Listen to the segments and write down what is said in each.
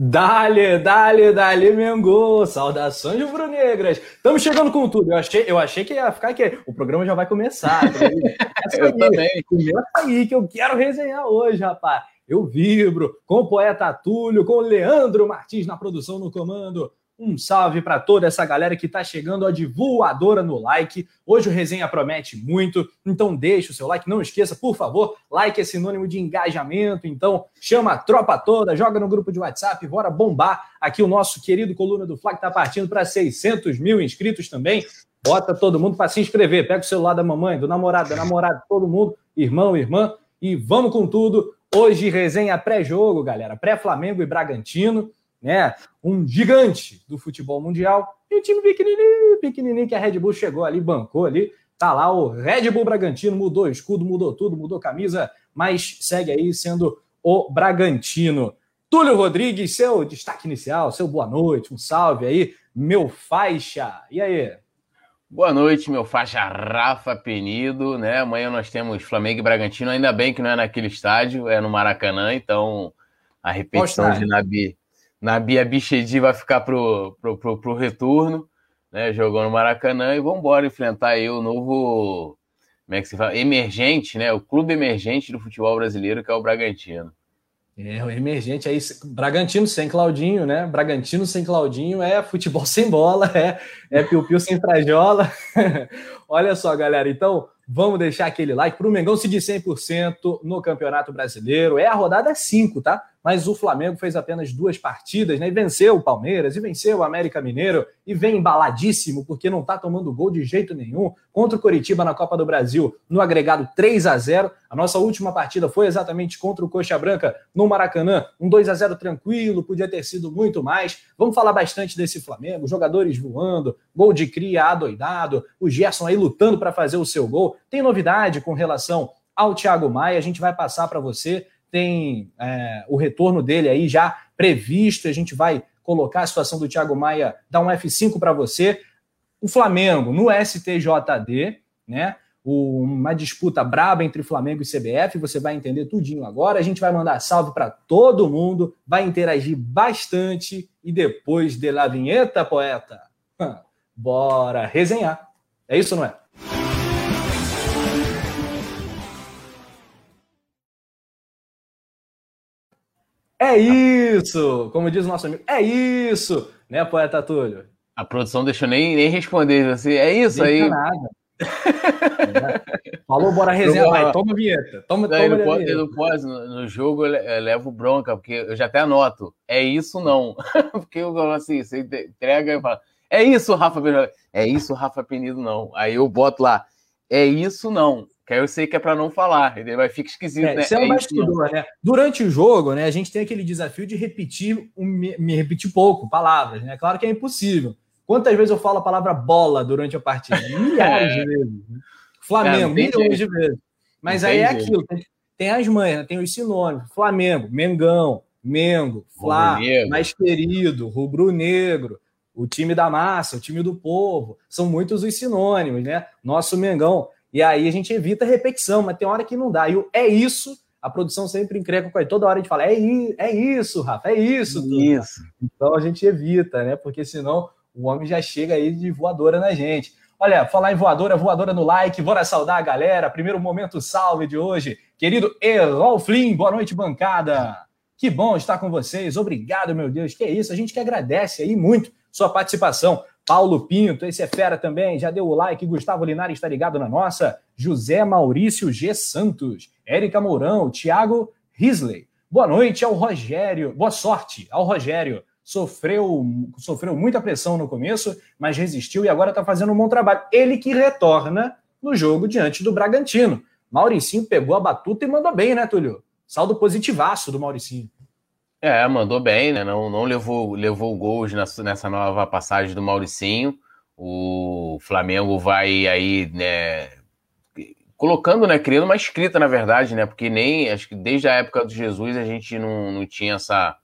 Dale, dale, dale, Mengo! Saudações rubro-negras! Estamos chegando com tudo. Eu achei, eu achei que ia ficar aqui. O programa já vai começar. eu aí, também. Começa aí que eu quero resenhar hoje, rapaz. Eu vibro com o poeta Túlio, com o Leandro Martins na produção no comando. Um salve para toda essa galera que está chegando a de voadora no like. Hoje o resenha promete muito, então deixa o seu like. Não esqueça, por favor, like é sinônimo de engajamento. Então chama a tropa toda, joga no grupo de WhatsApp, bora bombar. Aqui o nosso querido Coluna do Fla que está partindo para 600 mil inscritos também. Bota todo mundo para se inscrever. Pega o celular da mamãe, do namorado, da namorada, todo mundo, irmão, irmã. E vamos com tudo. Hoje resenha pré-jogo, galera. Pré-Flamengo e Bragantino né? Um gigante do futebol mundial e um time pequenininho, pequenininho que a Red Bull chegou ali, bancou ali. Tá lá o Red Bull Bragantino, mudou escudo, mudou tudo, mudou camisa, mas segue aí sendo o Bragantino. Túlio Rodrigues, seu destaque inicial, seu boa noite, um salve aí, meu faixa. E aí? Boa noite, meu faixa Rafa Penido, né? Amanhã nós temos Flamengo e Bragantino, ainda bem que não é naquele estádio, é no Maracanã, então a repetição de Nabi na Bia Bichedi vai ficar pro, pro, pro, pro retorno, né? Jogou no Maracanã e vamos embora enfrentar aí o novo, como é que se fala? Emergente, né? O clube emergente do futebol brasileiro, que é o Bragantino. É, o emergente aí, Bragantino sem Claudinho, né? Bragantino sem Claudinho é futebol sem bola, é, é piu-piu sem frajola. Olha só, galera, então vamos deixar aquele like para o Mengão seguir 100% no Campeonato Brasileiro. É a rodada 5, tá? Mas o Flamengo fez apenas duas partidas, né? E venceu o Palmeiras, e venceu o América Mineiro, e vem embaladíssimo, porque não está tomando gol de jeito nenhum contra o Coritiba na Copa do Brasil, no agregado 3 a 0 A nossa última partida foi exatamente contra o Coxa Branca no Maracanã, um 2 a 0 tranquilo, podia ter sido muito mais. Vamos falar bastante desse Flamengo, jogadores voando, gol de cria adoidado, o Gerson aí lutando para fazer o seu gol. Tem novidade com relação ao Thiago Maia, a gente vai passar para você tem é, o retorno dele aí já previsto. A gente vai colocar a situação do Thiago Maia, dar um F5 para você. O Flamengo no STJD, né? uma disputa braba entre Flamengo e CBF, você vai entender tudinho agora. A gente vai mandar salve para todo mundo, vai interagir bastante e depois de la vinheta, poeta, bora resenhar. É isso, não é? É isso! Como diz o nosso amigo, é isso! Né, poeta Túlio? A produção deixou nem, nem responder assim, é isso Deixa aí. nada. Falou, bora resenhar, vai, toma a vinheta. Toma, não, toma não pode, não pode, no, no jogo eu levo bronca, porque eu já até anoto, é isso não. porque eu falo assim, você entrega e fala, é isso, Rafa Penido. É isso, Rafa Penido, não. Aí eu boto lá, é isso não. Que aí eu sei que é para não falar, entendeu? Vai ficar esquisito, é, né? Você é um é né? Durante o jogo, né, a gente tem aquele desafio de repetir, um, me repetir pouco palavras, né? Claro que é impossível. Quantas vezes eu falo a palavra bola durante a partida? Milhares de vezes. Né? Flamengo, é, milhões de vezes. Mas aí é aquilo, tem, tem as mães, né? tem os sinônimos. Flamengo, Mengão, Mengo, Flá, mais querido, rubro-negro, o time da massa, o time do povo. São muitos os sinônimos, né? Nosso Mengão e aí a gente evita repetição, mas tem hora que não dá. E o é isso, a produção sempre encrenca com ele. Toda hora a gente fala, é, é isso, Rafa, é isso. Tudo. Isso. Então a gente evita, né? Porque senão o homem já chega aí de voadora na gente. Olha, falar em voadora, voadora no like, bora saudar a galera. Primeiro momento salve de hoje. Querido Errol Flynn, boa noite, bancada. Que bom estar com vocês. Obrigado, meu Deus. Que é isso, a gente que agradece aí muito sua participação. Paulo Pinto, esse é fera também, já deu o like. Gustavo Linares está ligado na nossa. José Maurício G. Santos, Érica Mourão, Thiago Risley. Boa noite ao Rogério, boa sorte ao Rogério. Sofreu, sofreu muita pressão no começo, mas resistiu e agora está fazendo um bom trabalho. Ele que retorna no jogo diante do Bragantino. Mauricinho pegou a batuta e mandou bem, né, Túlio? Saldo positivaço do Mauricinho. É, mandou bem, né? Não, não levou, levou gols nessa, nova passagem do Mauricinho. O Flamengo vai aí, né? Colocando, né? Criando uma escrita, na verdade, né? Porque nem acho que desde a época do Jesus a gente não, não tinha essa,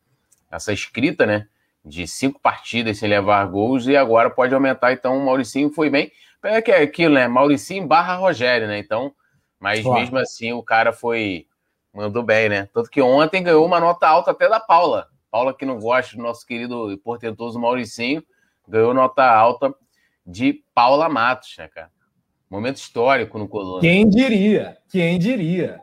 essa escrita, né? De cinco partidas sem levar gols e agora pode aumentar. Então, o Mauricinho foi bem. É que é aquilo, né? Mauricinho barra Rogério, né? Então, mas claro. mesmo assim o cara foi Mandou bem, né? Tanto que ontem ganhou uma nota alta até da Paula. Paula que não gosta do nosso querido e portentoso Mauricinho, ganhou nota alta de Paula Matos, né, cara? Momento histórico no Coluna. Quem diria? Quem diria?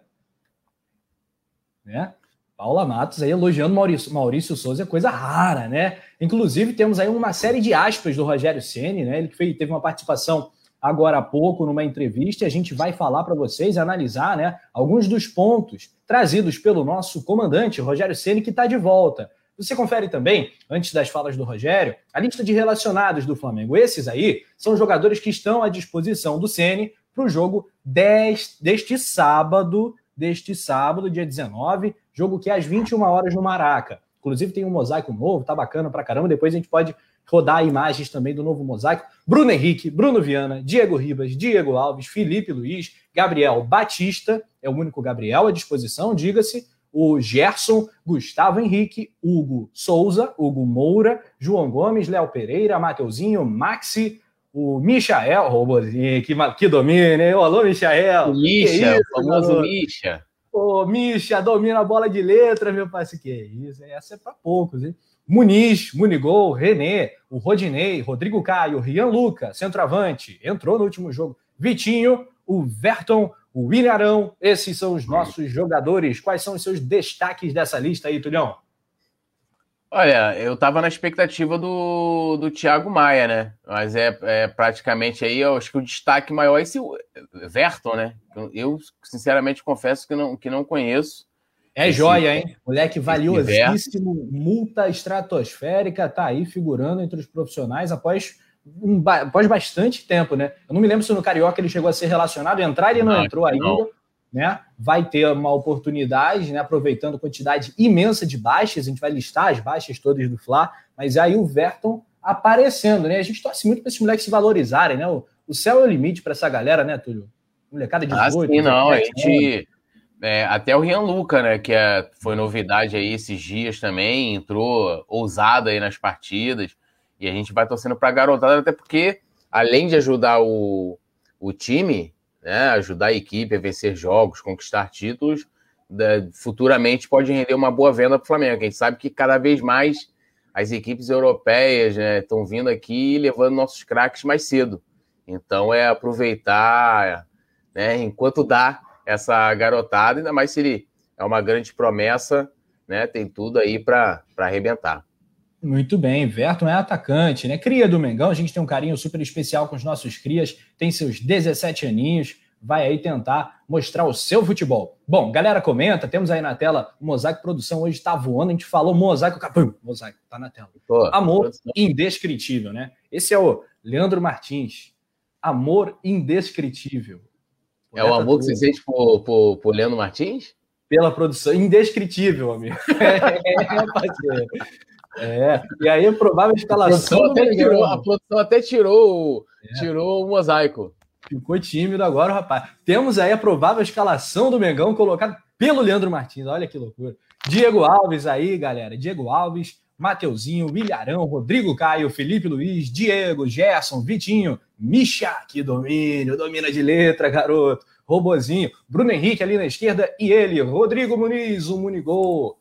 Né? Paula Matos aí elogiando Maurício, Maurício Souza é coisa rara, né? Inclusive, temos aí uma série de aspas do Rogério Ceni, né? Ele fez, teve uma participação agora há pouco numa entrevista a gente vai falar para vocês, analisar né, alguns dos pontos trazidos pelo nosso comandante, Rogério Ceni, que está de volta. Você confere também, antes das falas do Rogério, a lista de relacionados do Flamengo. Esses aí são jogadores que estão à disposição do Ceni para o jogo deste sábado, deste sábado, dia 19, jogo que é às 21 horas no Maraca. Inclusive tem um mosaico novo, tá bacana pra caramba. Depois a gente pode rodar imagens também do novo mosaico. Bruno Henrique, Bruno Viana, Diego Ribas, Diego Alves, Felipe Luiz, Gabriel Batista, é o único Gabriel à disposição, diga-se, o Gerson, Gustavo Henrique, Hugo Souza, Hugo Moura, João Gomes, Léo Pereira, Mateuzinho, Maxi, o Michael, Robozinho, que, que domina, hein? Alô, Michael. O Misha, o famoso Misha. Ô, Misha, domina a bola de letra, meu parceiro. Que isso, essa é para poucos, hein? Muniz, Munigol, René, o Rodinei, Rodrigo Caio, Rian Luca, centroavante, entrou no último jogo. Vitinho, o Verton, o William Arão, esses são os nossos jogadores. Quais são os seus destaques dessa lista aí, Tulhão? Olha, eu tava na expectativa do, do Thiago Maia, né? Mas é, é praticamente aí, eu acho que o destaque maior é esse Verton, né? Eu, sinceramente, confesso que não, que não conheço. É Esse, joia, hein? Moleque valiosíssimo, multa estratosférica, tá aí figurando entre os profissionais após, um, após bastante tempo, né? Eu não me lembro se no Carioca ele chegou a ser relacionado, entrar ele não, não entrou ainda, não. né? Vai ter uma oportunidade, né? Aproveitando quantidade imensa de baixas, a gente vai listar as baixas todas do Fla, mas aí o Verton aparecendo, né? A gente torce muito para esses moleques se valorizarem, né? O, o céu é o limite para essa galera, né, Túlio? Molecada de 18, ah, sim, não, a gente... É, até o Rian Luca, né, que é, foi novidade aí esses dias também, entrou ousado aí nas partidas, e a gente vai torcendo para garotada, até porque, além de ajudar o, o time, né, ajudar a equipe a vencer jogos, conquistar títulos, da, futuramente pode render uma boa venda para o Flamengo. A gente sabe que cada vez mais as equipes europeias estão né, vindo aqui levando nossos craques mais cedo. Então é aproveitar né, enquanto dá essa garotada, ainda mais se ele é uma grande promessa, né? Tem tudo aí para arrebentar. Muito bem, Verton é atacante, né? Cria do Mengão, a gente tem um carinho super especial com os nossos crias, tem seus 17 aninhos, vai aí tentar mostrar o seu futebol. Bom, galera, comenta, temos aí na tela o Mosaico Produção hoje está voando, a gente falou Mosaico, capum, Mosaico, tá na tela. Pô, Amor produção. indescritível, né? Esse é o Leandro Martins. Amor indescritível. É o amor que você sente por, por, por Leandro Martins? Pela produção, indescritível, amigo. É, é, e aí a provável escalação. A produção até tirou, a produção até tirou, é. tirou o mosaico. Ficou tímido agora, rapaz. Temos aí a provável escalação do Mengão colocada pelo Leandro Martins. Olha que loucura. Diego Alves aí, galera. Diego Alves, Mateuzinho, Willarão, Rodrigo Caio, Felipe Luiz, Diego, Gerson, Vitinho, Misha, que domínio, domina de letra, garoto. Robozinho, Bruno Henrique ali na esquerda e ele, Rodrigo Muniz, o Munigol.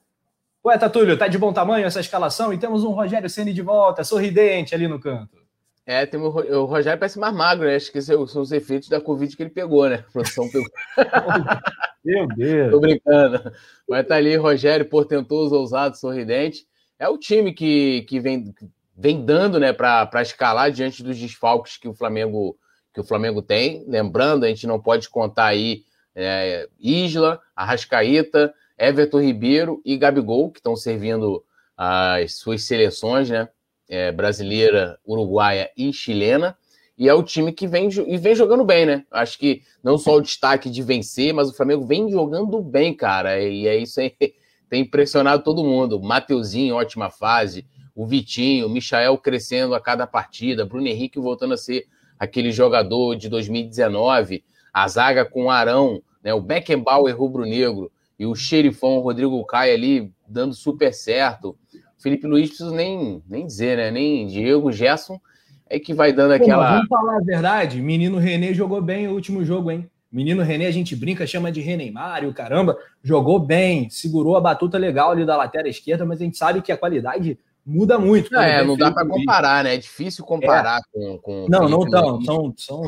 Poeta Túlio, tá de bom tamanho essa escalação? E temos um Rogério Ceni de volta, sorridente ali no canto. É, tem o, o Rogério parece mais magro, né? Acho que são os efeitos da Covid que ele pegou, né? A produção pegou. Meu Deus. Tô brincando. Mas tá ali, Rogério, portentoso, ousado, sorridente é o time que, que vem, vem dando né, para escalar diante dos desfalques que o Flamengo que o Flamengo tem. Lembrando, a gente não pode contar aí é, Isla, Arrascaíta, Everton Ribeiro e Gabigol, que estão servindo as suas seleções, né? É, brasileira, uruguaia e chilena. E é o time que vem, e vem jogando bem, né? Acho que não só o destaque de vencer, mas o Flamengo vem jogando bem, cara. E é isso aí tem impressionado todo mundo. Mateuzinho, ótima fase. O Vitinho, o Michael crescendo a cada partida. Bruno Henrique voltando a ser aquele jogador de 2019. A zaga com o Arão, né, o Beckenbauer rubro-negro e o xerifão Rodrigo Caio ali dando super certo. Felipe Luiz, preciso nem, nem dizer, né? Nem Diego, Gerson é que vai dando aquela. Pô, vamos falar a verdade, menino René jogou bem o último jogo, hein? Menino René, a gente brinca, chama de Reneimar, o caramba, jogou bem, segurou a batuta legal ali da lateral esquerda, mas a gente sabe que a qualidade muda muito. Não, é, não dá para comparar, né? É difícil comparar é. com, com. Não, não tão, são, são.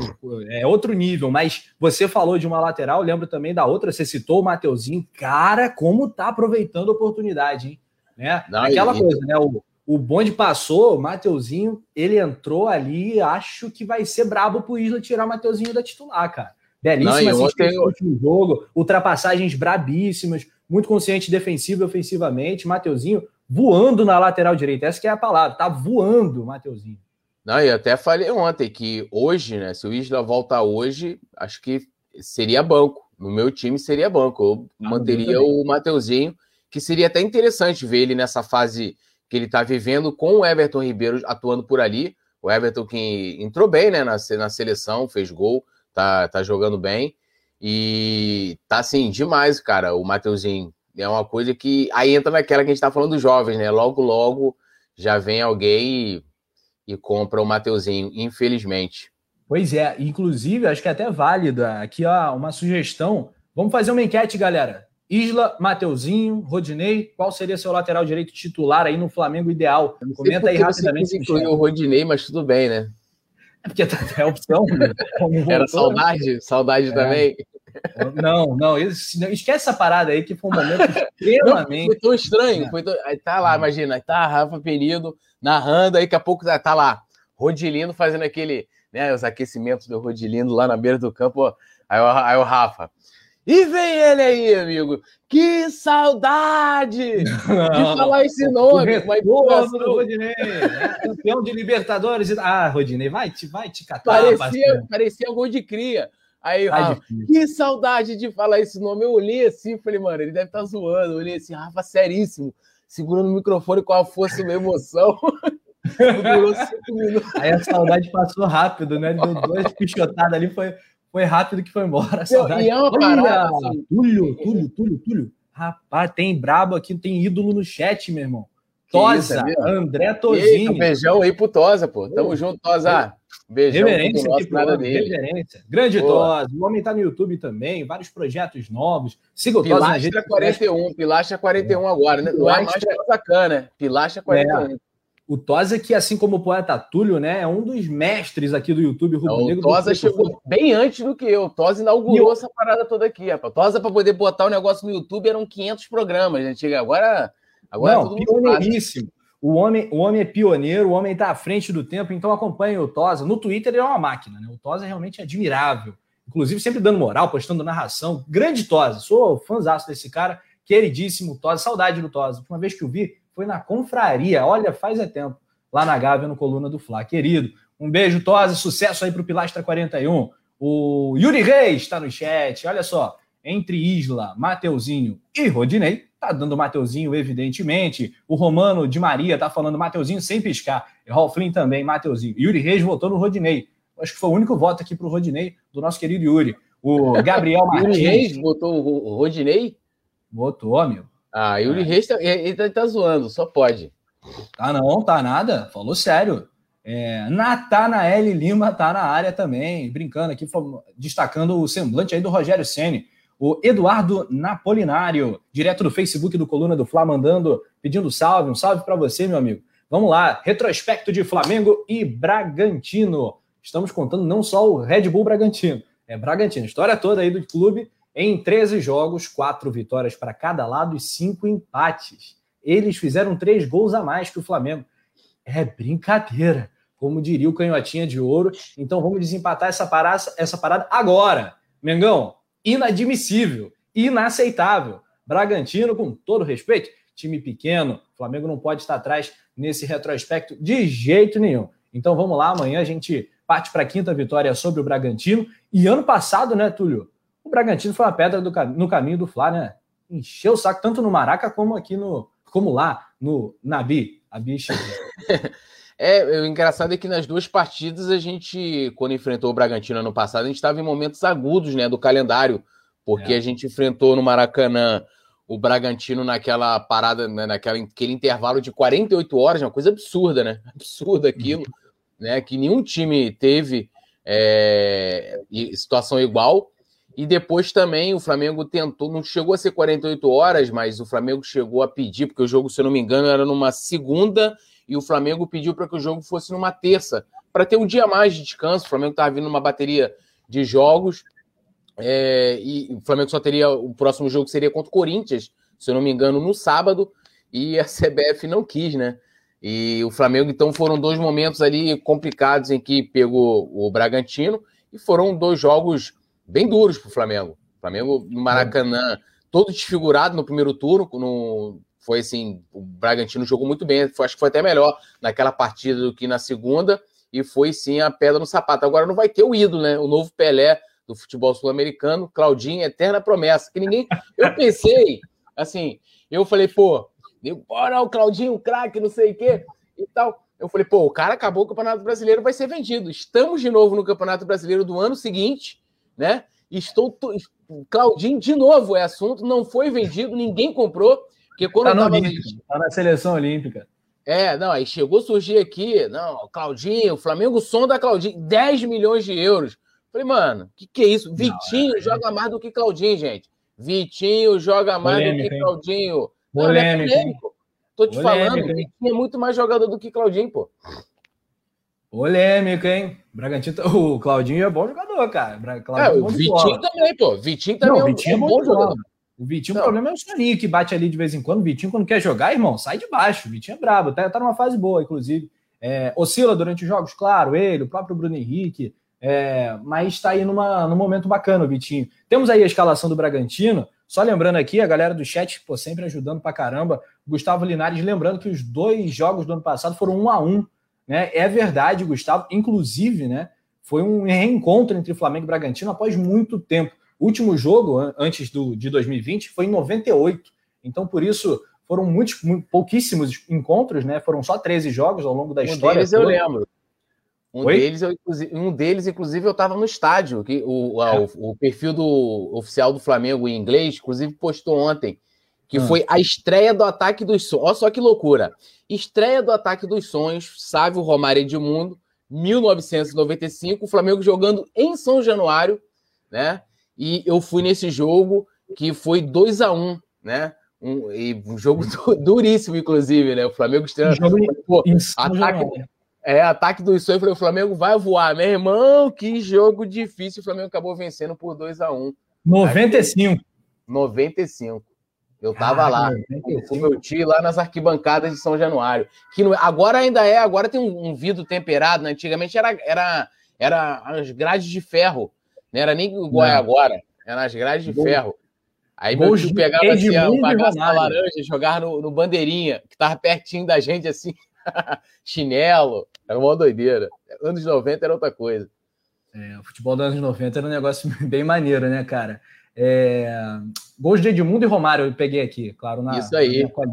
É outro nível, mas você falou de uma lateral, lembro também da outra, você citou o Mateuzinho. Cara, como tá aproveitando a oportunidade, hein? Né? Não, Aquela e... coisa, né? O, o bonde passou, o Mateuzinho, ele entrou ali, acho que vai ser brabo pro Isla tirar o Mateuzinho da titular, cara. Belíssimo Não, ontem... último jogo, ultrapassagens brabíssimas, muito consciente defensivo e ofensivamente. Mateuzinho voando na lateral direita. Essa que é a palavra, tá voando, Mateuzinho. Não, eu até falei ontem que hoje, né? Se o Isla voltar hoje, acho que seria banco. No meu time seria banco. Eu ah, manteria o Mateuzinho, que seria até interessante ver ele nessa fase que ele está vivendo com o Everton Ribeiro atuando por ali. O Everton que entrou bem né, na, na seleção, fez gol, tá, tá jogando bem. E tá assim, demais, cara, o Mateuzinho. É uma coisa que. Aí entra naquela que a gente tá falando dos jovens, né? Logo, logo já vem alguém e, e compra o Mateuzinho, infelizmente. Pois é, inclusive, acho que é até válida. Aqui, ó, uma sugestão. Vamos fazer uma enquete, galera. Isla, Mateuzinho, Rodinei, qual seria seu lateral direito titular aí no Flamengo ideal? Comenta aí rapidamente. Você incluiu o Rodinei, mas tudo bem, né? É porque é opção. Né? Era saudade? Saudade é. também? Não, não, esquece essa parada aí que foi um momento extremamente. foi tão estranho. Foi tão... Aí tá lá, imagina, tá Rafa Penido narrando, aí daqui a pouco tá, tá lá, Rodilindo fazendo aquele, né, os aquecimentos do Rodilindo lá na beira do campo. Aí, aí o Rafa. E vem ele aí, amigo. Que saudade não, de falar esse nome. Mas do Rodinei, né? campeão de Libertadores. Ah, Rodinei, vai te, vai te catar. Parecia, parecia gol de cria. Aí, tá Rafa, que saudade de falar esse nome. Eu olhei assim, falei, mano, ele deve estar tá zoando. Eu olhei assim, Rafa, seríssimo, segurando o microfone com a força e uma emoção. Durou cinco minutos. Aí a saudade passou rápido, né? Deu dois pichotadas ali, foi, foi rápido que foi embora. E é uma parada. Assim, Túlio, Túlio, Túlio, Túlio. Rapaz, tem brabo aqui, tem ídolo no chat, meu irmão. Tosa, isso, André Tozinho. Um beijão aí pro Tosa, pô. Tamo junto, Tosa. Beijão reverência nosso, nada dele. Reverência. Grande Tosa. O homem tá no YouTube também, vários projetos novos. Siga o Tosa rede. 41, Pilastra 41 agora, né? Não é mais Tosa né? Pilastra 41. É. O Tosa, que assim como o poeta Túlio, né, é um dos mestres aqui do YouTube Rubro Negro. O Tosa chegou bem antes do que eu. O Tosa inaugurou eu... essa parada toda aqui. Rapaz. Tosa, para poder botar o negócio no YouTube, eram 500 programas. Né? Agora Agora Não, é pioneiríssimo. O homem, o homem é pioneiro, o homem está à frente do tempo, então acompanhe o Tosa. No Twitter ele é uma máquina, né? O Tosa é realmente admirável. Inclusive, sempre dando moral, postando narração. Grande Tosa, sou fãzaço desse cara, queridíssimo Tosa, saudade do Tosa. A última vez que eu vi foi na confraria, olha, faz é tempo, lá na Gávea, no Coluna do Fla. Querido, um beijo, Tosa, sucesso aí para o Pilastra 41. O Yuri Reis está no chat, olha só, entre Isla, Mateuzinho e Rodinei, Tá dando Mateuzinho, evidentemente. O Romano de Maria tá falando Mateuzinho sem piscar. E Ralflin também, Mateuzinho. Yuri Reis votou no Rodinei. Acho que foi o único voto aqui pro Rodinei, do nosso querido Yuri. O Gabriel Martins. Yuri Reis votou o Rodinei? Votou, meu. Ah, Yuri é. Reis tá, ele tá, tá zoando, só pode. Tá não, tá nada. Falou sério. É, Natanael Lima tá na área também, brincando aqui, destacando o semblante aí do Rogério Ceni o Eduardo Napolinário, direto do Facebook do Coluna do Fla, mandando, pedindo salve, um salve para você, meu amigo. Vamos lá, retrospecto de Flamengo e Bragantino. Estamos contando não só o Red Bull Bragantino, é Bragantino, história toda aí do clube em 13 jogos, quatro vitórias para cada lado e cinco empates. Eles fizeram três gols a mais que o Flamengo. É brincadeira, como diria o canhotinha de ouro. Então vamos desempatar essa parada, essa parada agora. Mengão, inadmissível, inaceitável. Bragantino, com todo respeito, time pequeno, Flamengo não pode estar atrás nesse retrospecto de jeito nenhum. Então vamos lá, amanhã a gente parte para a quinta vitória sobre o Bragantino. E ano passado, né, Túlio? O Bragantino foi uma pedra do, no caminho do Fla, né? Encheu o saco tanto no Maraca como aqui no. como lá, no Nabi. A bicha. É, o engraçado é que nas duas partidas a gente, quando enfrentou o Bragantino ano passado, a gente estava em momentos agudos, né, do calendário, porque é. a gente enfrentou no Maracanã o Bragantino naquela parada, né, naquele intervalo de 48 horas, uma coisa absurda, né? Absurda aquilo, uhum. né? Que nenhum time teve é, situação igual. E depois também o Flamengo tentou, não chegou a ser 48 horas, mas o Flamengo chegou a pedir, porque o jogo, se eu não me engano, era numa segunda e o Flamengo pediu para que o jogo fosse numa terça, para ter um dia mais de descanso. O Flamengo estava vindo uma bateria de jogos é, e o Flamengo só teria o próximo jogo seria contra o Corinthians, se eu não me engano, no sábado, e a CBF não quis, né? E o Flamengo, então, foram dois momentos ali complicados em que pegou o Bragantino e foram dois jogos bem duros para o Flamengo. Flamengo no Maracanã, todo desfigurado no primeiro turno, no, foi assim, o Bragantino jogou muito bem, foi, acho que foi até melhor naquela partida do que na segunda, e foi sim a pedra no sapato. Agora não vai ter o ídolo, né? O novo Pelé do futebol sul-americano, Claudinho, eterna promessa, que ninguém. Eu pensei, assim, eu falei, pô, bora o Claudinho, craque, não sei o quê e tal. Eu falei, pô, o cara acabou o Campeonato Brasileiro, vai ser vendido. Estamos de novo no Campeonato Brasileiro do ano seguinte, né? Estou. Claudinho, de novo, é assunto, não foi vendido, ninguém comprou. Porque quando tá, tava... tá na seleção olímpica. É, não, aí chegou a surgir aqui, não, Claudinho, Flamengo som da Claudinho, 10 milhões de euros. Falei, mano, o que, que é isso? Vitinho é, é. joga mais do que Claudinho, gente. Vitinho joga mais polêmico, do que Claudinho. Polêmico. Não, é Tô te polêmico, falando, hein? Vitinho é muito mais jogador do que Claudinho, pô. Polêmico, hein? Bragantino, o Claudinho é bom jogador, cara. Claudinho é, o Vitinho também, pô. Vitinho também não, é, um, Vitinho é, um bom jogador. O Vitinho, não. o problema é o Soninho que bate ali de vez em quando. O Vitinho, quando quer jogar, irmão, sai de baixo. O Vitinho é brabo, tá, tá numa fase boa, inclusive. É, oscila durante os jogos, claro, ele, o próprio Bruno Henrique, é, mas está aí numa, num momento bacana o Vitinho. Temos aí a escalação do Bragantino. Só lembrando aqui, a galera do chat, pô, sempre ajudando pra caramba. Gustavo Linares, lembrando que os dois jogos do ano passado foram um a um. Né? É verdade, Gustavo. Inclusive, né? Foi um reencontro entre Flamengo e Bragantino após muito tempo. O último jogo, antes do, de 2020, foi em 98. Então, por isso, foram muitos, muito, pouquíssimos encontros, né? Foram só 13 jogos ao longo da um história. Deles eu lembro. Um deles, eu, um deles, inclusive, eu estava no estádio. Que o, é. o, o, perfil do oficial do Flamengo em inglês, inclusive, postou ontem, que hum. foi a estreia do Ataque dos Sonhos. Olha só que loucura. Estreia do Ataque dos Sonhos, Sávio Romário Edmundo, 1995, o Flamengo jogando em São Januário, né? E eu fui nesse jogo que foi 2 a 1 um, né? Um, e um jogo duríssimo, inclusive, né? O Flamengo estreando. Pô, ataque, é, ataque do sonhos, o Flamengo vai voar. Meu irmão, que jogo difícil. O Flamengo acabou vencendo por 2 a 1 um. 95. 95. Eu tava ah, lá 95. com meu tio lá nas arquibancadas de São Januário. Que não, agora ainda é, agora tem um, um vidro temperado, né? Antigamente era, era, era as grades de ferro não era nem igual é agora. Era nas grades de ferro. Aí meu tio pegava assim, um bagaço da laranja, jogava no, no, bandeirinha, que tava pertinho da gente, assim, chinelo. Era uma doideira. Anos 90 era outra coisa. É, o futebol dos anos 90 era um negócio bem maneiro, né, cara? É... Gols de Edmundo e Romário eu peguei aqui, claro, na, Isso aí. Na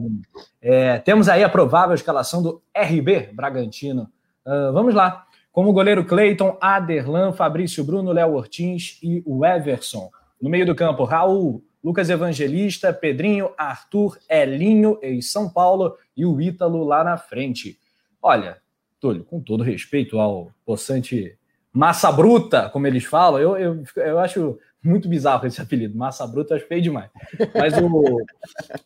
é, temos aí a provável escalação do RB Bragantino. Uh, vamos lá. Como goleiro Cleiton, Aderlan, Fabrício Bruno, Léo Ortins e o Everson. No meio do campo, Raul, Lucas Evangelista, Pedrinho, Arthur, Elinho em São Paulo e o Ítalo lá na frente. Olha, Túlio, com todo respeito ao possante massa bruta, como eles falam, eu, eu, eu acho muito bizarro esse apelido. Massa bruta, acho feio demais. Mas o,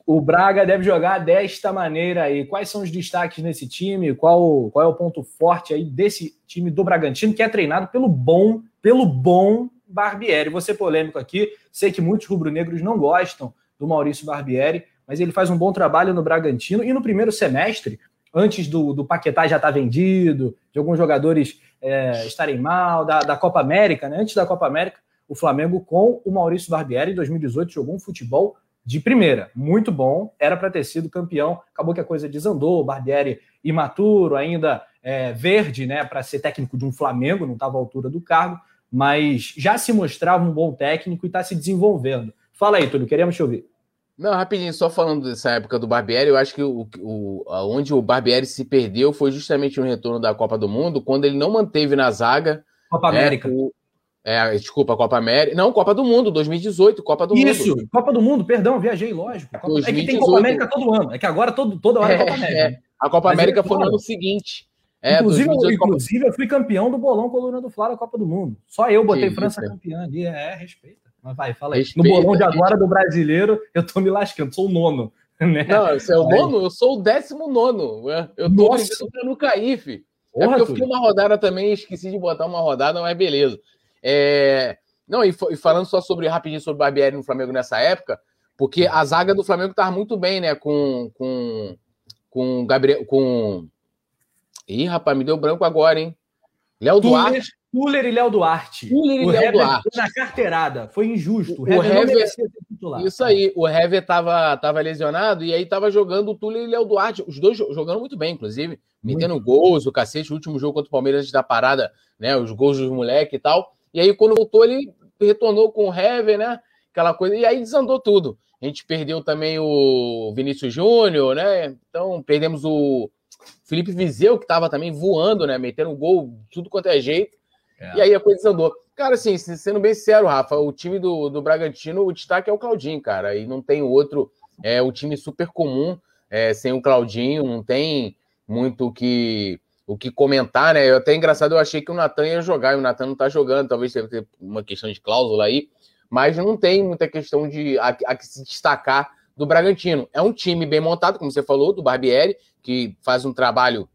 o Braga deve jogar desta maneira aí. Quais são os destaques nesse time? Qual, qual é o ponto forte aí desse time do Bragantino, que é treinado pelo bom, pelo bom Barbieri? Ser polêmico aqui. Sei que muitos rubro-negros não gostam do Maurício Barbieri, mas ele faz um bom trabalho no Bragantino. E no primeiro semestre, antes do, do Paquetá já estar tá vendido, de alguns jogadores é, estarem mal, da, da Copa América, né? Antes da Copa América, o Flamengo com o Maurício Barbieri em 2018 jogou um futebol de primeira, muito bom, era para ter sido campeão, acabou que a coisa desandou, o Barbieri imaturo, ainda é, verde, né, para ser técnico de um Flamengo, não estava à altura do cargo, mas já se mostrava um bom técnico e está se desenvolvendo. Fala aí, Túlio, queremos te ouvir. Não, rapidinho, só falando dessa época do Barbieri, eu acho que o, o, onde o Barbieri se perdeu foi justamente no retorno da Copa do Mundo, quando ele não manteve na zaga Copa né, América. O, é, desculpa, Copa América. Não, Copa do Mundo, 2018, Copa do Isso, Mundo. Isso, Copa do Mundo, perdão, viajei, lógico. Copa... 2018. É que tem Copa América todo ano. É que agora todo, toda hora é Copa América. É. A Copa Mas América é, foi no ano seguinte. É, inclusive, 2018, inclusive Copa... eu fui campeão do bolão coluna do Flávio Copa do Mundo. Só eu botei que França isso. campeã ali. É, respeita. Mas vai, fala aí. Respeita, no bolão de agora do brasileiro, eu tô me lascando, sou o nono. Né? Não, você é o nono? Eu sou o décimo nono. Eu tô brigando pra não cair, fi. É porque eu fiquei uma rodada também, esqueci de botar uma rodada, mas beleza. É... Não, e, e, falando só sobre rapidinho sobre o Barbieri no Flamengo nessa época, porque a zaga do Flamengo tava muito bem, né? Com, com, com Gabriel. Com. Ih, rapaz, me deu branco agora, hein? Léo Duarte. Tuller e Léo Duarte. Tuller e Léo Duarte. na carteirada. Foi injusto. O, o Hever, Isso aí. O Hever tava, tava lesionado e aí tava jogando o Tuller e Léo Duarte. Os dois jogando muito bem, inclusive. Metendo gols, o cacete. O último jogo contra o Palmeiras antes da parada, né? Os gols dos moleques e tal. E aí, quando voltou, ele retornou com o Hever, né? Aquela coisa. E aí desandou tudo. A gente perdeu também o Vinícius Júnior, né? Então, perdemos o Felipe Vizeu, que estava também voando, né? Metendo gol, tudo quanto é jeito. É. E aí a coisa desandou. Cara, assim, sendo bem sincero, Rafa, o time do, do Bragantino, o destaque é o Claudinho, cara. E não tem outro. É o time super comum é, sem o Claudinho, não tem muito o que, o que comentar, né? Eu, até engraçado, eu achei que o Natan ia jogar, e o Natan não tá jogando, talvez tenha uma questão de cláusula aí, mas não tem muita questão de a, a que se destacar do Bragantino. É um time bem montado, como você falou, do Barbieri, que faz um trabalho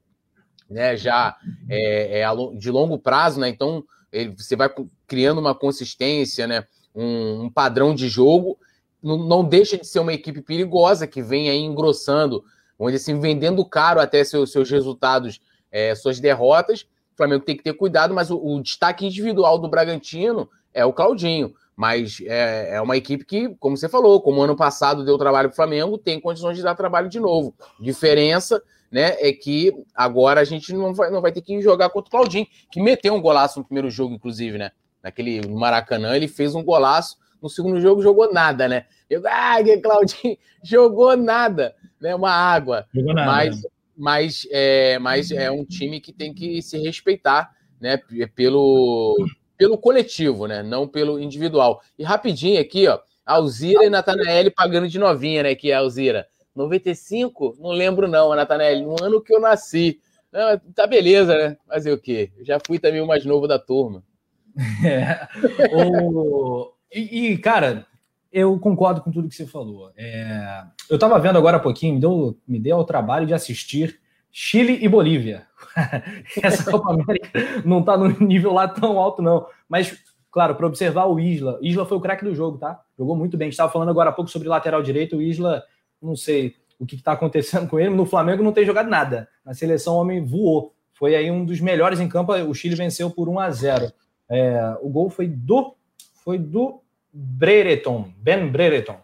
né, já é, é de longo prazo, né? Então ele, você vai criando uma consistência, né? Um, um padrão de jogo. Não, não, deixa de ser uma equipe perigosa que vem aí engrossando, onde assim, vendendo caro até seus, seus resultados, é, suas derrotas. O Flamengo tem que ter cuidado, mas o, o destaque individual do Bragantino é o Claudinho. Mas é, é, uma equipe que, como você falou, como ano passado deu trabalho para o Flamengo, tem condições de dar trabalho de novo. Diferença né, é que agora a gente não vai, não vai ter que jogar contra o Claudinho, que meteu um golaço no primeiro jogo, inclusive, né? Naquele Maracanã, ele fez um golaço, no segundo jogo jogou nada, né? Eu, ah, que Claudinho jogou nada, né? Uma água. Jogou nada. Mas, mas, é, mas é um time que tem que se respeitar, né? Pelo, pelo coletivo, né? Não pelo individual. E rapidinho aqui, ó, Alzira e Natanael pagando de novinha, né? Que é Alzira. 95? Não lembro, não, Natanelli. No ano que eu nasci. Não, tá beleza, né? Fazer o quê? Já fui também o mais novo da turma. É. o... e, e, cara, eu concordo com tudo que você falou. É... Eu estava vendo agora há pouquinho, me deu, me deu o trabalho de assistir Chile e Bolívia. Essa Copa América não está no nível lá tão alto, não. Mas, claro, para observar o Isla. Isla foi o craque do jogo, tá? Jogou muito bem. Estava falando agora há pouco sobre lateral direito. O Isla não sei o que está acontecendo com ele. No Flamengo não tem jogado nada. Na seleção, o homem voou. Foi aí um dos melhores em campo. O Chile venceu por 1 a 0. É, o gol foi do foi do Brereton, Ben Brereton.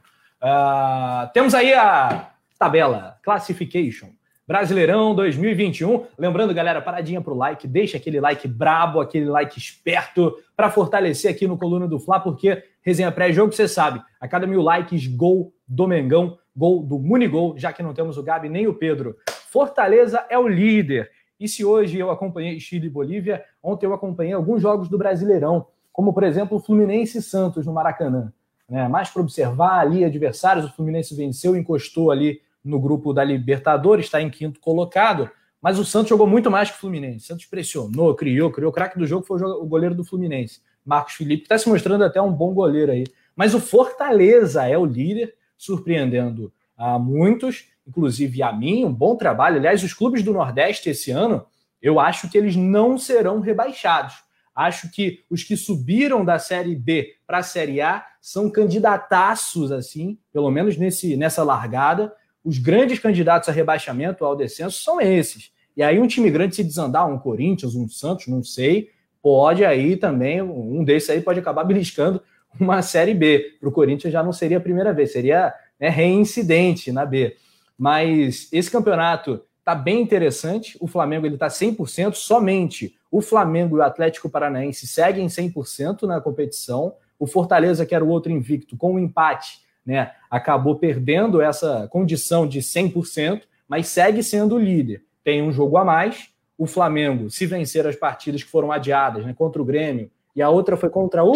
Uh, temos aí a tabela, classification. Brasileirão 2021. Lembrando, galera, paradinha pro like, deixa aquele like brabo, aquele like esperto para fortalecer aqui no Coluna do Fla, porque resenha pré-jogo, você sabe, a cada mil likes, gol do Mengão gol do Munigol, já que não temos o Gabi nem o Pedro. Fortaleza é o líder. E se hoje eu acompanhei Chile e Bolívia, ontem eu acompanhei alguns jogos do Brasileirão, como por exemplo o Fluminense e Santos no Maracanã. Né? Mais para observar ali adversários, o Fluminense venceu, encostou ali no grupo da Libertadores, está em quinto colocado, mas o Santos jogou muito mais que o Fluminense. O Santos pressionou, criou, criou. O craque do jogo foi o goleiro do Fluminense, Marcos Felipe, que está se mostrando até um bom goleiro aí. Mas o Fortaleza é o líder, surpreendendo a muitos, inclusive a mim, um bom trabalho. Aliás, os clubes do Nordeste esse ano, eu acho que eles não serão rebaixados. Acho que os que subiram da Série B para a Série A são candidataços, assim, pelo menos nesse, nessa largada. Os grandes candidatos a rebaixamento, ao descenso, são esses. E aí um time grande se desandar, um Corinthians, um Santos, não sei, pode aí também, um desses aí pode acabar beliscando uma Série B. Para o Corinthians já não seria a primeira vez, seria né, reincidente na B. Mas esse campeonato está bem interessante. O Flamengo ele está 100%, somente o Flamengo e o Atlético Paranaense seguem 100% na competição. O Fortaleza, que era o outro invicto, com o um empate, né, acabou perdendo essa condição de 100%, mas segue sendo o líder. Tem um jogo a mais. O Flamengo, se vencer as partidas que foram adiadas né, contra o Grêmio, e a outra foi contra o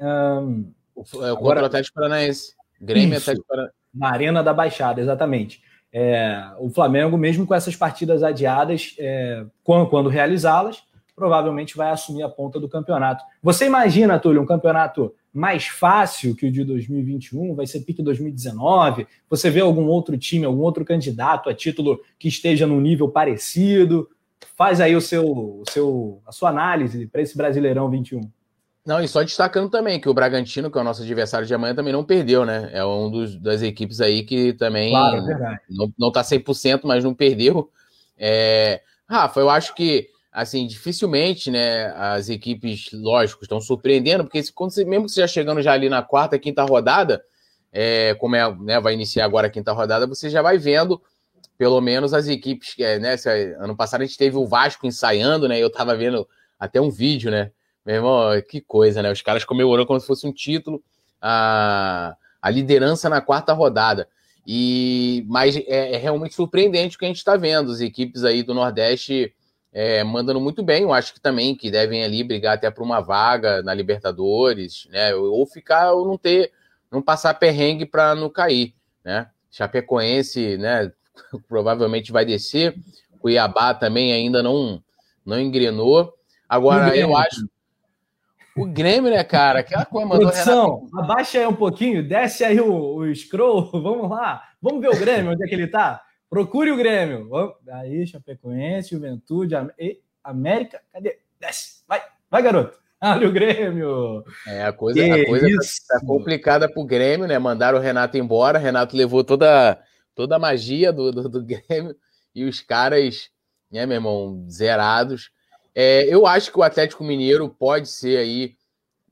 um, o, é, agora, o Atlético Paranaense. Grêmio isso, Atlético Paranaense. Na Arena da Baixada, exatamente. É, o Flamengo, mesmo com essas partidas adiadas, é, quando, quando realizá-las, provavelmente vai assumir a ponta do campeonato. Você imagina, Túlio, um campeonato mais fácil que o de 2021? Vai ser pique 2019? Você vê algum outro time, algum outro candidato a título que esteja num nível parecido? Faz aí o seu, o seu, a sua análise para esse Brasileirão 21. Não, e só destacando também que o Bragantino, que é o nosso adversário de amanhã, também não perdeu, né? É um dos, das equipes aí que também claro, é não, não tá 100%, mas não perdeu. É... Rafa, eu acho que, assim, dificilmente, né, as equipes, lógico, estão surpreendendo, porque quando você, mesmo que você já chegando já ali na quarta, quinta rodada, é, como é, né, vai iniciar agora a quinta rodada, você já vai vendo, pelo menos, as equipes, é, né, se, ano passado a gente teve o Vasco ensaiando, né, eu tava vendo até um vídeo, né, meu irmão, que coisa, né? Os caras comemorando como se fosse um título, a, a liderança na quarta rodada. E Mas é, é realmente surpreendente o que a gente está vendo. As equipes aí do Nordeste é, mandando muito bem. Eu acho que também que devem ali brigar até para uma vaga na Libertadores, né? Ou ficar ou não ter, não passar perrengue para não cair, né? Chapecoense, né? Provavelmente vai descer. Cuiabá também ainda não não engrenou. Agora eu acho o Grêmio, né, cara? Aquela coisa mandou Produção, Renato... abaixa aí um pouquinho, desce aí o, o scroll, vamos lá. Vamos ver o Grêmio, onde é que ele tá? Procure o Grêmio. Aí, Chapecoense, Juventude, América, cadê? Desce, vai, vai, garoto. Olha o Grêmio. É, a coisa, a coisa tá, tá, complicada pro Grêmio, né? Mandaram o Renato embora, o Renato levou toda, toda a magia do, do, do Grêmio e os caras, né, meu irmão, zerados. É, eu acho que o Atlético Mineiro pode ser aí,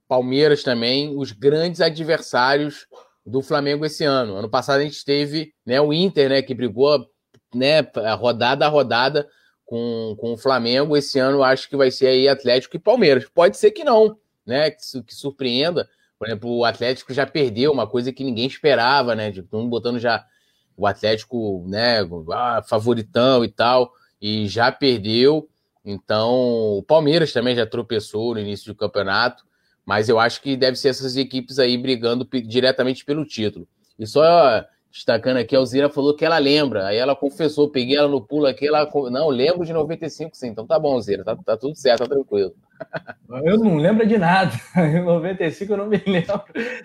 Palmeiras também, os grandes adversários do Flamengo esse ano. Ano passado a gente teve né, o Inter, né, que brigou né, rodada a rodada com, com o Flamengo. Esse ano acho que vai ser aí Atlético e Palmeiras. Pode ser que não, né? Que, que surpreenda. Por exemplo, o Atlético já perdeu uma coisa que ninguém esperava, né? De todo mundo botando já o Atlético, né, ah, favoritão e tal, e já perdeu. Então, o Palmeiras também já tropeçou no início do campeonato, mas eu acho que deve ser essas equipes aí brigando diretamente pelo título. E só destacando aqui, a Alzira falou que ela lembra, aí ela confessou, peguei ela no pulo aqui, ela, não, lembro de 95 sim, então tá bom, Alzira, tá, tá tudo certo, tá tranquilo. Eu não lembro de nada, em 95 eu não me lembro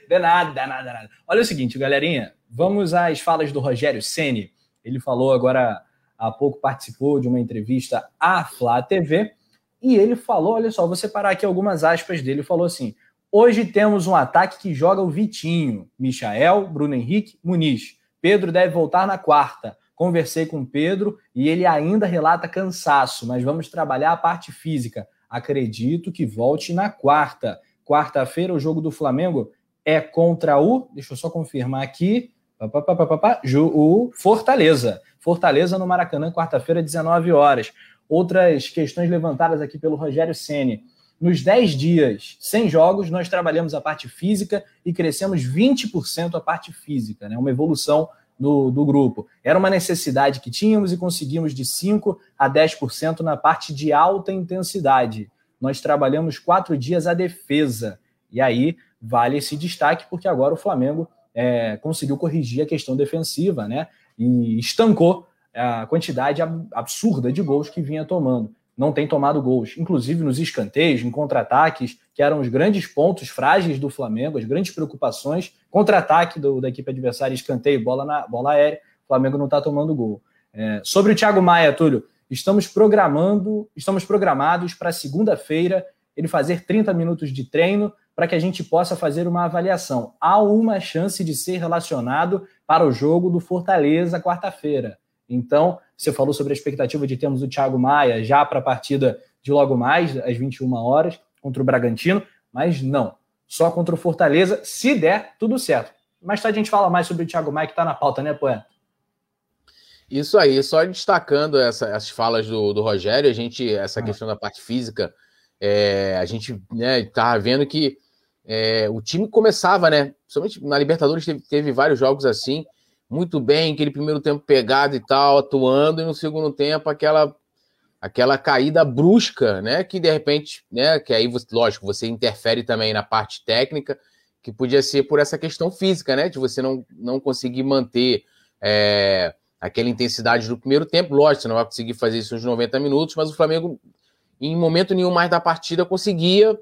de nada, nada, nada. Olha o seguinte, galerinha, vamos às falas do Rogério Ceni. Ele falou agora há pouco participou de uma entrevista à Flá TV e ele falou: olha só, vou separar aqui algumas aspas dele. Falou assim: hoje temos um ataque que joga o Vitinho, Michael, Bruno Henrique, Muniz. Pedro deve voltar na quarta. Conversei com Pedro e ele ainda relata cansaço, mas vamos trabalhar a parte física. Acredito que volte na quarta. Quarta-feira, o jogo do Flamengo é contra o. Deixa eu só confirmar aqui. O Fortaleza. Fortaleza no Maracanã, quarta-feira, 19 horas. Outras questões levantadas aqui pelo Rogério Ceni. Nos 10 dias sem jogos, nós trabalhamos a parte física e crescemos 20% a parte física, né? uma evolução do, do grupo. Era uma necessidade que tínhamos e conseguimos de 5% a 10% na parte de alta intensidade. Nós trabalhamos quatro dias a defesa. E aí vale esse destaque, porque agora o Flamengo é, conseguiu corrigir a questão defensiva, né? E estancou a quantidade absurda de gols que vinha tomando. Não tem tomado gols, inclusive nos escanteios, em contra-ataques, que eram os grandes pontos frágeis do Flamengo, as grandes preocupações. Contra-ataque da equipe adversária, escanteio, bola, na, bola aérea, o Flamengo não está tomando gol. É, sobre o Thiago Maia, Túlio, estamos programando, estamos programados para segunda-feira ele fazer 30 minutos de treino para que a gente possa fazer uma avaliação. Há uma chance de ser relacionado para o jogo do Fortaleza quarta-feira. Então, você falou sobre a expectativa de termos o Thiago Maia já para a partida de logo mais, às 21 horas, contra o Bragantino, mas não. Só contra o Fortaleza, se der, tudo certo. Mais tarde a gente fala mais sobre o Thiago Maia, que está na pauta, né, Poeta? Isso aí, só destacando essa, essas falas do, do Rogério, a gente, essa ah. questão da parte física, é, a gente né, tá vendo que é, o time começava, né? Principalmente na Libertadores teve, teve, vários jogos assim, muito bem, aquele primeiro tempo pegado e tal, atuando, e no segundo tempo aquela aquela caída brusca, né? Que de repente, né? Que aí, lógico, você interfere também na parte técnica, que podia ser por essa questão física, né? De você não, não conseguir manter é, aquela intensidade do primeiro tempo. Lógico, você não vai conseguir fazer isso nos 90 minutos, mas o Flamengo, em momento nenhum mais da partida, conseguia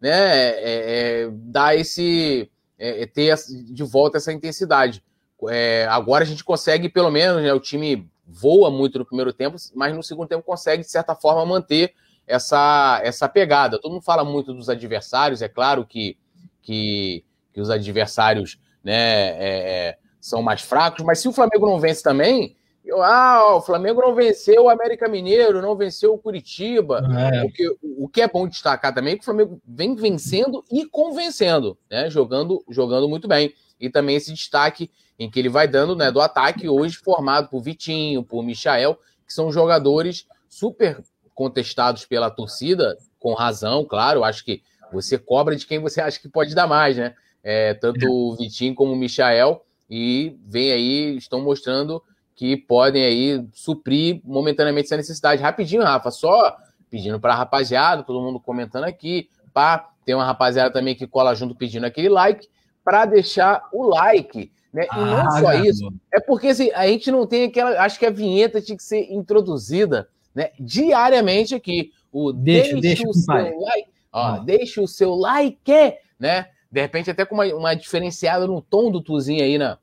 né, é, é, dar esse é, é ter de volta essa intensidade. É, agora a gente consegue, pelo menos, né, o time voa muito no primeiro tempo, mas no segundo tempo consegue, de certa forma, manter essa, essa pegada. Todo mundo fala muito dos adversários, é claro que, que, que os adversários né, é, são mais fracos, mas se o Flamengo não vence também, ah, o Flamengo não venceu o América Mineiro, não venceu o Curitiba. É. O, que, o que é bom destacar também é que o Flamengo vem vencendo e convencendo, né? Jogando, jogando muito bem. E também esse destaque em que ele vai dando né, do ataque, hoje formado por Vitinho, por Michael, que são jogadores super contestados pela torcida, com razão, claro. Acho que você cobra de quem você acha que pode dar mais, né? É, tanto o Vitinho como o Michael, e vem aí, estão mostrando que podem aí suprir momentaneamente essa necessidade. Rapidinho, Rafa, só pedindo para a rapaziada, todo mundo comentando aqui, pá, tem uma rapaziada também que cola junto pedindo aquele like, para deixar o like. Né? E ah, não só isso, é porque assim, a gente não tem aquela. Acho que a vinheta tinha que ser introduzida né, diariamente aqui. O deixa, deixa, deixa o seu pai. like. Ó, ah. Deixa o seu like, né? De repente, até com uma, uma diferenciada no tom do Tuzinho aí na,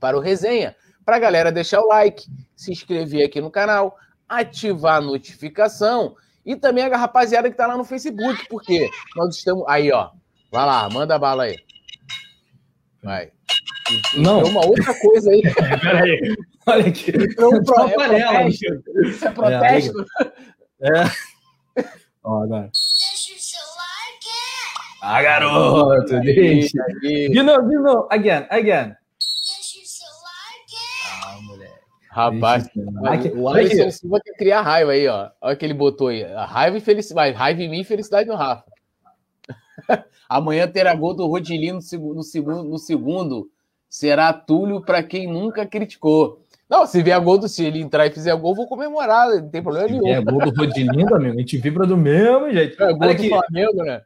para o resenha. Para a galera deixar o like, se inscrever aqui no canal, ativar a notificação e também a rapaziada que está lá no Facebook, porque nós estamos. Aí, ó. Vai lá, manda bala aí. Vai. Não. Tem uma outra coisa aí. Peraí. Olha aqui. Então, é, pro, é, protesto. é protesto. É. é. Ó, agora. Deixa o seu like. Ah, garoto, deixa. De novo, de novo. Again, again. Deixa o seu like. Ah, Rapaz, o Alisson Silva quer criar raiva aí, ó. Olha que ele botou aí. Raiva e felicidade. Raiva em mim e felicidade no Rafa. Amanhã terá gol do Rodilino no segundo, no segundo, no segundo será Túlio para quem nunca criticou. Não, se vier gol do se ele entrar e fizer gol, vou comemorar, não tem problema nenhum. É gol do Rodilindo, amigo, a gente vibra do mesmo jeito. É gol Olha do aqui. Flamengo, né?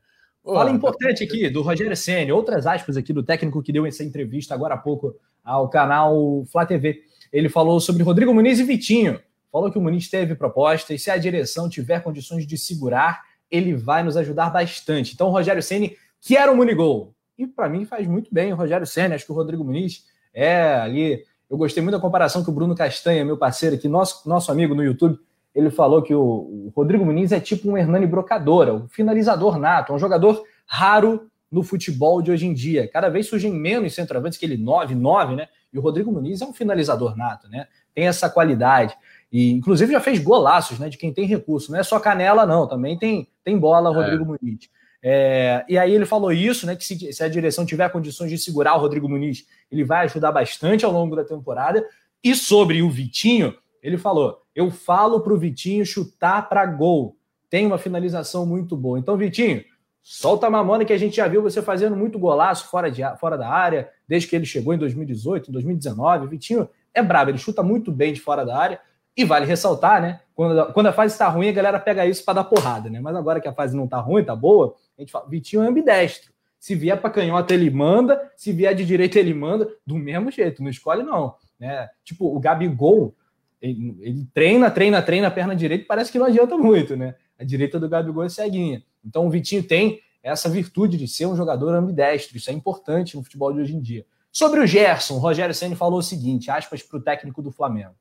Fala importante aqui do Rogério Senna, outras aspas aqui do técnico que deu essa entrevista agora há pouco ao canal Flá TV. Ele falou sobre Rodrigo Muniz e Vitinho. Falou que o Muniz teve proposta e se a direção tiver condições de segurar, ele vai nos ajudar bastante. Então, o Rogério Senna quer um Munigol. E para mim faz muito bem o Rogério Senna. Acho que o Rodrigo Muniz é ali. Eu gostei muito da comparação que o Bruno Castanha, meu parceiro aqui, nosso, nosso amigo no YouTube, ele falou que o, o Rodrigo Muniz é tipo um Hernani Brocadora, um finalizador nato, um jogador raro no futebol de hoje em dia. Cada vez surgem menos centroavantes que ele 9, 9, né? E o Rodrigo Muniz é um finalizador nato, né? Tem essa qualidade. E inclusive já fez golaços, né? De quem tem recurso. Não é só canela, não. Também tem, tem bola, Rodrigo é. Muniz. É, e aí ele falou isso, né? Que se, se, a direção tiver condições de segurar o Rodrigo Muniz, ele vai ajudar bastante ao longo da temporada. E sobre o Vitinho, ele falou: eu falo para o Vitinho chutar para gol. Tem uma finalização muito boa. Então, Vitinho, solta a mamona que a gente já viu você fazendo muito golaço fora, de, fora da área, desde que ele chegou em 2018, 2019. O Vitinho é brabo, ele chuta muito bem de fora da área. E vale ressaltar, né? Quando, quando a fase está ruim, a galera pega isso para dar porrada, né? Mas agora que a fase não está ruim, tá boa, a gente fala, Vitinho é ambidestro. Se vier para canhota, ele manda. Se vier de direita, ele manda. Do mesmo jeito, não escolhe, não. Né? Tipo, o Gabigol, ele, ele treina, treina, treina a perna direita parece que não adianta muito, né? A direita do Gabigol é ceguinha. Então o Vitinho tem essa virtude de ser um jogador ambidestro. Isso é importante no futebol de hoje em dia. Sobre o Gerson, o Rogério Senna falou o seguinte, aspas para o técnico do Flamengo.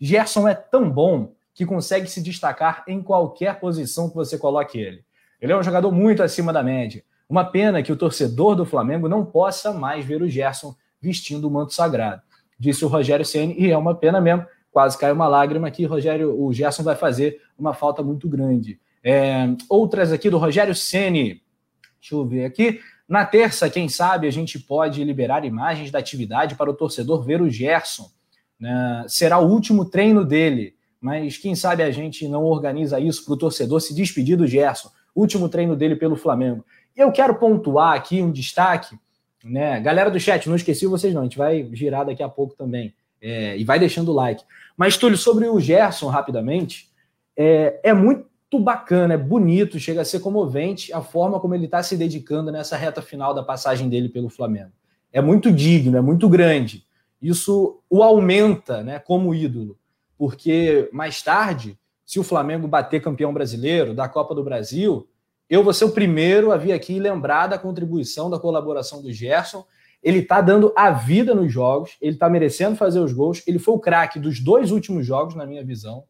Gerson é tão bom que consegue se destacar em qualquer posição que você coloque ele. Ele é um jogador muito acima da média. Uma pena que o torcedor do Flamengo não possa mais ver o Gerson vestindo o manto sagrado. Disse o Rogério Ceni e é uma pena mesmo. Quase caiu uma lágrima aqui. Rogério, o Gerson vai fazer uma falta muito grande. É, outras aqui do Rogério Ceni. Deixa eu ver aqui. Na terça, quem sabe, a gente pode liberar imagens da atividade para o torcedor ver o Gerson. Né? Será o último treino dele, mas quem sabe a gente não organiza isso para o torcedor se despedir do Gerson último treino dele pelo Flamengo. Eu quero pontuar aqui um destaque, né? Galera do chat, não esqueci vocês não, a gente vai girar daqui a pouco também. É, e vai deixando o like. Mas, Túlio, sobre o Gerson, rapidamente, é, é muito bacana, é bonito, chega a ser comovente a forma como ele está se dedicando nessa reta final da passagem dele pelo Flamengo. É muito digno, é muito grande. Isso o aumenta né, como ídolo, porque mais tarde se o Flamengo bater campeão brasileiro da Copa do Brasil, eu vou ser o primeiro a vir aqui lembrar da contribuição, da colaboração do Gerson. Ele está dando a vida nos jogos, ele está merecendo fazer os gols. Ele foi o craque dos dois últimos jogos, na minha visão.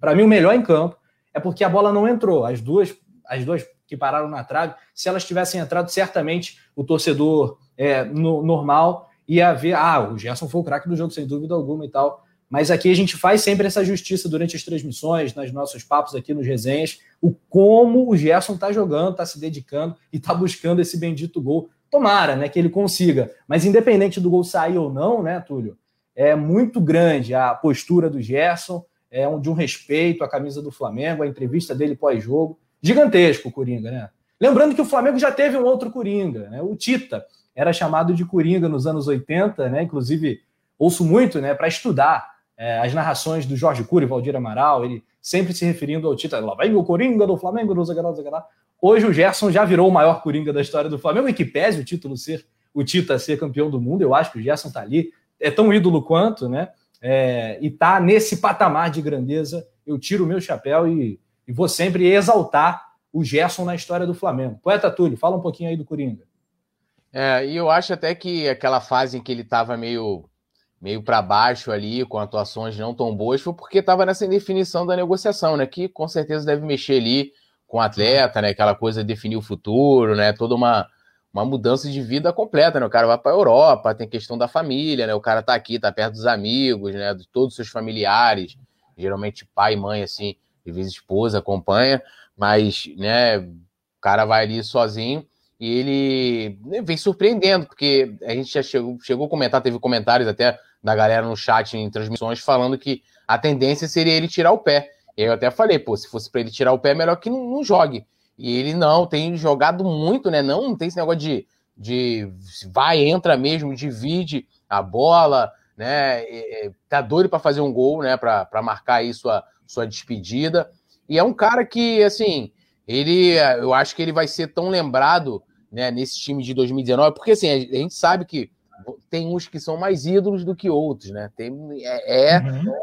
Para mim, o melhor em campo é porque a bola não entrou. As duas, as duas que pararam na trave, se elas tivessem entrado, certamente o torcedor é, no, normal ia ver, ah, o Gerson foi o craque do jogo, sem dúvida alguma e tal. Mas aqui a gente faz sempre essa justiça durante as transmissões, nos nossos papos aqui nos resenhas, o como o Gerson está jogando, está se dedicando e está buscando esse bendito gol. Tomara, né, que ele consiga. Mas independente do gol sair ou não, né, Túlio, é muito grande a postura do Gerson, é um, de um respeito à camisa do Flamengo, a entrevista dele pós-jogo. Gigantesco o Coringa, né? Lembrando que o Flamengo já teve um outro Coringa, né? O Tita era chamado de Coringa nos anos 80, né? Inclusive, ouço muito, né, para estudar é, as narrações do Jorge Cury, Valdir Amaral, ele sempre se referindo ao Tita, lá vem o Coringa do Flamengo, do Zagalá, Zagalá. Hoje o Gerson já virou o maior Coringa da história do Flamengo, e que pese o título ser o Tita ser campeão do mundo, eu acho que o Gerson tá ali, é tão ídolo quanto, né? É, e tá nesse patamar de grandeza, eu tiro o meu chapéu e, e vou sempre exaltar o Gerson na história do Flamengo. Poeta Túlio, fala um pouquinho aí do Coringa. É, e eu acho até que aquela fase em que ele estava meio, meio para baixo ali, com atuações não tão boas, foi porque estava nessa indefinição da negociação, né? Que com certeza deve mexer ali com o atleta, né? Aquela coisa de definir o futuro, né? Toda uma, uma mudança de vida completa, né? O cara vai para a Europa, tem questão da família, né? O cara tá aqui, tá perto dos amigos, né? De todos os seus familiares, geralmente pai mãe, assim, de vez esposa acompanha, mas, né? O cara vai ali sozinho e ele né, vem surpreendendo, porque a gente já chegou, chegou a comentar, teve comentários até da galera no chat em transmissões falando que a tendência seria ele tirar o pé. E eu até falei, pô, se fosse para ele tirar o pé, melhor que não, não, jogue. E ele não, tem jogado muito, né? Não, não tem esse negócio de, de vai, entra mesmo, divide a bola, né? E, tá doido para fazer um gol, né? Para marcar aí sua, sua despedida. E é um cara que, assim, ele, eu acho que ele vai ser tão lembrado né, nesse time de 2019, porque assim, a gente sabe que tem uns que são mais ídolos do que outros, né? Tem, é, é uhum.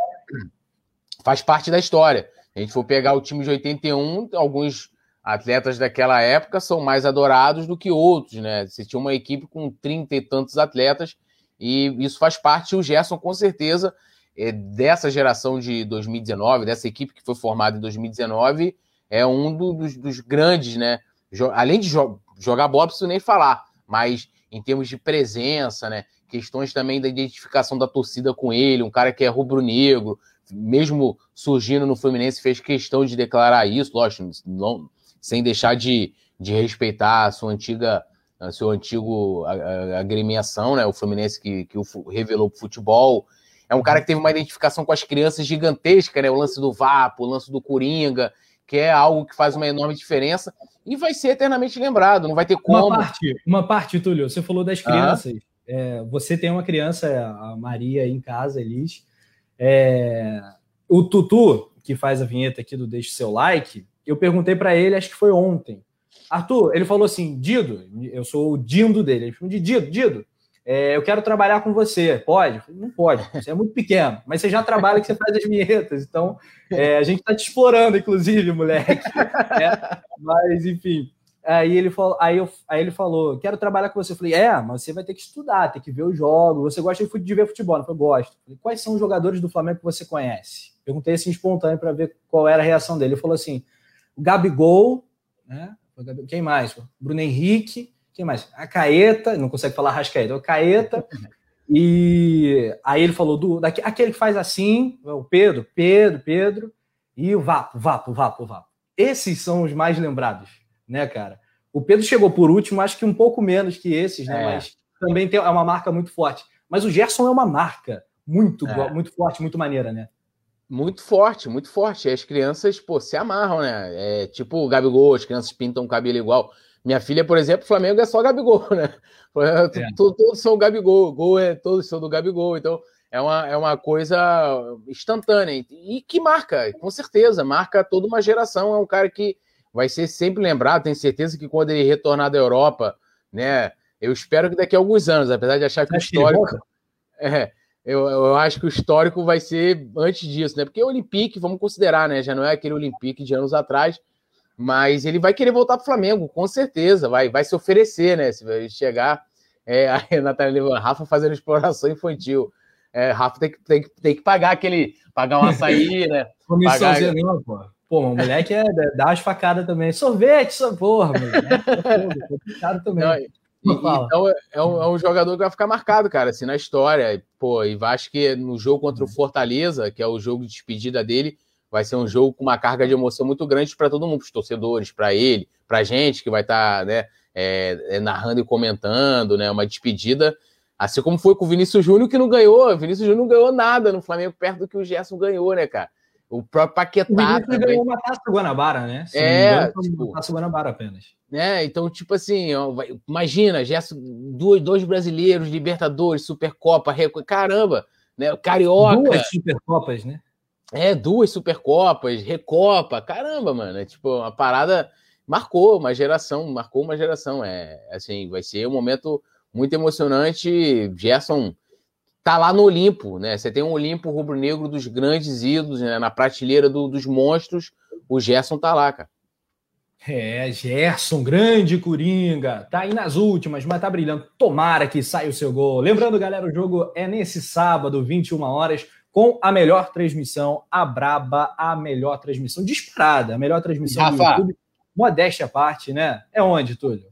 faz parte da história. A gente for pegar o time de 81, alguns atletas daquela época são mais adorados do que outros, né? Você tinha uma equipe com 30 e tantos atletas, e isso faz parte, o Gerson, com certeza, é, dessa geração de 2019, dessa equipe que foi formada em 2019, é um do, dos, dos, grandes, né? Além de jogar bola, preciso nem falar, mas em termos de presença, né? Questões também da identificação da torcida com ele, um cara que é rubro-negro, mesmo surgindo no Fluminense, fez questão de declarar isso, lógico, não, sem deixar de, de respeitar a sua antiga, a seu antigo agremiação, né? O Fluminense que, que o revelou pro futebol. É um cara que teve uma identificação com as crianças gigantesca, né? O lance do Vapo, o lance do Coringa que é algo que faz uma enorme diferença e vai ser eternamente lembrado, não vai ter como. Uma parte, uma parte Túlio, você falou das crianças. Ah. É, você tem uma criança, a Maria, em casa, Elis. É, o Tutu, que faz a vinheta aqui do Deixe Seu Like, eu perguntei para ele, acho que foi ontem. Arthur, ele falou assim: Dido, eu sou o Dindo dele. Ele falou Dido, Dido, é, eu quero trabalhar com você. Pode? Não pode, você é muito pequeno, mas você já trabalha que você faz as vinhetas, então é, a gente está te explorando, inclusive, moleque. Né? Mas, enfim. Aí ele, falou, aí, eu, aí ele falou: quero trabalhar com você. Eu falei, é, mas você vai ter que estudar, tem que ver os jogos. Você gosta de, de ver futebol? Eu falei, gosto. Eu falei, Quais são os jogadores do Flamengo que você conhece? Perguntei assim espontâneo para ver qual era a reação dele. Ele falou assim: o Gabigol, né? Quem mais? Bruno Henrique quem mais? A Caeta, não consegue falar Rascaeta, a Caeta. E aí ele falou do daqui, aquele que faz assim, o Pedro, Pedro, Pedro, e o Vapo, Vapo, Vapo, Vapo. Esses são os mais lembrados, né, cara? O Pedro chegou por último, acho que um pouco menos que esses, né? É. Mas também tem, é uma marca muito forte. Mas o Gerson é uma marca muito, é. muito forte, muito maneira, né? Muito forte, muito forte. As crianças, pô, se amarram, né? É tipo o Gabigol, as crianças pintam o cabelo igual. Minha filha, por exemplo, Flamengo é só Gabigol, né? É. Todos, todos são Gabigol, gol é todos são do Gabigol, então é uma, é uma coisa instantânea e que marca, com certeza, marca toda uma geração. É um cara que vai ser sempre lembrado. Tenho certeza que quando ele retornar da Europa, né? Eu espero que daqui a alguns anos, apesar de achar que o histórico. É, eu, eu acho que o histórico vai ser antes disso, né? Porque o Olympique, vamos considerar, né? Já não é aquele Olympique de anos atrás Mas ele vai querer voltar para o Flamengo, com certeza. Vai, vai se oferecer, né? Se vai chegar é, a Natália Rafa fazendo exploração infantil. É, Rafa tem que, tem, que, tem que pagar aquele. Pagar um açaí, né? Pagar... Não, pô. Pô, o moleque é, dá as facadas também. Sorvete, essa porra, mano. É complicado também. Não, e, então é um, é um, jogador que vai ficar marcado, cara, assim, na história. Pô, e acho que no jogo contra o uhum. Fortaleza, que é o jogo de despedida dele, vai ser um jogo com uma carga de emoção muito grande para todo mundo, para os torcedores, para ele, para a gente que vai estar, tá, né, é, é, narrando e comentando, né, uma despedida. Assim como foi com o Vinícius Júnior, que não ganhou. O Vinícius Júnior não ganhou nada no Flamengo, perto do que o Gerson ganhou, né, cara? O próprio Paquetá. O também. ganhou uma taça Guanabara, né? Se é, engano, tipo, uma taça Guanabara apenas. Né? Então, tipo assim, ó, imagina, Gerson, dois, dois brasileiros, Libertadores, Supercopa, caramba, né? Carioca. Duas Supercopas, né? É, duas Supercopas, Recopa, caramba, mano. É tipo, uma parada marcou uma geração, marcou uma geração. É assim, vai ser um momento muito emocionante. Gerson tá lá no Olimpo, né? Você tem um Olimpo rubro-negro dos grandes ídolos, né? Na prateleira do, dos monstros, o Gerson tá lá, cara. É, Gerson, grande Coringa, tá aí nas últimas, mas tá brilhando. Tomara que saia o seu gol. Lembrando, galera, o jogo é nesse sábado, 21 horas, com a melhor transmissão, a Braba, a melhor transmissão disparada, a melhor transmissão Rafa. do YouTube. Modéstia à parte, né? É onde, Túlio?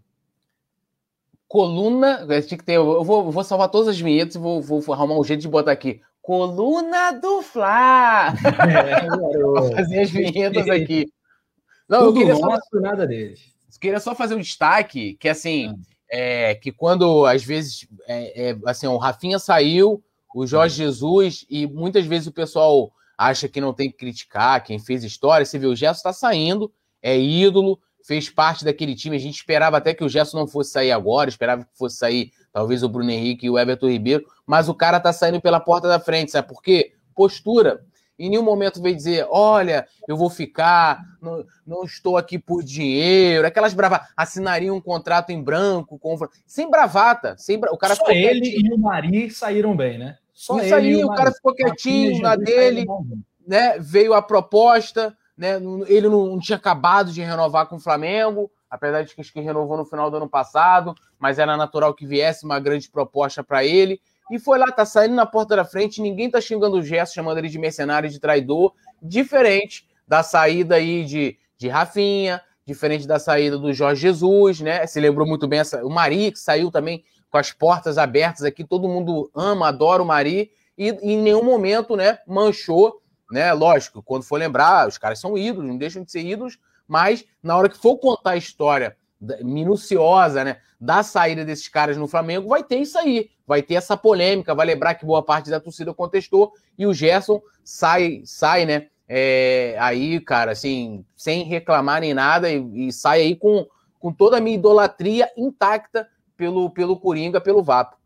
Coluna. Tinha que ter, eu vou, vou salvar todas as vinhetas e vou, vou arrumar um jeito de botar aqui. Coluna do Fla! É, vou fazer as vinhetas aqui. Não, Tudo eu queria só, nada deles. Eu queria só fazer um destaque que assim. É, que quando às vezes é, é, assim o Rafinha saiu, o Jorge Jesus e muitas vezes o pessoal acha que não tem que criticar quem fez história. Você vê o Gerson está saindo, é ídolo, fez parte daquele time. A gente esperava até que o Gerson não fosse sair agora, esperava que fosse sair talvez o Bruno Henrique e o Everton Ribeiro, mas o cara tá saindo pela porta da frente, sabe por quê? Postura. Em nenhum momento veio dizer, olha, eu vou ficar, não, não estou aqui por dinheiro, aquelas bravatas, assinaria um contrato em branco, com... sem bravata, sem bra... o cara Só ele quietinho. e o Mari saíram bem, né? Só Isso aí, o, o cara ficou quietinho na dele, né? Veio a proposta, né? Ele não tinha acabado de renovar com o Flamengo, apesar de que renovou no final do ano passado, mas era natural que viesse uma grande proposta para ele. E foi lá, tá saindo na porta da frente, ninguém tá xingando o Gerson, chamando ele de mercenário, de traidor, diferente da saída aí de, de Rafinha, diferente da saída do Jorge Jesus, né? Se lembrou muito bem essa, o Mari, que saiu também com as portas abertas aqui, todo mundo ama, adora o Mari, e, e em nenhum momento, né, manchou né? Lógico, quando for lembrar, os caras são ídolos, não deixam de ser ídolos, mas na hora que for contar a história minuciosa, né, da saída desses caras no Flamengo, vai ter isso aí, vai ter essa polêmica, vai lembrar que boa parte da torcida contestou e o Gerson sai, sai, né, é, aí, cara, assim, sem reclamar nem nada e, e, sai aí com, com toda a minha idolatria intacta pelo, pelo Coringa, pelo Vapo.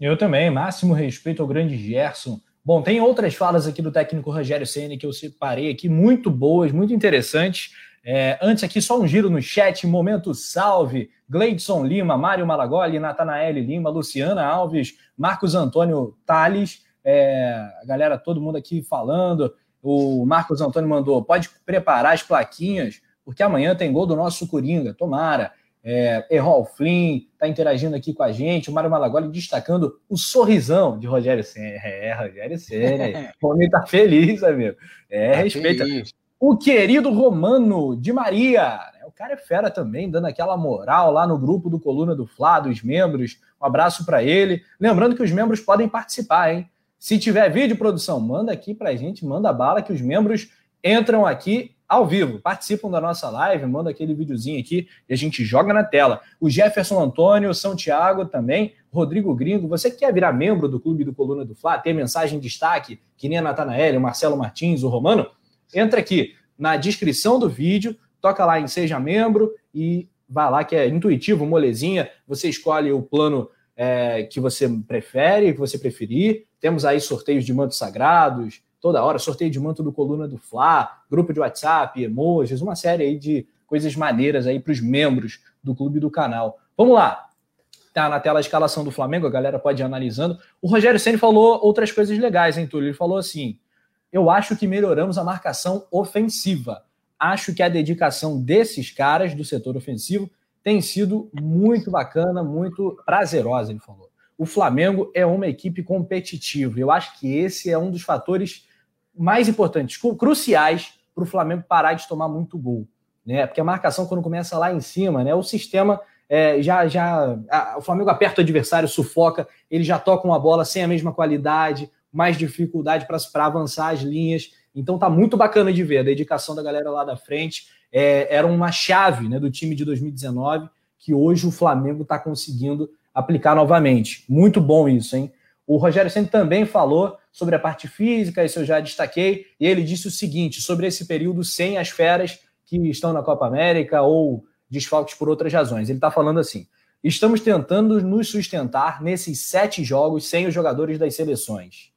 Eu também, máximo respeito ao grande Gerson, Bom, tem outras falas aqui do técnico Rogério Ceni que eu separei aqui, muito boas, muito interessantes. É, antes aqui, só um giro no chat, momento salve, Gleidson Lima, Mário Malagoli, Natanael Lima, Luciana Alves, Marcos Antônio Tales, é, galera, todo mundo aqui falando. O Marcos Antônio mandou, pode preparar as plaquinhas, porque amanhã tem gol do nosso Coringa, tomara. É, Errol Flynn está interagindo aqui com a gente, o Mário Malagoli destacando o sorrisão de Rogério Senna. É, Rogério Senna. o homem está feliz, amigo. É, tá respeita. Feliz. O querido Romano de Maria. Né? O cara é fera também, dando aquela moral lá no grupo do Coluna do Fla, dos membros. Um abraço para ele. Lembrando que os membros podem participar, hein? Se tiver vídeo produção, manda aqui para a gente, manda bala que os membros entram aqui ao vivo, participam da nossa live, manda aquele videozinho aqui e a gente joga na tela. O Jefferson Antônio, São Tiago também, Rodrigo Gringo, você que quer virar membro do Clube do Coluna do Fla, ter mensagem de destaque, que nem a Natanael, o Marcelo Martins, o Romano, entra aqui na descrição do vídeo, toca lá em Seja Membro e vai lá que é intuitivo, molezinha, você escolhe o plano é, que você prefere, que você preferir. Temos aí sorteios de mantos sagrados, toda hora, sorteio de manto do Coluna do Fla, grupo de WhatsApp, emojis, uma série aí de coisas maneiras aí para os membros do clube do canal. Vamos lá. Tá na tela a escalação do Flamengo, a galera pode ir analisando. O Rogério Ceni falou outras coisas legais, hein, Túlio? Ele falou assim: "Eu acho que melhoramos a marcação ofensiva. acho que a dedicação desses caras do setor ofensivo tem sido muito bacana, muito prazerosa, ele falou. O Flamengo é uma equipe competitiva. Eu acho que esse é um dos fatores mais importantes, cruciais para o Flamengo parar de tomar muito gol. Né? Porque a marcação, quando começa lá em cima, né, o sistema é, já. já a, o Flamengo aperta o adversário, sufoca, ele já toca uma bola sem a mesma qualidade, mais dificuldade para avançar as linhas. Então tá muito bacana de ver a dedicação da galera lá da frente. É, era uma chave né, do time de 2019 que hoje o Flamengo está conseguindo aplicar novamente. Muito bom isso, hein? O Rogério Senna também falou sobre a parte física, isso eu já destaquei, e ele disse o seguinte sobre esse período sem as feras que estão na Copa América ou desfalques por outras razões. Ele está falando assim: estamos tentando nos sustentar nesses sete jogos sem os jogadores das seleções.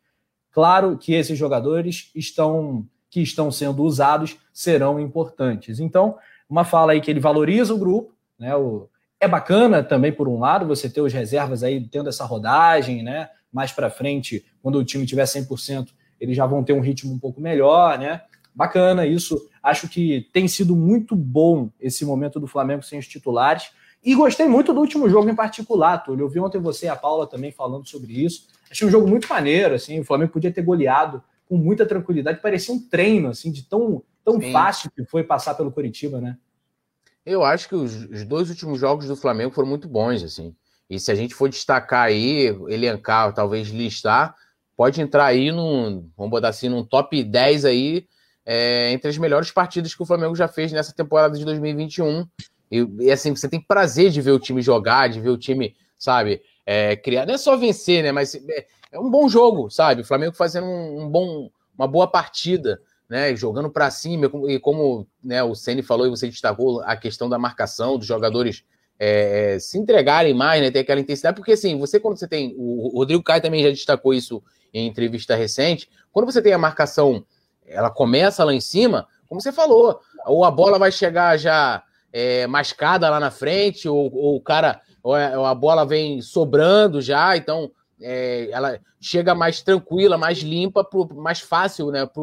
Claro que esses jogadores estão que estão sendo usados serão importantes. Então, uma fala aí que ele valoriza o grupo, né? O, é bacana também, por um lado, você ter os reservas aí tendo essa rodagem, né? Mais para frente, quando o time tiver 100%, eles já vão ter um ritmo um pouco melhor, né? Bacana isso. Acho que tem sido muito bom esse momento do Flamengo sem os titulares. E gostei muito do último jogo em particular, Túlio. Eu vi ontem você e a Paula também falando sobre isso. Achei um jogo muito maneiro, assim. O Flamengo podia ter goleado com muita tranquilidade. Parecia um treino, assim, de tão, tão fácil que foi passar pelo Curitiba, né? Eu acho que os, os, dois últimos jogos do Flamengo foram muito bons, assim. E se a gente for destacar aí, elencar, talvez listar, pode entrar aí num, vamos botar assim, num top 10 aí, é, entre as melhores partidas que o Flamengo já fez nessa temporada de 2021. E, e assim, você tem prazer de ver o time jogar, de ver o time, sabe, é, criar. Não é só vencer, né? Mas é, é um bom jogo, sabe? O Flamengo fazendo um, um bom, uma boa partida né, jogando para cima, e como né, o Ceni falou e você destacou a questão da marcação, dos jogadores é, é, se entregarem mais, né, ter aquela intensidade, porque assim, você quando você tem, o Rodrigo Caio também já destacou isso em entrevista recente, quando você tem a marcação, ela começa lá em cima, como você falou, ou a bola vai chegar já é, mascada lá na frente, ou, ou o cara, ou a bola vem sobrando já, então é, ela chega mais tranquila, mais limpa, pro, mais fácil né, para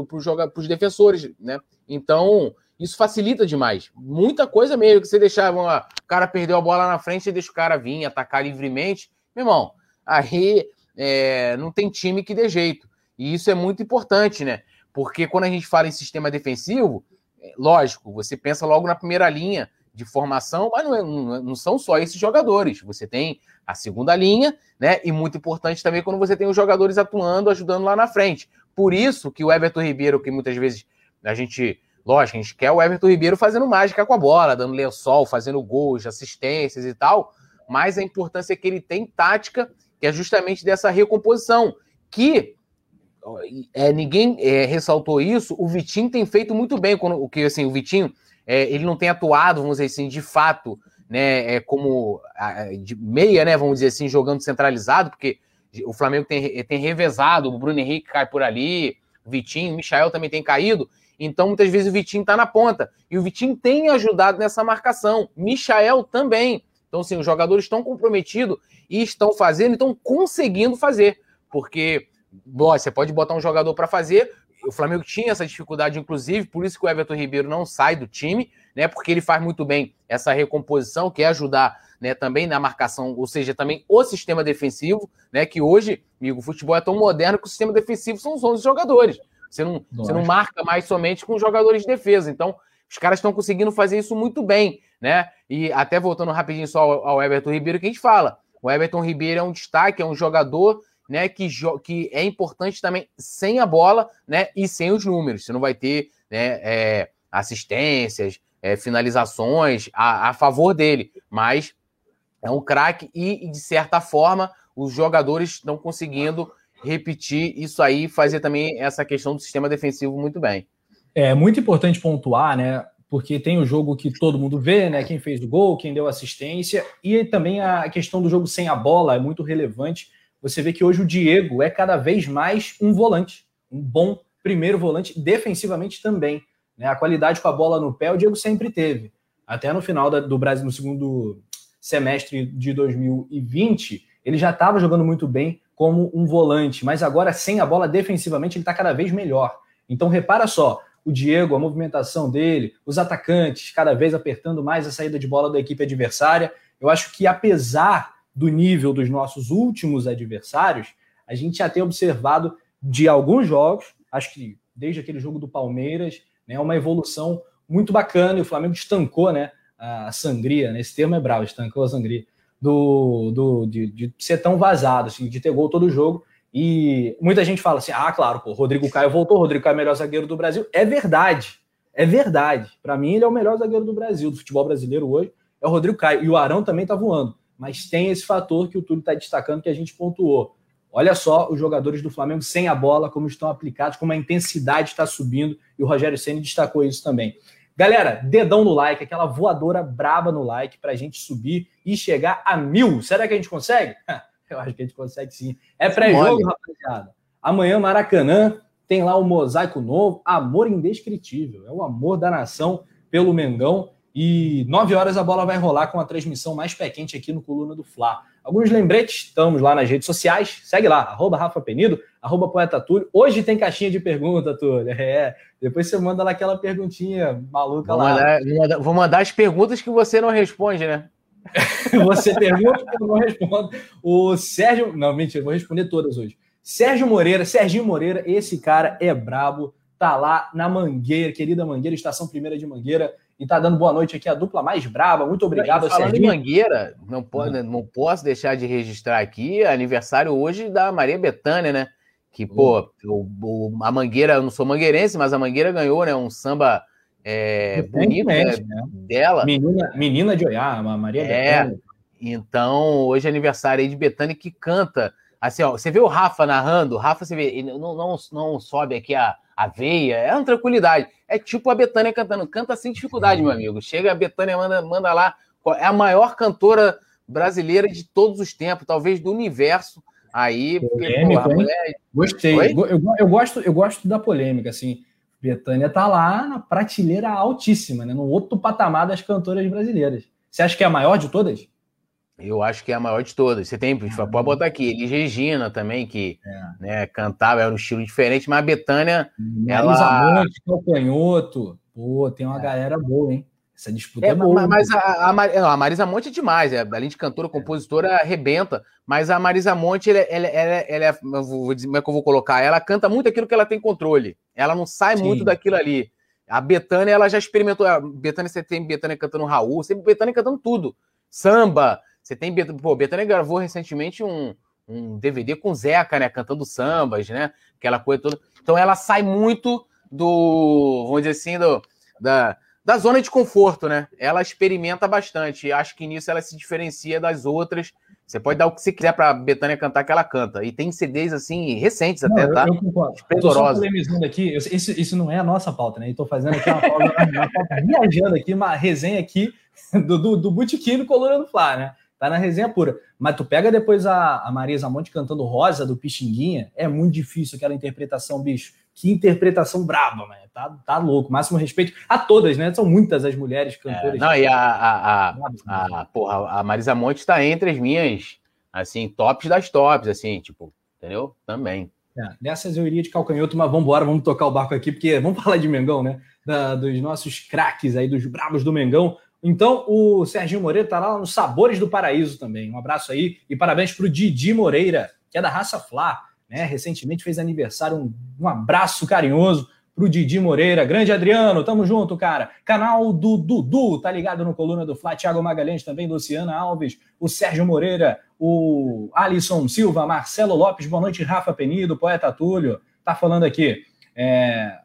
os defensores. Né? Então, isso facilita demais. Muita coisa mesmo, que você deixava, o cara perdeu a bola na frente, e deixa o cara vir atacar livremente. Meu irmão, aí é, não tem time que dê jeito. E isso é muito importante, né? Porque quando a gente fala em sistema defensivo, é, lógico, você pensa logo na primeira linha, de formação, mas não, é, não, são só esses jogadores. Você tem a segunda linha, né? E muito importante também quando você tem os jogadores atuando, ajudando lá na frente. Por isso que o Everton Ribeiro, que muitas vezes a gente, lógico, a gente quer o Everton Ribeiro fazendo mágica com a bola, dando lençol, fazendo gols, assistências e tal, mas a importância é que ele tem tática, que é justamente dessa recomposição, que é, ninguém é, ressaltou isso, o Vitinho tem feito muito bem, quando, o que assim, o Vitinho é, ele não tem atuado, vamos dizer assim, de fato, né, é, como de meia, né, vamos dizer assim, jogando centralizado, porque o Flamengo tem, tem revezado, o Bruno Henrique cai por ali, o Vitinho, o Michael também tem caído, então muitas vezes o Vitinho está na ponta, e o Vitinho tem ajudado nessa marcação, Michael também, então assim, os jogadores estão comprometidos e estão fazendo, estão conseguindo fazer, porque você pode botar um jogador para fazer, o Flamengo tinha essa dificuldade, inclusive, por isso que o Everton Ribeiro não sai do time, né? Porque ele faz muito bem essa recomposição, que é ajudar né, também na marcação, ou seja, também o sistema defensivo, né? Que hoje, amigo, o futebol é tão moderno que o sistema defensivo são os 11 jogadores. Você não, você não marca mais somente com jogadores de defesa. Então, os caras estão conseguindo fazer isso muito bem, né? E até voltando rapidinho só ao, Everton Ribeiro, que a gente fala. O Everton Ribeiro é um destaque, é um jogador né, que, que é importante também sem a bola, né, e sem os números. Você não vai ter, né, é, assistências, é, finalizações a, a, favor dele, mas é um craque e, de certa forma, os jogadores estão conseguindo repetir isso aí, fazer também essa questão do sistema defensivo muito bem. É muito importante pontuar, né? Porque tem o jogo que todo mundo vê, né? Quem fez o gol, quem deu assistência, e também a questão do jogo sem a bola é muito relevante você vê que hoje o Diego é cada vez mais um volante, um bom primeiro volante, defensivamente também. Né? A qualidade com a bola no pé o Diego sempre teve. Até no final do Brasil, no segundo semestre de 2020, ele já estava jogando muito bem como um volante, mas agora sem a bola defensivamente ele está cada vez melhor. Então repara só, o Diego, a movimentação dele, os atacantes cada vez apertando mais a saída de bola da equipe adversária. Eu acho que apesar do nível dos nossos últimos adversários, a gente já tem observado de alguns jogos, acho que desde aquele jogo do Palmeiras, né, uma evolução muito bacana e o Flamengo estancou né, a sangria, né, esse termo é bravo, estancou a sangria, do, do, de, de ser tão vazado, assim, de ter gol todo jogo. E muita gente fala assim: ah, claro, pô, Rodrigo Caio voltou, Rodrigo Caio é o melhor zagueiro do Brasil. É verdade, é verdade. Para mim, ele é o melhor zagueiro do Brasil, do futebol brasileiro hoje, é o Rodrigo Caio. E o Arão também tá voando. Mas tem esse fator que o Túlio está destacando que a gente pontuou. Olha só os jogadores do Flamengo sem a bola, como estão aplicados, como a intensidade está subindo, e o Rogério Senna destacou isso também. Galera, dedão no like, aquela voadora braba no like para a gente subir e chegar a mil. Será que a gente consegue? Eu acho que a gente consegue sim. É pré-jogo, rapaziada. Amanhã, Maracanã, tem lá o mosaico novo, amor indescritível. É o amor da nação pelo Mengão. E nove horas a bola vai rolar com a transmissão mais pé quente aqui no Coluna do Fla. Alguns lembretes, estamos lá nas redes sociais. Segue lá, arroba Rafa Penido, arroba Poeta Túlio. Hoje tem caixinha de pergunta, Túlio. É, depois você manda lá aquela perguntinha maluca vou lá. Mandar, vou mandar as perguntas que você não responde, né? você pergunta que eu não respondo. O Sérgio. Não, mentira, vou responder todas hoje. Sérgio Moreira, Serginho Moreira, esse cara é brabo, tá lá na Mangueira, querida Mangueira, Estação Primeira de Mangueira, e tá dando boa noite aqui, a dupla mais braba. Muito obrigado, Falando Serginho. em Mangueira, não, pode, uhum. não posso deixar de registrar aqui aniversário hoje da Maria Bethânia, né? Que, pô, uhum. o, o, a Mangueira, eu não sou mangueirense, mas a Mangueira ganhou, né? Um samba é, bonito né, né? dela. Menina, menina de olhar, a Maria é, Bethânia. Então, hoje é aniversário aí de Betânia que canta. Assim, ó, você vê o Rafa narrando, o Rafa, você vê, ele não, não, não sobe aqui a, a veia, é uma tranquilidade. É tipo a Betânia cantando, canta sem dificuldade, meu amigo. Chega a Betânia, manda, manda lá. É a maior cantora brasileira de todos os tempos, talvez do universo. Aí, porque, pô, mulher... Gostei. Eu, eu, eu, gosto, eu gosto da polêmica, assim. Betânia tá lá na prateleira altíssima, né? No outro patamar das cantoras brasileiras. Você acha que é a maior de todas? Eu acho que é a maior de todas. Você tem, pode botar aqui, Elis Regina também, que é. né, cantava, era um estilo diferente, mas a Betânia. Marisa ela... Monte, Calcanhoto. Pô, tem uma é. galera boa, hein? Essa disputa é, é boa. Mas a, a, a, Marisa Monte é demais, é, além de cantora, é. compositora, arrebenta. Mas a Marisa Monte, ela, ela, ela, ela é, vou dizer, como é que eu vou colocar? Ela canta muito aquilo que ela tem controle. Ela não sai Sim. muito daquilo ali. A Betânia, ela já experimentou. A Betânia, você tem Betânia cantando Raul, você tem Betânia cantando tudo. Samba. Você tem. Pô, Betânia gravou recentemente um, um DVD com Zeca, né? Cantando sambas, né? Aquela coisa toda. Então ela sai muito do. Vamos dizer assim, do, da da zona de conforto, né? Ela experimenta bastante. E acho que nisso ela se diferencia das outras. Você pode dar o que você quiser para Betânia cantar que ela canta. E tem CDs assim, recentes não, até, tá? Eu, concordo. Estou polemizando aqui. Isso, isso não é a nossa pauta, né? Estou fazendo aqui uma pauta, uma pauta viajando aqui, uma resenha aqui do, do, do Coluna do Fla, né? Tá na resenha pura. Mas tu pega depois a, a Marisa Monte cantando Rosa do Pixinguinha, é muito difícil aquela interpretação, bicho. Que interpretação braba, mano. Tá, tá louco. Máximo respeito a todas, né? São muitas as mulheres cantoras. É, não, e a, a, a, a, porra, a Marisa Monte está entre as minhas, assim, tops das tops, assim, tipo, entendeu? Também. É, dessas eu iria de calcanhoto, mas vamos embora, vamos tocar o barco aqui, porque vamos falar de Mengão, né? Da, dos nossos craques aí, dos bravos do Mengão. Então, o Serginho Moreira tá lá nos Sabores do Paraíso também. Um abraço aí e parabéns para o Didi Moreira, que é da raça Flá né? Recentemente fez aniversário, um, um abraço carinhoso pro Didi Moreira. Grande Adriano, tamo junto, cara. Canal do Dudu, tá ligado no Coluna do Fla. Thiago Magalhães também, Luciana Alves, o Sérgio Moreira, o Alisson Silva, Marcelo Lopes, boa noite, Rafa Penido, Poeta Túlio. Tá falando aqui. É...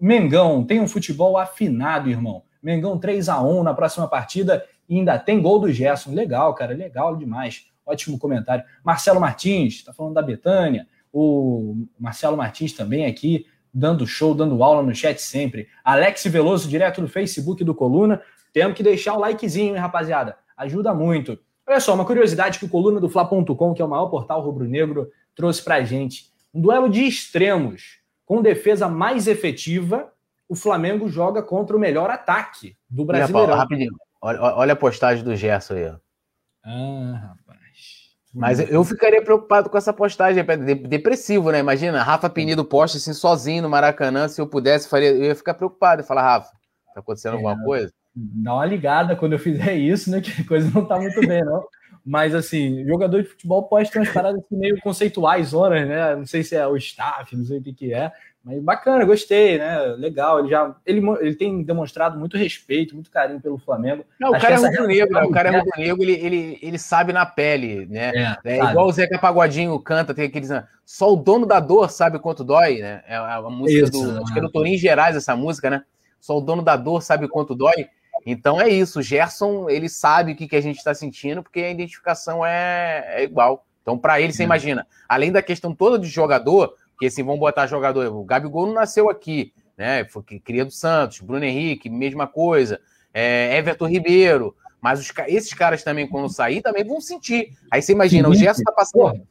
Mengão tem um futebol afinado, irmão. Mengão 3 a 1 na próxima partida e ainda tem gol do Gerson. Legal, cara, legal demais. Ótimo comentário. Marcelo Martins, tá falando da Betânia o Marcelo Martins também aqui, dando show, dando aula no chat sempre. Alex Veloso, direto do Facebook do Coluna. Temos que deixar o likezinho, hein, rapaziada? Ajuda muito. Olha só, uma curiosidade que o Coluna do Fla.com, que é o maior portal rubro-negro, trouxe pra gente. Um duelo de extremos. Com defesa mais efetiva, o Flamengo joga contra o melhor ataque do Brasileirão. rapidinho. Olha, olha, a postagem do Gerson aí. Ó. Ah, rapaz. Mas eu ficaria preocupado com essa postagem, é depressivo, né? Imagina, Rafa Penido posta assim sozinho no Maracanã, se eu pudesse, faria, eu ia ficar preocupado e falar, Rafa, tá acontecendo é, alguma coisa? Dá uma ligada quando eu fizer isso, né? Que a coisa não tá muito bem, não. Mas, assim, jogador de futebol pode ter umas paradas assim, meio conceituais, horas, né? Não sei se é o staff, não sei o que, que é. Mas bacana, gostei, né? Legal. Ele já ele, ele tem demonstrado muito respeito, muito carinho pelo Flamengo. Não, o cara é negro, né? O cara é muito negro, ele, ele, ele sabe na pele, né? É, é igual o Zeca Pagodinho canta, tem aqueles. Só o dono da dor sabe quanto dói, né? É a, a música isso, do. Acho que é do Toninho Gerais essa música, né? Só o dono da dor sabe quanto dói. Então é isso, o Gerson, ele sabe o que, que a gente está sentindo, porque a identificação é, é igual. Então, para ele, você hum. imagina, além da questão toda de jogador, que assim, vão botar jogador, o Gabigol não nasceu aqui, né? Foi cria do Santos, Bruno Henrique, mesma coisa, é, Everton Ribeiro, mas os, esses caras também, quando sair, também vão sentir. Aí você imagina, o Gerson tá passando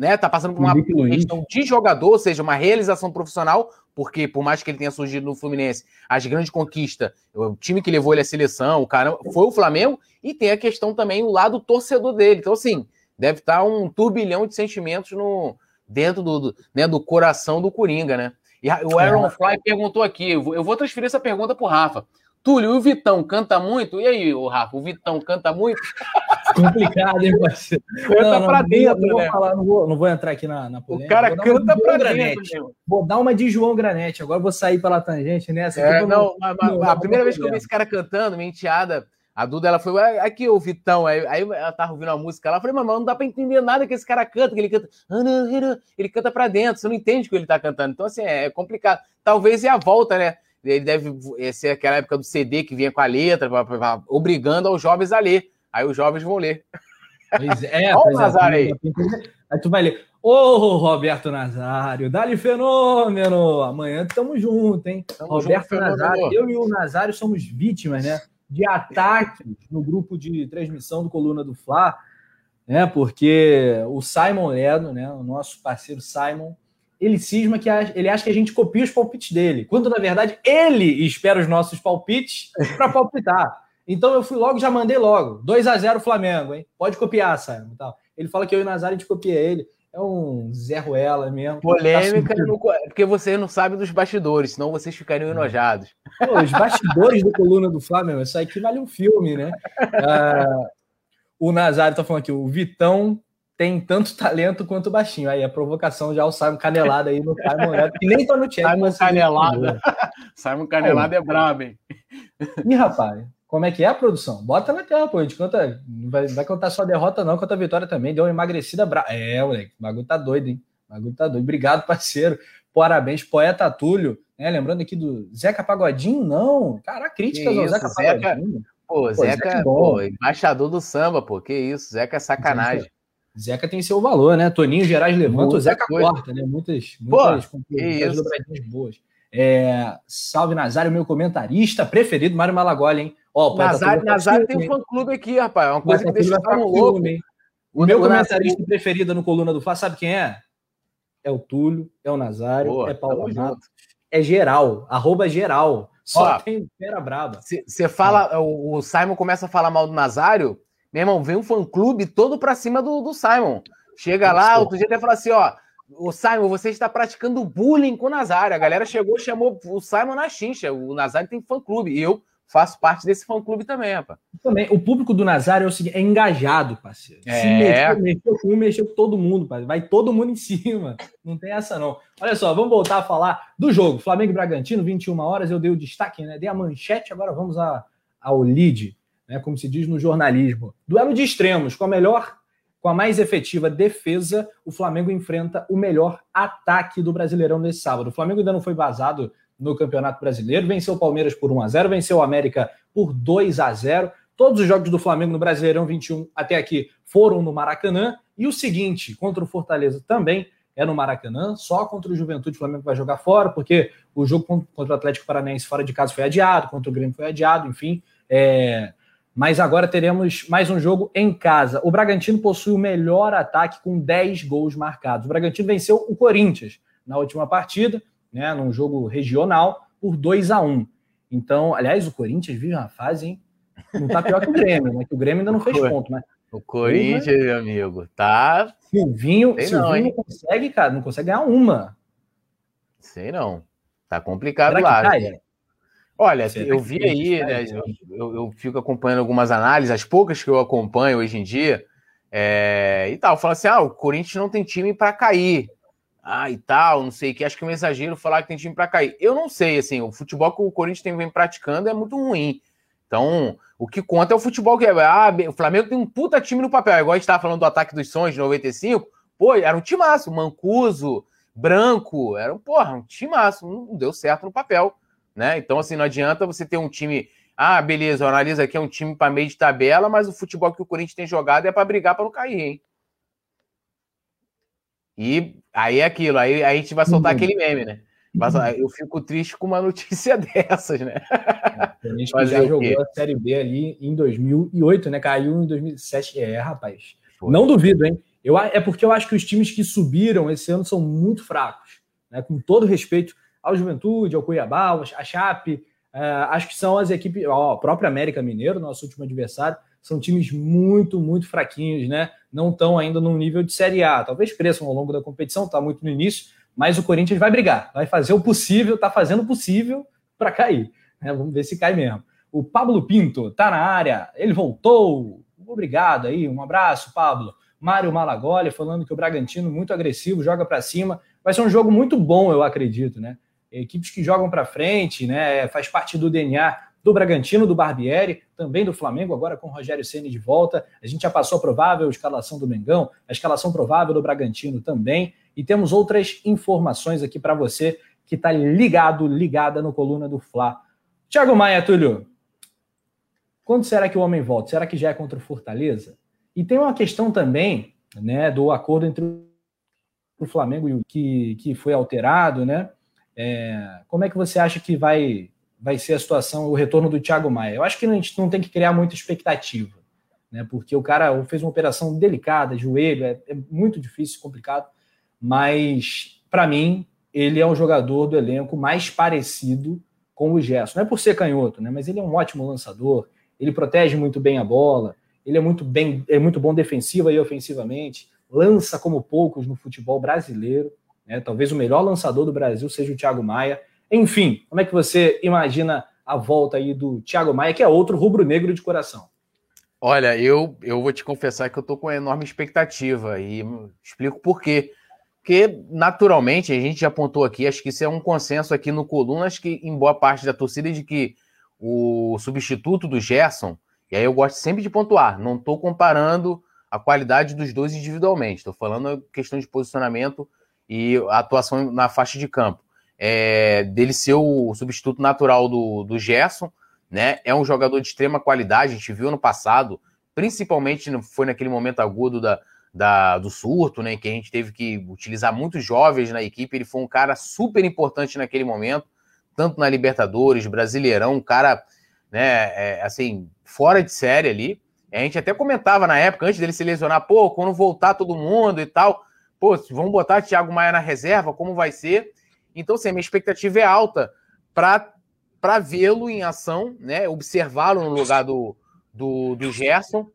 né? Tá passando por uma questão de jogador, ou seja, uma realização profissional, porque por mais que ele tenha surgido no Fluminense, as grandes conquistas, o time que levou ele à seleção, o cara foi o Flamengo, e tem a questão também o lado torcedor dele. Então, assim, deve estar tá um turbilhão de sentimentos no dentro do, né, do coração do Coringa, né? E o Aaron é. Fly perguntou aqui, eu vou, transferir essa pergunta pro Rafa. Túlio, o Vitão canta muito? E aí, o Rafa, o Vitão canta muito? Complicado, hein, parceiro? Canta não, pra dentro, não, né? Vou falar, não, vou, não vou entrar aqui na, na polêmica. O cara canta pra Granete. dentro. Vou dar uma de João Granete. Agora vou sair pela tangente nessa. É, não, mas, mas, a primeira vez que eu vi esse cara cantando, minha enteada, a Duda, ela foi, aqui o Vitão, aí, aí ela tava ouvindo a música lá, eu falei, mas não dá pra entender nada que esse cara canta, que ele canta, ele canta pra dentro, você não entende o que ele tá cantando. Então, assim, é, é complicado. Talvez é a volta, né? Ele deve ser aquela época do CD que vinha com a letra, obrigando aos jovens a ler. Aí os jovens vão ler. Pois é, Olha o é, Nazário aí. Aí tu vai ler. Ô, oh, Roberto Nazário, dá-lhe fenômeno. Amanhã estamos juntos, hein? Tamo Roberto junto, Nazário, eu e o Nazário somos vítimas, né? De ataque no grupo de transmissão do Coluna do Fla, né? Porque o Simon Ledo, né? O nosso parceiro Simon, ele cisma que ele acha que a gente copia os palpites dele, quando na verdade ele espera os nossos palpites para palpitar. Então eu fui logo, já mandei logo. 2 a 0 Flamengo, hein? Pode copiar, Simon. Tal. Ele fala que eu e o Nazário a gente copia ele. É um Zé Ruela mesmo. Polêmica, tá porque você não sabe dos bastidores, senão vocês ficariam enojados. Pô, os bastidores do Coluna do Flamengo, isso aqui vale um filme, né? Uh, o Nazário tá falando aqui, o Vitão tem tanto talento quanto o baixinho. Aí a provocação já o Simon Canelada aí no Simon Neto, que nem tá no chat. Simon Canelada. Simon Canelada é brabo, hein? Ih, rapaz, como é que é a produção? Bota na tela, pô. A gente. Não vai, vai contar só a derrota, não, conta a vitória também. Deu uma emagrecida brava. É, moleque, o bagulho tá doido, hein? O bagulho tá doido. Obrigado, parceiro. Parabéns, poeta Túlio. Né? Lembrando aqui do Zeca Pagodinho, não. Cara, críticas ao Zeca Pagodinho. Pô, pô Zeca, Zeca é pô, embaixador do samba, pô. Que isso, Zeca é sacanagem. Zeca. Tem seu valor, né? Toninho Gerais levanta, Muita o Zeca coisa. corta, né? Muitas, muitas, muitas dobradinhas boas. É, salve Nazário, meu comentarista preferido, Mário Malagoli, hein? Ó, Nazário, Nazário tem um fã-clube aqui, rapaz. É uma coisa que deixa eu louco. Hein? O, o meu comentarista preferido no Coluna do Fá, sabe quem é? É o Túlio, é o Nazário, Boa, é Paulo Renato. É geral, arroba geral. Só Ó, tem fera braba. Você fala, o Simon começa a falar mal do Nazário, meu irmão, vem um fã-clube todo pra cima do, do Simon. Chega lá, outro dia até fala assim, ó, o Simon, você está praticando bullying com o Nazário. A galera chegou chamou o Simon na chincha. O Nazário tem fã-clube. E eu faço parte desse fã-clube também, rapaz. Também. O público do Nazário é, o seguinte, é engajado, parceiro. É. Se mexeu, mexeu com um, mexeu com todo mundo, parceiro. Vai todo mundo em cima. Não tem essa, não. Olha só, vamos voltar a falar do jogo. Flamengo e Bragantino, 21 horas. Eu dei o destaque, né? Dei a manchete, agora vamos a, ao lead né, como se diz no jornalismo. Duelo de extremos, com a melhor, com a mais efetiva defesa, o Flamengo enfrenta o melhor ataque do Brasileirão nesse sábado. O Flamengo ainda não foi vazado no Campeonato Brasileiro, venceu o Palmeiras por 1 a 0, venceu o América por 2 a 0. Todos os jogos do Flamengo no Brasileirão 21 até aqui foram no Maracanã e o seguinte, contra o Fortaleza também é no Maracanã, só contra o Juventude o Flamengo vai jogar fora, porque o jogo contra o Atlético Paranaense fora de casa foi adiado, contra o Grêmio foi adiado, enfim, é, mas agora teremos mais um jogo em casa. O Bragantino possui o melhor ataque com 10 gols marcados. O Bragantino venceu o Corinthians na última partida, né, num jogo regional, por 2 a 1 Então, aliás, o Corinthians vive uma fase, hein? Não tá pior que o Grêmio, né? Que o Grêmio ainda não fez ponto, mas O Corinthians, meu amigo, tá. Silvinho, Sei Silvinho não, não, consegue, cara, não consegue ganhar uma. Sei não. Tá complicado Será lá. Né? Olha, eu vi aí, né, eu, eu, fico acompanhando algumas análises, as poucas que eu acompanho hoje em dia, é, e tal, fala assim: ah, o Corinthians não tem time para cair. Ah, e tal, não sei o que. Acho que é um exagero falar que tem time para cair. Eu não sei, assim, o futebol que o Corinthians tem, vem praticando é muito ruim. Então, o que conta é o futebol que é. Ah, o Flamengo tem um puta time no papel. Igual a gente estava falando do ataque dos sonhos de 95. Pô, era um timaço. Mancuso, Branco, era um, porra, um timaço. Não deu certo no papel. Né? Então, assim, não adianta você ter um time. Ah, beleza, analisa aqui, é um time para meio de tabela, mas o futebol que o Corinthians tem jogado é para brigar para não cair, hein? E aí é aquilo, aí, aí a gente vai soltar uhum. aquele meme, né? Mas uhum. eu fico triste com uma notícia dessas, né? É, a gente já jogou a Série B ali em 2008, né? Caiu em 2007. É, rapaz. Foi. Não duvido, hein? Eu, é porque eu acho que os times que subiram esse ano são muito fracos. Né? Com todo respeito ao Juventude, ao Cuiabá, a Chape, uh, acho que são as equipes, ó, a própria América Mineiro, nosso último adversário, são times muito, muito fraquinhos, né? Não estão ainda no nível de Série A. Talvez cresçam ao longo da competição, está muito no início, mas o Corinthians vai brigar, vai fazer o possível, está fazendo o possível para cair. Né? Vamos ver se cai mesmo. O Pablo Pinto está na área, ele voltou. Obrigado aí, um abraço, Pablo. Mário Malagoli falando que o Bragantino muito agressivo, joga para cima. Vai ser um jogo muito bom, eu acredito, né? Equipes que jogam para frente, né? Faz parte do DNA do Bragantino, do Barbieri, também do Flamengo, agora com o Rogério Ceni de volta. A gente já passou a provável escalação do Mengão, a escalação provável do Bragantino também. E temos outras informações aqui para você que está ligado, ligada no coluna do Fla. Thiago Maia, Túlio, quando será que o homem volta? Será que já é contra o Fortaleza? E tem uma questão também né, do acordo entre o Flamengo e o que, que foi alterado, né? É, como é que você acha que vai, vai ser a situação, o retorno do Thiago Maia? Eu acho que a gente não tem que criar muita expectativa, né? Porque o cara fez uma operação delicada, joelho, é, é muito difícil, complicado, mas para mim ele é o jogador do elenco mais parecido com o Gerson. Não é por ser canhoto, né? Mas ele é um ótimo lançador, ele protege muito bem a bola, ele é muito bem, é muito bom defensiva e ofensivamente, lança como poucos no futebol brasileiro. Né? Talvez o melhor lançador do Brasil seja o Thiago Maia. Enfim, como é que você imagina a volta aí do Thiago Maia, que é outro rubro-negro de coração? Olha, eu, eu vou te confessar que eu estou com enorme expectativa e explico por quê. Porque, naturalmente, a gente já apontou aqui, acho que isso é um consenso aqui no Coluna, acho que em boa parte da torcida, de que o substituto do Gerson, e aí eu gosto sempre de pontuar, não estou comparando a qualidade dos dois individualmente, estou falando questão de posicionamento e atuação na faixa de campo. É, dele ser o substituto natural do, do Gerson, né? É um jogador de extrema qualidade, a gente viu no passado, principalmente foi naquele momento agudo da, da, do surto, né? Que a gente teve que utilizar muitos jovens na equipe. Ele foi um cara super importante naquele momento, tanto na Libertadores, Brasileirão, um cara, né? É, assim, fora de série ali. A gente até comentava na época, antes dele se lesionar, pô, quando voltar todo mundo e tal, pô, vamos botar Thiago Maia na reserva, como vai ser? Então, assim, a minha expectativa é alta para vê-lo em ação, né? Observá-lo no lugar do, do, do Gerson.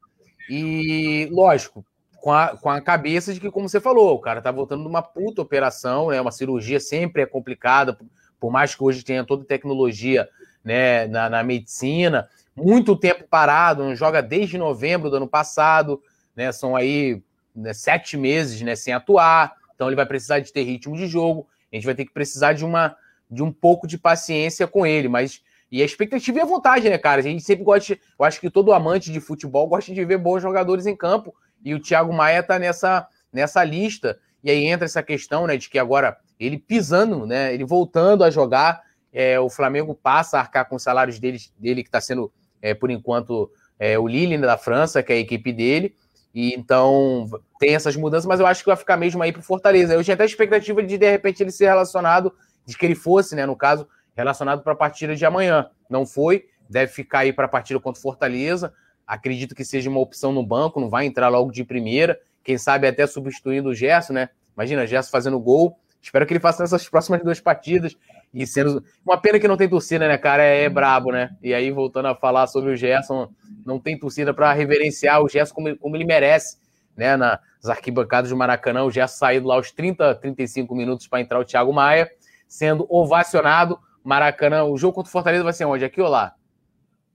E, lógico, com a, com a cabeça de que, como você falou, o cara tá voltando de uma puta operação, né? Uma cirurgia sempre é complicada, por mais que hoje tenha toda tecnologia né, na, na medicina muito tempo parado, não joga desde novembro do ano passado, né? São aí né, sete meses né, sem atuar, então ele vai precisar de ter ritmo de jogo. A gente vai ter que precisar de uma de um pouco de paciência com ele, mas e a expectativa e a vontade, né, cara? A gente sempre gosta, eu acho que todo amante de futebol gosta de ver bons jogadores em campo, e o Thiago Maia tá nessa nessa lista. E aí entra essa questão, né, de que agora ele pisando, né, ele voltando a jogar, é, o Flamengo passa a arcar com os salários dele, dele que está sendo é, por enquanto, é, o Lille da França, que é a equipe dele. E então tem essas mudanças, mas eu acho que vai ficar mesmo aí para Fortaleza. Eu tinha até a expectativa de, de repente, ele ser relacionado, de que ele fosse, né, no caso, relacionado para a partida de amanhã. Não foi, deve ficar aí para a partida contra Fortaleza. Acredito que seja uma opção no banco, não vai entrar logo de primeira. Quem sabe até substituindo o Gerson, né? Imagina, Gerson fazendo gol. Espero que ele faça nessas próximas duas partidas. E sendo. Uma pena que não tem torcida, né, cara? É, é brabo, né? E aí, voltando a falar sobre o Gerson, não tem torcida para reverenciar o Gerson como, como ele merece, né? Nas arquibancadas do Maracanã, o Gerson saindo lá aos 30, 35 minutos para entrar o Thiago Maia, sendo ovacionado. Maracanã, o jogo contra o Fortaleza vai ser onde? Aqui ou lá?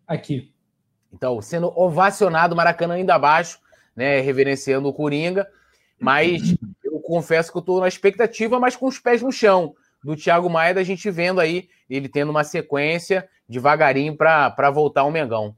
Aqui. Então, sendo ovacionado, Maracanã ainda abaixo, né? Reverenciando o Coringa. Mas confesso que eu estou na expectativa, mas com os pés no chão do Thiago Maia, da gente vendo aí ele tendo uma sequência devagarinho para voltar ao Mengão.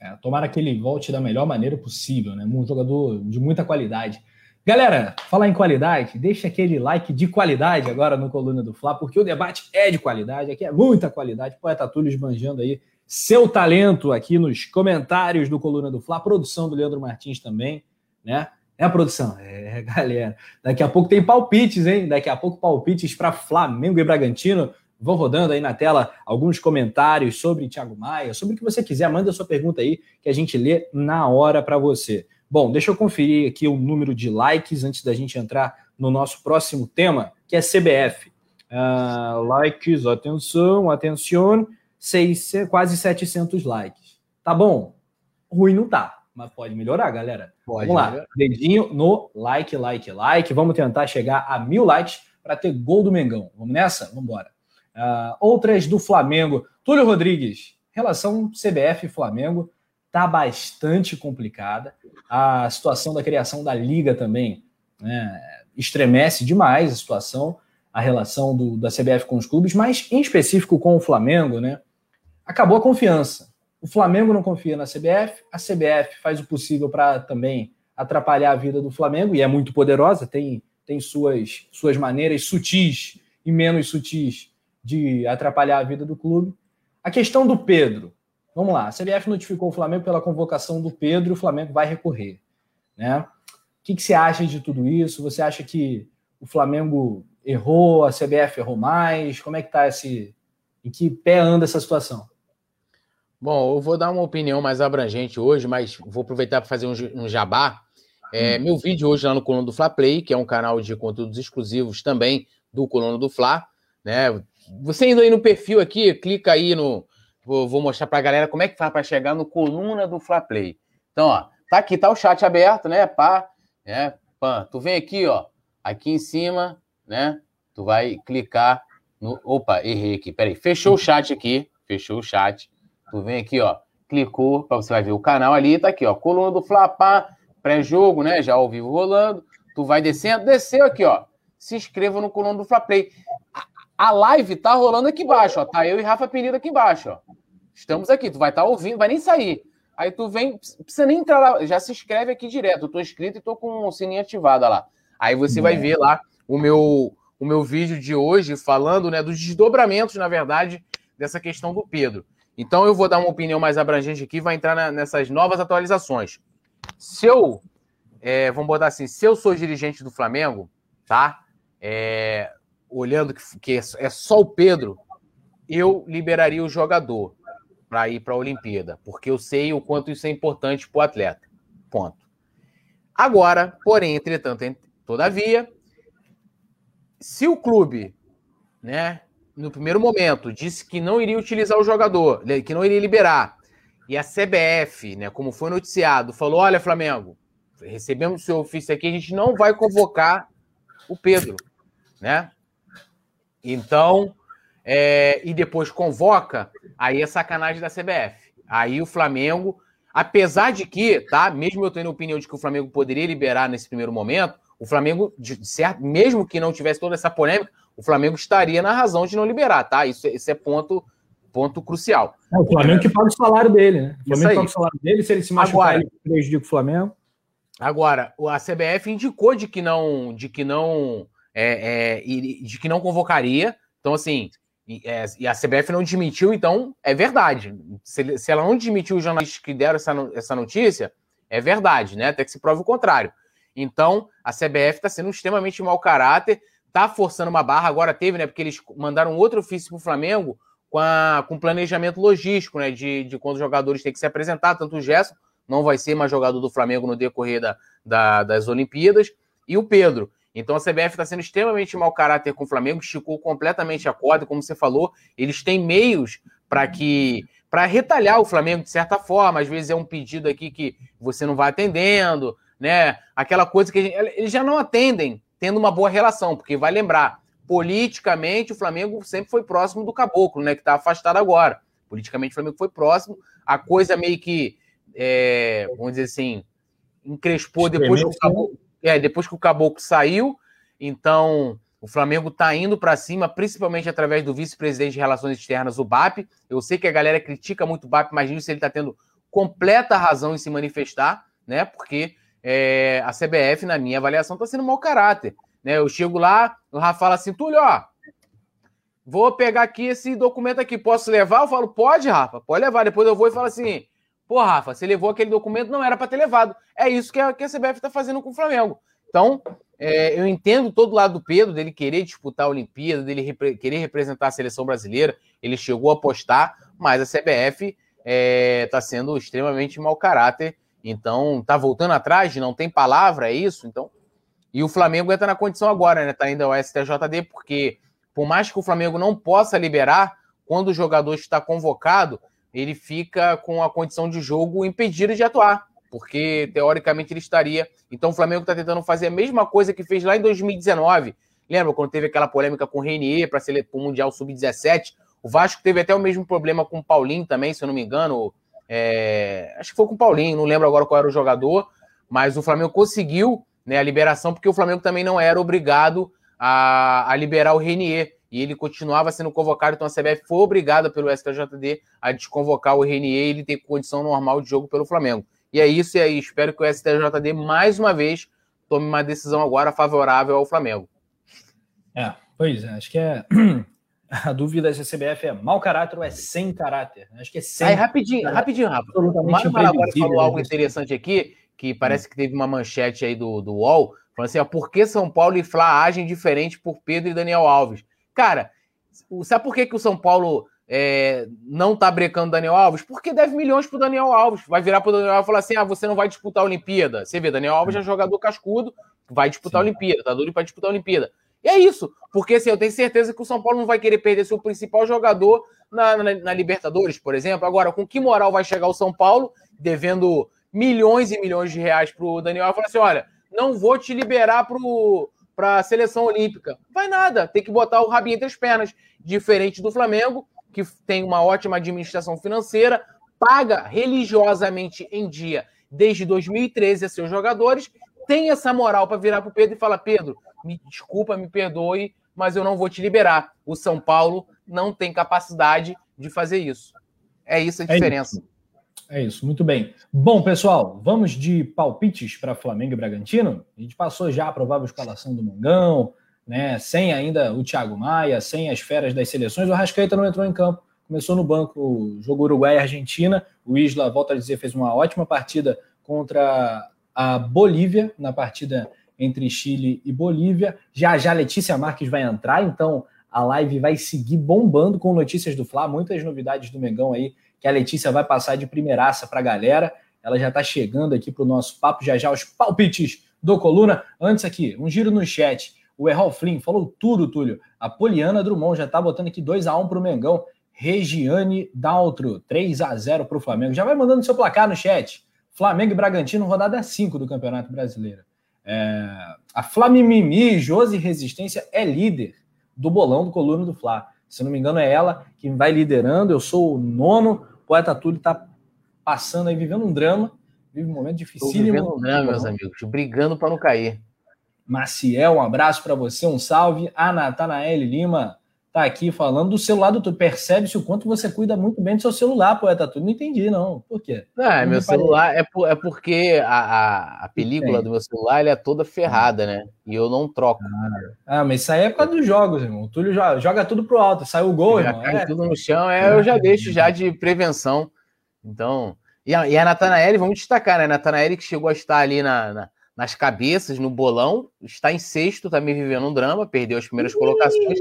É, tomara que ele volte da melhor maneira possível, né? Um jogador de muita qualidade. Galera, falar em qualidade, deixa aquele like de qualidade agora no Coluna do Fla, porque o debate é de qualidade, aqui é muita qualidade. Poeta Túlio esbanjando aí seu talento aqui nos comentários do Coluna do Fla, produção do Leandro Martins também, né? É a produção? É, galera. Daqui a pouco tem palpites, hein? Daqui a pouco palpites para Flamengo e Bragantino. Vão rodando aí na tela alguns comentários sobre Thiago Maia, sobre o que você quiser. Manda sua pergunta aí que a gente lê na hora para você. Bom, deixa eu conferir aqui o número de likes antes da gente entrar no nosso próximo tema, que é CBF. Uh, ah, likes, atenção, atenção, seis, quase 700 likes. Tá bom? Ruim não tá, mas pode melhorar, galera. Pode Vamos melhorar. lá, dedinho no like, like, like. Vamos tentar chegar a mil likes para ter gol do Mengão. Vamos nessa? Vamos embora. Uh, outras do Flamengo. Túlio Rodrigues, relação CBF Flamengo está bastante complicada. A situação da criação da liga também né, estremece demais a situação, a relação do, da CBF com os clubes, mas em específico com o Flamengo, né? Acabou a confiança. O Flamengo não confia na CBF, a CBF faz o possível para também atrapalhar a vida do Flamengo e é muito poderosa, tem, tem suas, suas maneiras sutis e menos sutis de atrapalhar a vida do clube. A questão do Pedro. Vamos lá, a CBF notificou o Flamengo pela convocação do Pedro e o Flamengo vai recorrer. Né? O que, que você acha de tudo isso? Você acha que o Flamengo errou, a CBF errou mais? Como é que está esse. Em que pé anda essa situação? Bom, eu vou dar uma opinião mais abrangente hoje, mas vou aproveitar para fazer um, jabá. É, hum. Meu vídeo hoje lá no Colono do Fla Play, que é um canal de conteúdos exclusivos também do Colono do Fla, né? Você indo aí no perfil aqui, clica aí no. Vou, vou mostrar pra galera como é que faz para chegar no coluna do Fla Play. Então, ó, tá aqui, tá o chat aberto, né? Pá, né? Pã, tu vem aqui, ó, aqui em cima, né? Tu vai clicar no. Opa, errei aqui. Peraí, fechou o chat aqui, fechou o chat. Tu vem aqui, ó, clicou, para você vai ver o canal ali, tá aqui, ó, coluna do Flapá, pré-jogo, né? Já ao vivo rolando. Tu vai descendo, desceu aqui, ó. Se inscreva no coluna do Fla Play. A live tá rolando aqui embaixo, ó. Tá eu e Rafa Penido aqui embaixo, ó. Estamos aqui, tu vai estar tá ouvindo, vai nem sair. Aí tu vem, precisa nem entrar lá, já se inscreve aqui direto. Eu tô inscrito e tô com o sininho ativado lá. Aí você vai ver lá o meu o meu vídeo de hoje falando, né, dos desdobramentos, na verdade, dessa questão do Pedro. Então eu vou dar uma opinião mais abrangente aqui, vai entrar na, nessas novas atualizações. Se eu, é, vamos botar assim, se eu sou dirigente do Flamengo, tá? É, olhando que, que é, só o Pedro, eu liberaria o jogador para ir para a Olimpíada, porque eu sei o quanto isso é importante para o atleta. Ponto. Agora, porém, entretanto, todavia, se o clube, né, no primeiro momento, disse que não iria utilizar o jogador, que não iria liberar, e a CBF, né, como foi noticiado, falou: olha, Flamengo, recebemos o seu ofício aqui, a gente não vai convocar o Pedro, né? Então, é, e depois convoca, aí é sacanagem da CBF. Aí o Flamengo, apesar de que, tá? Mesmo eu tendo a opinião de que o Flamengo poderia liberar nesse primeiro momento, o Flamengo, de certo, mesmo que não tivesse toda essa polêmica, o Flamengo estaria na razão de não liberar, tá? Isso, isso é ponto, ponto crucial. É o Flamengo que paga o salário dele, né? O Flamengo paga o salário dele, se ele se machucar, agora, ele prejudica o Flamengo. Agora, a CBF indicou de que não, de que não é, é, de que não convocaria. Então, assim, é, e a CBF não desmentiu, então é verdade. Se, se ela não desmentiu os jornalistas que deram essa, essa notícia, é verdade, né? Até que se prove o contrário. Então, a CBF está sendo extremamente mau caráter, está forçando uma barra. Agora teve, né? Porque eles mandaram outro ofício para o Flamengo com, a, com planejamento logístico, né? De, de quando os jogadores têm que se apresentar. Tanto o Gerson não vai ser mais jogador do Flamengo no decorrer da, da, das Olimpíadas, e o Pedro. Então a CBF está sendo extremamente mau caráter com o Flamengo, esticou completamente a corda, como você falou, eles têm meios para que para retalhar o Flamengo de certa forma. Às vezes é um pedido aqui que você não vai atendendo, né? Aquela coisa que gente, eles já não atendem tendo uma boa relação, porque vai lembrar, politicamente o Flamengo sempre foi próximo do Caboclo, né? Que está afastado agora. Politicamente o Flamengo foi próximo. A coisa meio que, é, vamos dizer assim, encrespou depois que, o Caboclo, é, depois que o Caboclo saiu. Então, o Flamengo está indo para cima, principalmente através do vice-presidente de Relações Externas, o BAP. Eu sei que a galera critica muito o BAP, mas nisso ele está tendo completa razão em se manifestar, né? Porque é, a CBF, na minha avaliação, está sendo mau caráter. Né? Eu chego lá, o Rafa fala assim, Túlio, ó, vou pegar aqui esse documento aqui, posso levar? Eu falo, pode, Rafa, pode levar. Depois eu vou e falo assim, pô, Rafa, você levou aquele documento, não era para ter levado. É isso que a, que a CBF está fazendo com o Flamengo. Então, é, eu entendo todo lado do Pedro, dele querer disputar a Olimpíada, dele repre querer representar a seleção brasileira. Ele chegou a apostar, mas a CBF está é, tá sendo extremamente mau caráter. Então, tá voltando atrás, não tem palavra, é isso? Então, e o Flamengo entra na condição agora, né? Tá indo ao STJD, porque por mais que o Flamengo não possa liberar, quando o jogador está convocado, ele fica com a condição de jogo impedido de atuar porque teoricamente ele estaria. Então o Flamengo está tentando fazer a mesma coisa que fez lá em 2019. Lembra quando teve aquela polêmica com o Renier para o Mundial Sub-17? O Vasco teve até o mesmo problema com o Paulinho também, se eu não me engano. É... acho que foi com o Paulinho, não lembro agora qual era o jogador, mas o Flamengo conseguiu né, a liberação porque o Flamengo também não era obrigado a, a liberar o Renier e ele continuava sendo convocado, então a CBF foi obrigada pelo STJD a desconvocar o Renier e ele ter condição normal de jogo pelo Flamengo. E é isso, e aí espero que o STJD mais uma vez tome uma decisão agora favorável ao Flamengo. É, pois é, acho que é. A dúvida se a CBF é mau caráter ou é sem caráter. Acho que é sem. Aí, rapidinho, caráter. rapidinho, Rafa. O Mário agora falou algo interessante aqui, que parece que teve uma manchete aí do, do UOL, falando assim: ó, por que São Paulo e Flá agem diferente por Pedro e Daniel Alves? Cara, sabe por que, que o São Paulo é, não tá brecando Daniel Alves? Porque deve milhões pro Daniel Alves. Vai virar pro Daniel Alves e falar assim: ah, você não vai disputar a Olimpíada. Você vê, Daniel Alves é jogador cascudo, vai disputar Sim. a Olimpíada, tá duro para disputar a Olimpíada. E é isso, porque assim, eu tenho certeza que o São Paulo não vai querer perder seu principal jogador na, na, na Libertadores, por exemplo. Agora, com que moral vai chegar o São Paulo, devendo milhões e milhões de reais pro Daniel Alves, e falar assim: olha, não vou te liberar para a seleção olímpica. Vai nada, tem que botar o rabinho entre as pernas. Diferente do Flamengo, que tem uma ótima administração financeira, paga religiosamente em dia desde 2013 a seus jogadores, tem essa moral para virar para o Pedro e falar: Pedro, me desculpa, me perdoe, mas eu não vou te liberar. O São Paulo não tem capacidade de fazer isso. É isso a diferença. É isso, é isso muito bem. Bom, pessoal, vamos de palpites para Flamengo e Bragantino. A gente passou já a provável escalação do Mengão, né? Sem ainda o Thiago Maia, sem as feras das seleções, o Rascaeta não entrou em campo. Começou no banco, jogo Uruguai e Argentina. O Isla, volta a dizer, fez uma ótima partida contra a Bolívia, na partida entre Chile e Bolívia. Já já Letícia Marques vai entrar, então a live vai seguir bombando com notícias do Fla, muitas novidades do Megão aí, que a Letícia vai passar de primeiraça para a galera. Ela já está chegando aqui para o nosso papo, já já os palpites do Coluna. Antes aqui, um giro no chat. O Errol Flynn falou tudo, Túlio. A Poliana Drummond já tá botando aqui 2 a 1 pro Mengão. Regiane Daltro, 3 a 0 pro Flamengo. Já vai mandando seu placar no chat. Flamengo e Bragantino, rodada 5 do Campeonato Brasileiro. É... A Flamimimi, Josi Resistência, é líder do bolão do Coluna do Fla. Se não me engano, é ela que vai liderando. Eu sou o nono. O Poeta Túlio tá passando aí, vivendo um drama. Vive um momento difícil. Vivendo um drama, meus amigos. Brigando para não cair. Maciel, um abraço para você, um salve. A Natanael Lima tá aqui falando do celular do tu. Percebe-se o quanto você cuida muito bem do seu celular, poeta tudo. Não entendi, não. Por quê? Não, é, meu celular é, por, é porque a, a, a película do meu celular é toda ferrada, né? E eu não troco. Ah, ah, mas isso aí é por causa dos jogos, irmão. O Túlio joga, joga tudo pro alto, sai o gol, já irmão. Cai é. tudo no chão, é, eu já deixo já de prevenção. Então. E a, e a Natanael, vamos destacar, né? A Natanael que chegou a estar ali na, na nas cabeças, no bolão, está em sexto, também vivendo um drama, perdeu as primeiras colocações.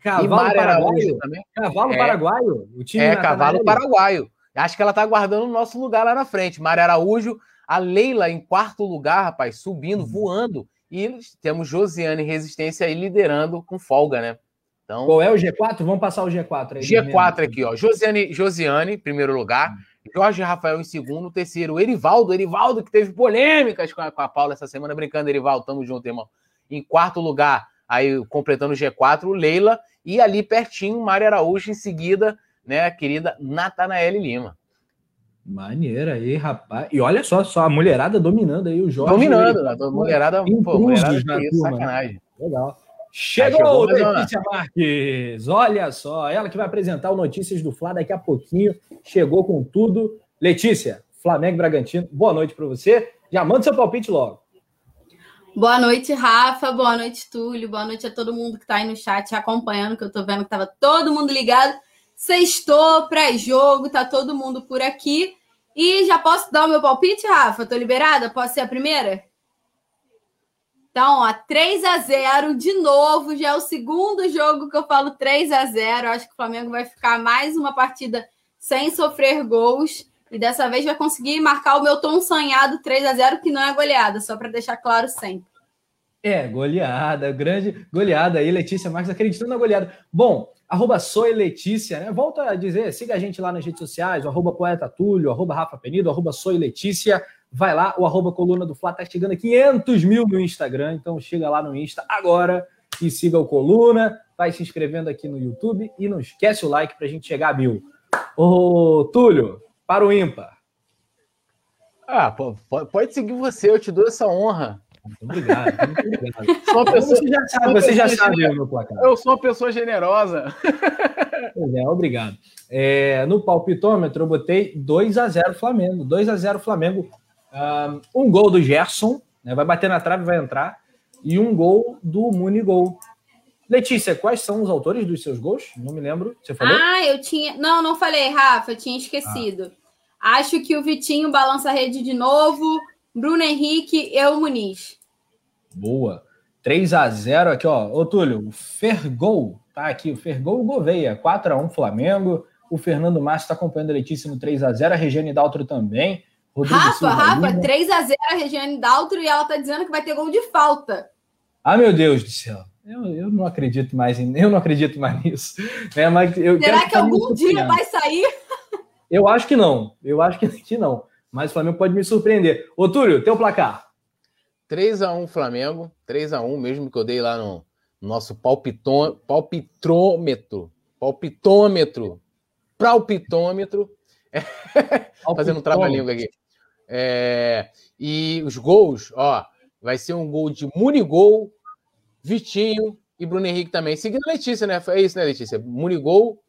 Cavalo paraguaio também. Cavalo é, paraguaio. O time é, cavalo paraguaio. Acho que ela está guardando o nosso lugar lá na frente. Mário Araújo, a Leila em quarto lugar, rapaz, subindo, uhum. voando. E temos Josiane Resistência aí liderando com folga, né? Então, Qual é o G4? Vamos passar o G4 aí. G4 aqui, ó. Josiane, Josiane, primeiro lugar. Hum. Jorge Rafael em segundo. Terceiro, Erivaldo. Erivaldo, que teve polêmicas com a, com a Paula essa semana. Brincando, Erivaldo, tamo junto, irmão. Em quarto lugar, aí completando o G4, Leila. E ali pertinho, Mário Araújo em seguida, né, a querida Natanael Lima. Maneira aí, rapaz. E olha só, só a mulherada dominando aí o Jorge. Dominando, a mulherada, pô, mulherada que sacanagem. Legal. Chegou, Letícia Marques. Olha só, ela que vai apresentar o Notícias do Fla daqui a pouquinho. Chegou com tudo. Letícia, Flamengo Bragantino, boa noite para você. Já manda seu palpite logo. Boa noite, Rafa. Boa noite, Túlio. Boa noite a todo mundo que está aí no chat acompanhando, que eu estou vendo que estava todo mundo ligado. Sextou, pré-jogo, tá todo mundo por aqui. E já posso dar o meu palpite, Rafa? Tô liberada? Posso ser a primeira? Então, ó, 3 a 0 de novo, já é o segundo jogo que eu falo 3 a 0. Acho que o Flamengo vai ficar mais uma partida sem sofrer gols e dessa vez vai conseguir marcar o meu tom sonhado 3 a 0, que não é goleada, só para deixar claro sempre. É, goleada, grande goleada aí, Letícia Marques acreditando na goleada. Bom, arroba Soy Letícia, né? Volto a dizer, siga a gente lá nas redes sociais, o arroba Poeta Túlio, arroba Rafa Penido, arroba Soy Letícia. Vai lá, o arroba Coluna do Fla tá chegando a 500 mil no Instagram, então chega lá no Insta agora e siga o Coluna, vai se inscrevendo aqui no YouTube e não esquece o like pra gente chegar a mil. Ô, Túlio, para o ímpar. Ah, pode seguir você, eu te dou essa honra. Muito obrigado, muito obrigado. Sou uma pessoa, você já sabe, você já sabe o meu placar. Eu sou uma pessoa generosa. Pois é, obrigado. É, no palpitômetro, eu botei 2 a 0 Flamengo. 2 a 0 Flamengo um gol do Gerson, né, vai bater na trave, vai entrar, e um gol do Munigol. Letícia, quais são os autores dos seus gols? Não me lembro. Você falou? Ah, eu tinha. Não, não falei, Rafa, eu tinha esquecido. Ah. Acho que o Vitinho balança a rede de novo. Bruno Henrique e o Muniz. Boa. 3 a 0 aqui, ó. Ô, Túlio, o Fergol tá aqui. O Fergol Gouveia. 4 a 1 Flamengo. O Fernando Márcio está acompanhando a Letícia no 3 a 0 A Regiane Daltro também. Rodrigo Rafa, Silva, Rafa, Lima. 3x0 a Regiane Daltro e ela tá dizendo que vai ter gol de falta. Ah, meu Deus do céu. Eu, eu não acredito mais em, eu não acredito mais nisso. É, mas eu Será que, que algum dia vai sair? Eu acho que não. Eu acho que, não. Mas o Flamengo pode me surpreender. Ô, Túlio, teu placar. 3x1 Flamengo. 3x1, mesmo que eu dei lá no nosso palpitom, palpitrômetro. Palpitômetro. Palpitômetro. Fazendo um trava-língua aqui. É, e os gols, ó, vai ser um gol de Munigol, Vitinho e Bruno Henrique também. Seguindo a Letícia, né? É isso, né, Letícia? Munigol,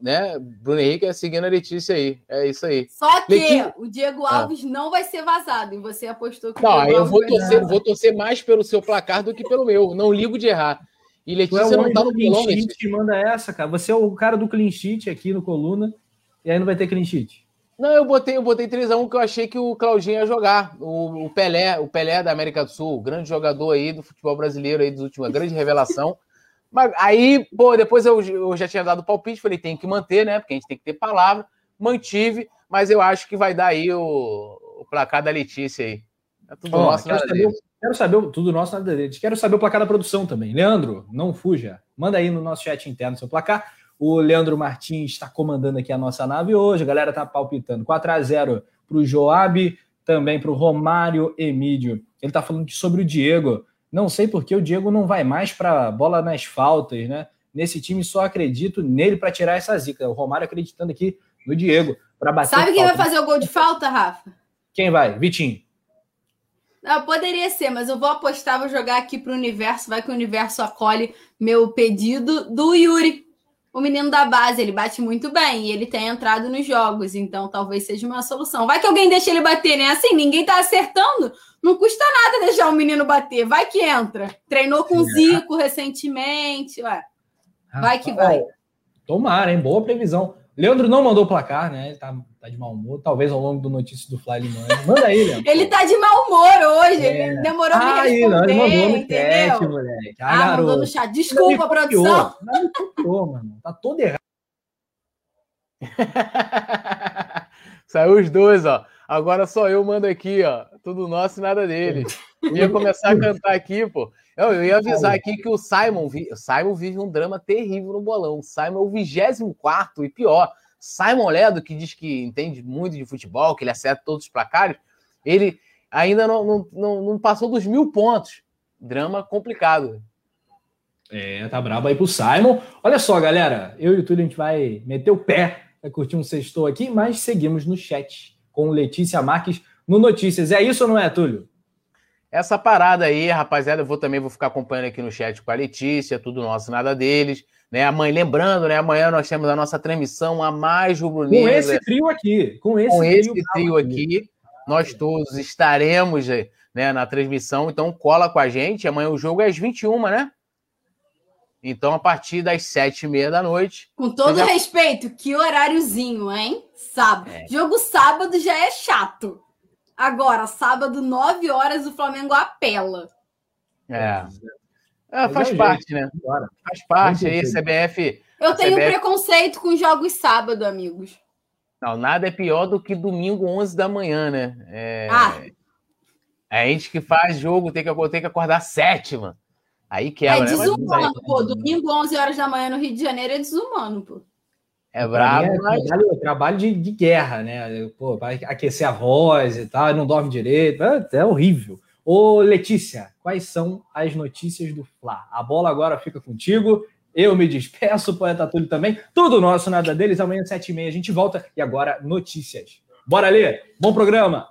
né? Bruno Henrique é seguindo a Letícia aí. É isso aí. Só que Letícia... o Diego ah. Alves ah. não vai ser vazado. E você apostou que. Não, eu vou torcer, vou torcer mais pelo seu placar do que pelo meu. Não ligo de errar. E Letícia é não tá no pilão, Letícia. manda essa, cara. Você é o cara do clean sheet aqui no coluna. E aí não vai ter clean sheet. Não, eu botei, eu botei 3x1 que eu achei que o Claudinho ia jogar. O, o, Pelé, o Pelé da América do Sul, grande jogador aí do futebol brasileiro aí dos últimos, grande revelação. Mas aí, pô, depois eu, eu já tinha dado palpite, falei, tem que manter, né? Porque a gente tem que ter palavra. Mantive, mas eu acho que vai dar aí o, o placar da Letícia aí. É tudo oh, nosso, quero saber, quero saber tudo nosso, nada deles. Quero saber o placar da produção também. Leandro, não fuja. Manda aí no nosso chat interno seu placar. O Leandro Martins está comandando aqui a nossa nave hoje. A galera está palpitando 4 a 0 para o Joab, também para o Romário Emílio. Ele está falando sobre o Diego. Não sei porque o Diego não vai mais para bola nas faltas, né? Nesse time só acredito nele para tirar essa zica. O Romário acreditando aqui no Diego para bater. Sabe quem vai fazer o gol de falta, Rafa? Quem vai? Vitinho. Não, poderia ser, mas eu vou apostar, vou jogar aqui para o universo. Vai que o universo acolhe meu pedido do Yuri o menino da base, ele bate muito bem e ele tem entrado nos jogos, então talvez seja uma solução. Vai que alguém deixa ele bater, né? Assim, ninguém tá acertando, não custa nada deixar o menino bater, vai que entra. Treinou com o é. Zico recentemente, ué. Vai que vai. Tomara, hein? Boa previsão. Leandro não mandou placar, né? Ele tá, tá de mau humor. Talvez ao longo do notício do Fly ele manda. Manda aí, Leandro. ele tá de mau humor hoje. É. Ele demorou ah, me responder, não, ele mandou no entendeu? chat, moleque. Ah, ah mandou no chat. Desculpa, produção. Não me copiou, mano. Tá todo errado. Saiu os dois, ó. Agora só eu mando aqui, ó. Tudo nosso e nada dele. Ia começar a cantar aqui, pô. Eu, eu ia avisar aqui que o Simon, o Simon vive um drama terrível no bolão. O Simon é o 24 e pior. Simon Ledo, que diz que entende muito de futebol, que ele acerta todos os placares, ele ainda não, não, não, não passou dos mil pontos. Drama complicado. É, tá brabo aí pro Simon. Olha só, galera, eu e o Túlio a gente vai meter o pé, vai curtir um sextou aqui, mas seguimos no chat com Letícia Marques no Notícias. É isso ou não é, Túlio? Essa parada aí, rapaziada, eu vou também vou ficar acompanhando aqui no chat com a Letícia, tudo nosso, nada deles. Né, amanhã, lembrando, né? Amanhã nós temos a nossa transmissão a mais rubro-negra. Com esse trio aqui. Com esse, com esse trio, trio aqui. Nós todos estaremos né, na transmissão, então cola com a gente. Amanhã o jogo é às 21, né? Então, a partir das sete e meia da noite. Com todo já... respeito, que horáriozinho, hein? Sábado. É. Jogo sábado já é chato. Agora, sábado, nove horas, o Flamengo apela. É. é faz é parte, né? Faz parte aí, CBF. Eu tenho CBF... preconceito com jogos sábado, amigos. Não, nada é pior do que domingo, 11 da manhã, né? É... Ah. É a gente que faz jogo tem que, tem que acordar sete, mano. Aí quebra, é né? desumano, né? pô. Domingo, 11 horas da manhã no Rio de Janeiro é desumano, pô. É brabo, é mas... trabalho, trabalho de, de, guerra, né? Pô, vai aquecer a voz e tal, não dorme direito, é, é horrível. Ô, Letícia, quais são as notícias do Fla? A bola agora fica contigo. Eu me despeço, o Poeta Túlio também. Tudo nosso, nada deles. Amanhã, sete e meia, a gente volta. E agora, notícias. Bora ler. Bom programa.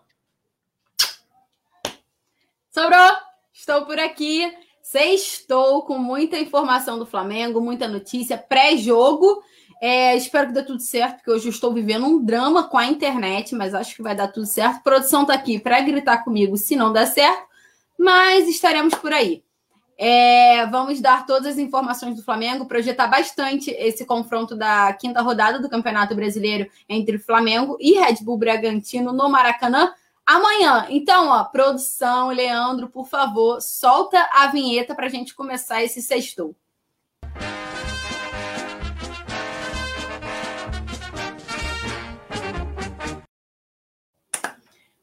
Sobrou. Estou por aqui. Sextou com muita informação do Flamengo, muita notícia, pré-jogo. É, espero que dê tudo certo, porque hoje eu estou vivendo um drama com a internet, mas acho que vai dar tudo certo. A produção está aqui para gritar comigo se não der certo, mas estaremos por aí. É, vamos dar todas as informações do Flamengo, projetar bastante esse confronto da quinta rodada do Campeonato Brasileiro entre Flamengo e Red Bull Bragantino no Maracanã amanhã. Então, ó, produção, Leandro, por favor, solta a vinheta para a gente começar esse sextou.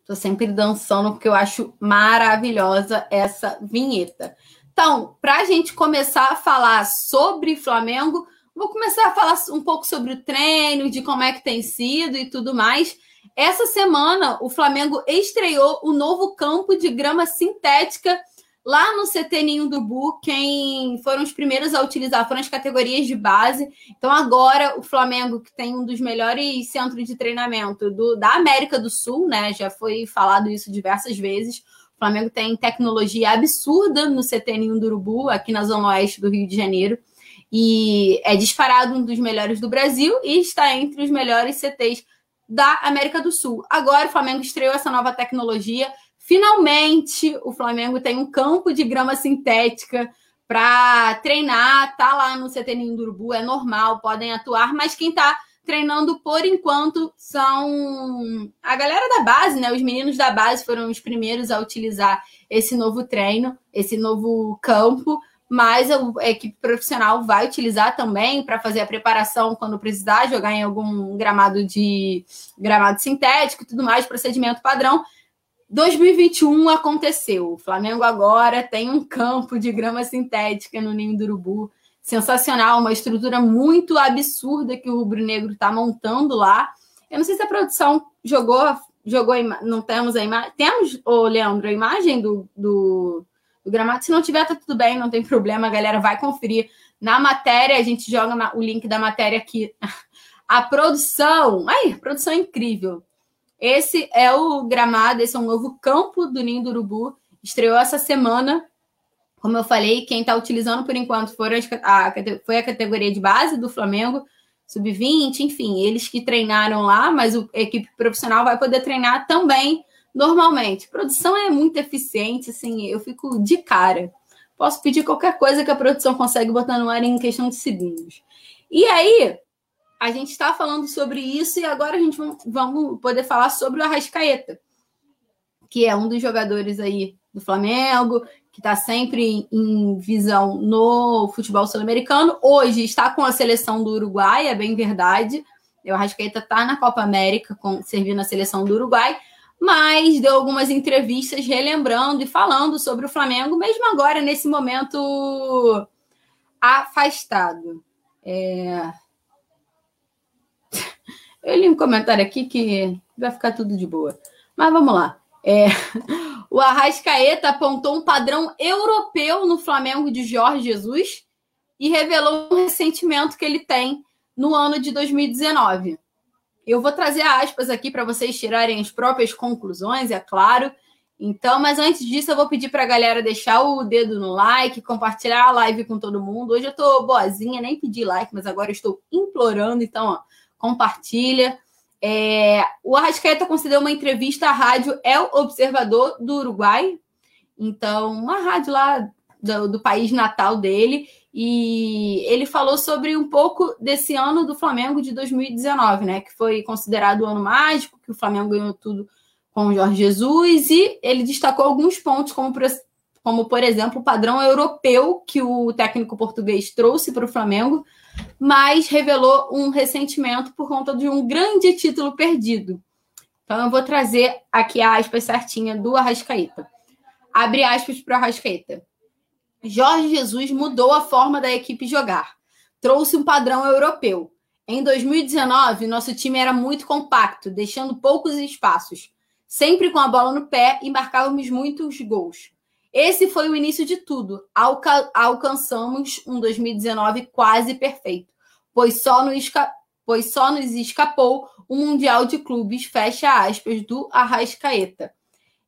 Tô sempre dançando porque eu acho maravilhosa essa vinheta. Então, para a gente começar a falar sobre Flamengo, vou começar a falar um pouco sobre o treino, de como é que tem sido e tudo mais. Essa semana, o Flamengo estreou o novo campo de grama sintética lá no CT Ninho do Bu. Quem foram os primeiros a utilizar foram as categorias de base. Então, agora, o Flamengo, que tem um dos melhores centros de treinamento do, da América do Sul, né? Já foi falado isso diversas vezes. O Flamengo tem tecnologia absurda no CT Ninho do Urubu, aqui na Zona Oeste do Rio de Janeiro. E é disparado um dos melhores do Brasil e está entre os melhores CTs da América do Sul. Agora o Flamengo estreou essa nova tecnologia. Finalmente, o Flamengo tem um campo de grama sintética para treinar, tá lá no CT do Urubu, é normal, podem atuar, mas quem está treinando por enquanto são a galera da base, né? Os meninos da base foram os primeiros a utilizar esse novo treino, esse novo campo mas a equipe profissional vai utilizar também para fazer a preparação quando precisar jogar em algum gramado de gramado sintético e tudo mais, procedimento padrão. 2021 aconteceu. O Flamengo agora tem um campo de grama sintética no Ninho do Urubu. Sensacional, uma estrutura muito absurda que o Rubro Negro está montando lá. Eu não sei se a produção jogou, jogou não temos a imagem. Temos, ô Leandro, a imagem do, do do gramado. Se não tiver, tá tudo bem, não tem problema, a galera vai conferir. Na matéria, a gente joga o link da matéria aqui. A produção, ai, a produção é incrível. Esse é o gramado, esse é um novo campo do Ninho do Urubu. Estreou essa semana. Como eu falei, quem está utilizando por enquanto foram a, foi a categoria de base do Flamengo, sub-20, enfim, eles que treinaram lá, mas a equipe profissional vai poder treinar também normalmente. Produção é muito eficiente, assim, eu fico de cara. Posso pedir qualquer coisa que a produção consegue botar no ar em questão de segundos. E aí, a gente está falando sobre isso e agora a gente vamos poder falar sobre o Arrascaeta, que é um dos jogadores aí do Flamengo, que está sempre em visão no futebol sul-americano. Hoje está com a seleção do Uruguai, é bem verdade. O Arrascaeta está na Copa América, com, servindo a seleção do Uruguai mas deu algumas entrevistas relembrando e falando sobre o Flamengo, mesmo agora, nesse momento afastado. É... Eu li um comentário aqui que vai ficar tudo de boa. Mas vamos lá. É... O Arrascaeta apontou um padrão europeu no Flamengo de Jorge Jesus e revelou um ressentimento que ele tem no ano de 2019. Eu vou trazer aspas aqui para vocês tirarem as próprias conclusões, é claro. Então, mas antes disso, eu vou pedir para a galera deixar o dedo no like, compartilhar a live com todo mundo. Hoje eu estou boazinha, nem pedi like, mas agora estou implorando. Então, ó, compartilha. É, o Arrascaeta concedeu uma entrevista à rádio El Observador do Uruguai, então, uma rádio lá do, do, país natal dele, e ele falou sobre um pouco desse ano do Flamengo de 2019, né? Que foi considerado o ano mágico, que o Flamengo ganhou tudo com o Jorge Jesus, e ele destacou alguns pontos, como, como por exemplo, o padrão europeu que o técnico português trouxe para o Flamengo mas revelou um ressentimento por conta de um grande título perdido. Então eu vou trazer aqui a aspas certinha do Arrascaeta. Abre aspas para o Arrascaeta. Jorge Jesus mudou a forma da equipe jogar. Trouxe um padrão europeu. Em 2019, nosso time era muito compacto, deixando poucos espaços. Sempre com a bola no pé e marcávamos muitos gols. Esse foi o início de tudo. Alca alcançamos um 2019 quase perfeito, pois só, pois só nos escapou o Mundial de Clubes, fecha aspas, do Arrascaeta.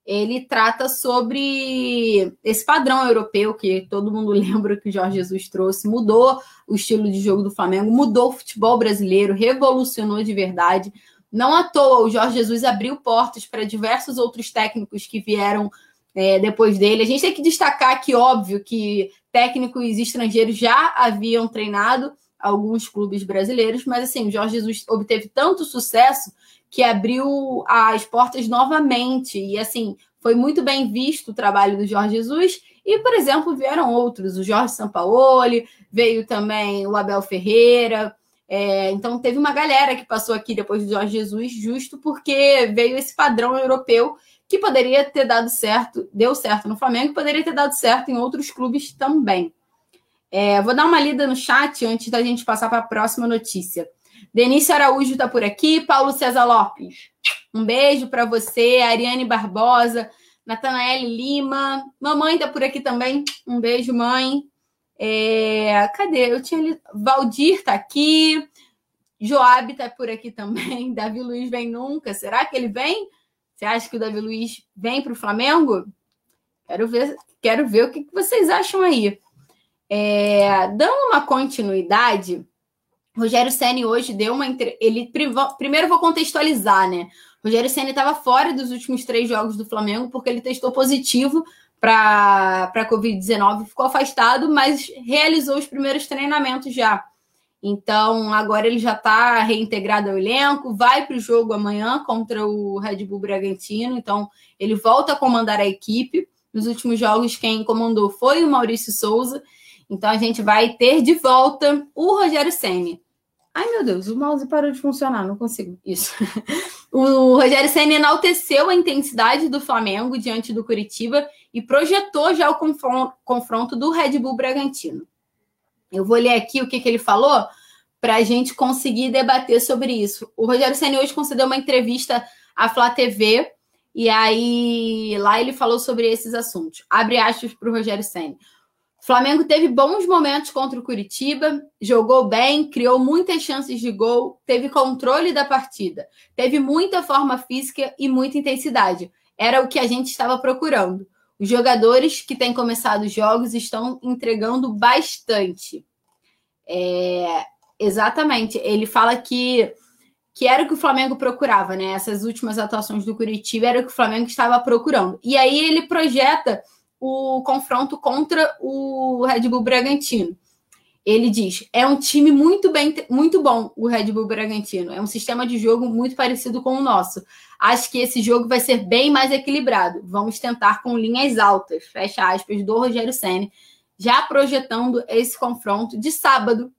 Ele trata sobre esse padrão europeu que todo mundo lembra que o Jorge Jesus trouxe, mudou o estilo de jogo do Flamengo, mudou o futebol brasileiro, revolucionou de verdade. Não à toa, o Jorge Jesus abriu portas para diversos outros técnicos que vieram é, depois dele. A gente tem que destacar que, óbvio, que técnicos estrangeiros já haviam treinado alguns clubes brasileiros, mas assim, o Jorge Jesus obteve tanto sucesso que abriu as portas novamente. E assim, foi muito bem visto o trabalho do Jorge Jesus. E, por exemplo, vieram outros, o Jorge Sampaoli, veio também o Abel Ferreira. É, então, teve uma galera que passou aqui depois do Jorge Jesus, justo porque veio esse padrão europeu que poderia ter dado certo, deu certo no Flamengo, poderia ter dado certo em outros clubes também. É, vou dar uma lida no chat antes da gente passar para a próxima notícia. Denise Araújo está por aqui, Paulo César Lopes. Um beijo para você, Ariane Barbosa, Natanael Lima, mamãe está por aqui também. Um beijo, mãe. É, cadê? Eu tinha. Valdir está aqui, Joab está por aqui também, Davi Luiz vem nunca. Será que ele vem? Você acha que o Davi Luiz vem para o Flamengo? Quero ver, quero ver o que vocês acham aí. É, dando uma continuidade, Rogério Ceni hoje deu uma ele primeiro vou contextualizar, né? Rogério Ceni estava fora dos últimos três jogos do Flamengo porque ele testou positivo para a Covid-19, ficou afastado, mas realizou os primeiros treinamentos já. Então, agora ele já está reintegrado ao elenco, vai para o jogo amanhã contra o Red Bull Bragantino. Então, ele volta a comandar a equipe. Nos últimos jogos, quem comandou foi o Maurício Souza. Então, a gente vai ter de volta o Rogério Senni. Ai, meu Deus, o mouse parou de funcionar, não consigo. Isso. o Rogério Senna enalteceu a intensidade do Flamengo diante do Curitiba e projetou já o confronto do Red Bull Bragantino. Eu vou ler aqui o que, que ele falou para a gente conseguir debater sobre isso. O Rogério Senna hoje concedeu uma entrevista à Flá TV e aí lá ele falou sobre esses assuntos. Abre aspas para o Rogério Senna. Flamengo teve bons momentos contra o Curitiba, jogou bem, criou muitas chances de gol, teve controle da partida, teve muita forma física e muita intensidade. Era o que a gente estava procurando. Os jogadores que têm começado os jogos estão entregando bastante. É, exatamente. Ele fala que, que era o que o Flamengo procurava, né? Essas últimas atuações do Curitiba era o que o Flamengo estava procurando. E aí ele projeta o confronto contra o Red Bull Bragantino. Ele diz: é um time muito bem, muito bom, o Red Bull Bragantino. É um sistema de jogo muito parecido com o nosso. Acho que esse jogo vai ser bem mais equilibrado. Vamos tentar com linhas altas, fecha aspas, do Rogério Senna, já projetando esse confronto de sábado.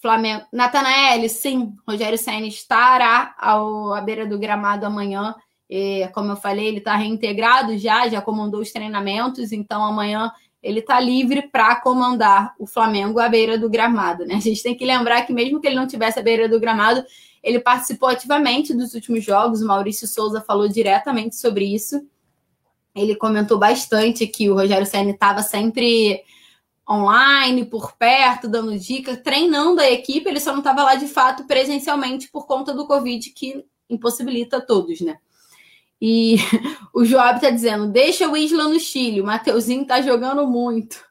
Flamengo. Natanael, sim, Rogério Senna estará ao, à beira do gramado amanhã E, como eu falei, ele está reintegrado já, já comandou os treinamentos, então amanhã ele está livre para comandar o Flamengo à beira do gramado. Né? A gente tem que lembrar que, mesmo que ele não tivesse à beira do gramado, ele participou ativamente dos últimos jogos. O Maurício Souza falou diretamente sobre isso. Ele comentou bastante que o Rogério Senna estava sempre online, por perto, dando dicas, treinando a equipe. Ele só não estava lá de fato presencialmente por conta do Covid, que impossibilita todos, né? E o Joab tá dizendo: deixa o Isla no Chile, o Mateuzinho tá jogando muito.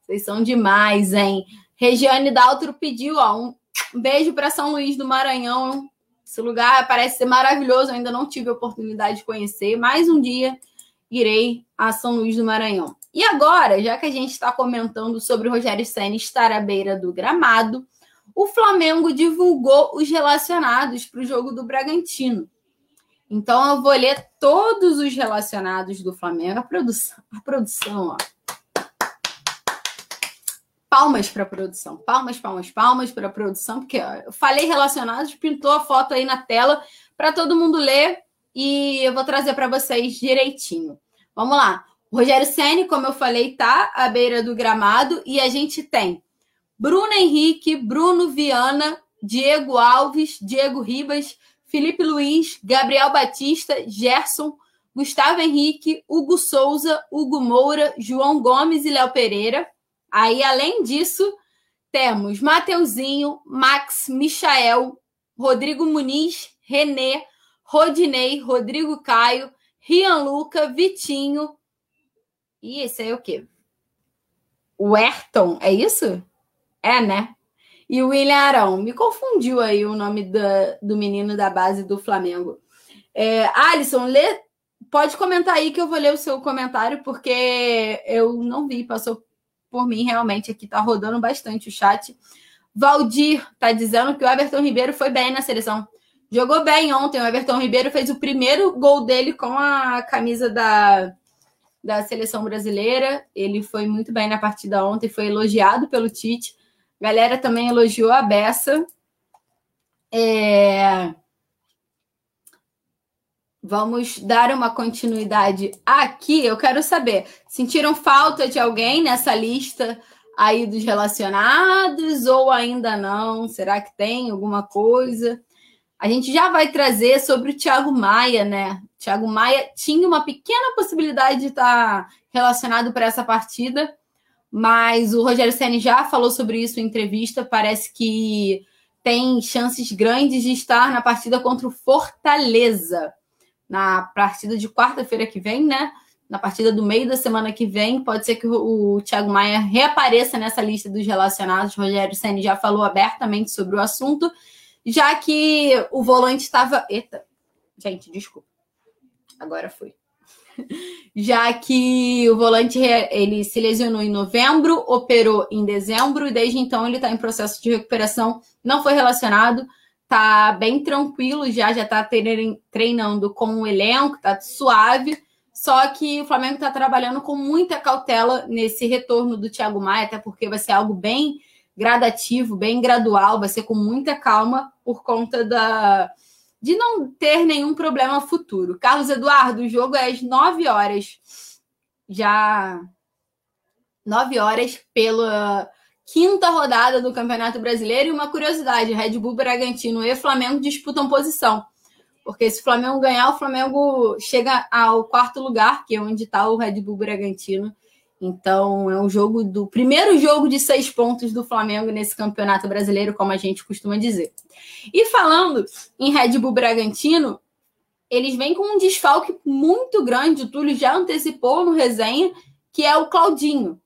Vocês são demais, hein? Regiane Daltro pediu ó, um beijo para São Luís do Maranhão. Esse lugar parece ser maravilhoso, eu ainda não tive a oportunidade de conhecer. Mais um dia irei a São Luís do Maranhão. E agora, já que a gente está comentando sobre o Rogério Senna estar à beira do gramado, o Flamengo divulgou os relacionados para o jogo do Bragantino. Então eu vou ler todos os relacionados do Flamengo. A produção, a produção, ó. Palmas para a produção. Palmas, palmas, palmas para a produção, porque ó, eu falei relacionados, pintou a foto aí na tela para todo mundo ler e eu vou trazer para vocês direitinho. Vamos lá. O Rogério Ceni, como eu falei, tá à beira do gramado e a gente tem Bruno Henrique, Bruno Viana, Diego Alves, Diego Ribas, Felipe Luiz, Gabriel Batista, Gerson, Gustavo Henrique, Hugo Souza, Hugo Moura, João Gomes e Léo Pereira. Aí, além disso, temos Mateuzinho, Max, Michael, Rodrigo Muniz, Renê, Rodinei, Rodrigo Caio, Rian Luca, Vitinho. E esse aí é o quê? O Ayrton, é isso? É, né? E o William Arão. Me confundiu aí o nome da, do menino da base do Flamengo. É, Alisson, lê, pode comentar aí que eu vou ler o seu comentário, porque eu não vi, passou por mim realmente aqui, tá rodando bastante o chat. Valdir tá dizendo que o Everton Ribeiro foi bem na seleção. Jogou bem ontem. O Everton Ribeiro fez o primeiro gol dele com a camisa da, da seleção brasileira. Ele foi muito bem na partida ontem, foi elogiado pelo Tite. Galera também elogiou a beça. É... Vamos dar uma continuidade aqui. Eu quero saber: sentiram falta de alguém nessa lista aí dos relacionados ou ainda não? Será que tem alguma coisa? A gente já vai trazer sobre o Thiago Maia, né? Thiago Maia tinha uma pequena possibilidade de estar relacionado para essa partida, mas o Rogério Senna já falou sobre isso em entrevista. Parece que tem chances grandes de estar na partida contra o Fortaleza, na partida de quarta-feira que vem, né? Na partida do meio da semana que vem, pode ser que o, Thiago Maia reapareça nessa lista dos relacionados. O Rogério Senna já falou abertamente sobre o assunto, já que o volante estava. Eita, gente, desculpa. Agora foi já que o volante ele se lesionou em novembro, operou em dezembro e desde então ele está em processo de recuperação, não foi relacionado, tá bem tranquilo já, já está treinando com o elenco, tá suave. Só que o Flamengo está trabalhando com muita cautela nesse retorno do Thiago Maia, até porque vai ser algo bem gradativo, bem gradual, vai ser com muita calma por conta da, de não ter nenhum problema futuro. Carlos Eduardo, o jogo é às 9 horas. Já 9 horas pela quinta rodada do Campeonato Brasileiro. E uma curiosidade: Red Bull Bragantino e Flamengo disputam posição. Porque se o Flamengo ganhar, o Flamengo chega ao quarto lugar, que é onde está o Red Bull Bragantino. Então, é um jogo do primeiro jogo de seis pontos do Flamengo nesse campeonato brasileiro, como a gente costuma dizer. E falando em Red Bull Bragantino, eles vêm com um desfalque muito grande. O Túlio já antecipou no resenha, que é o Claudinho.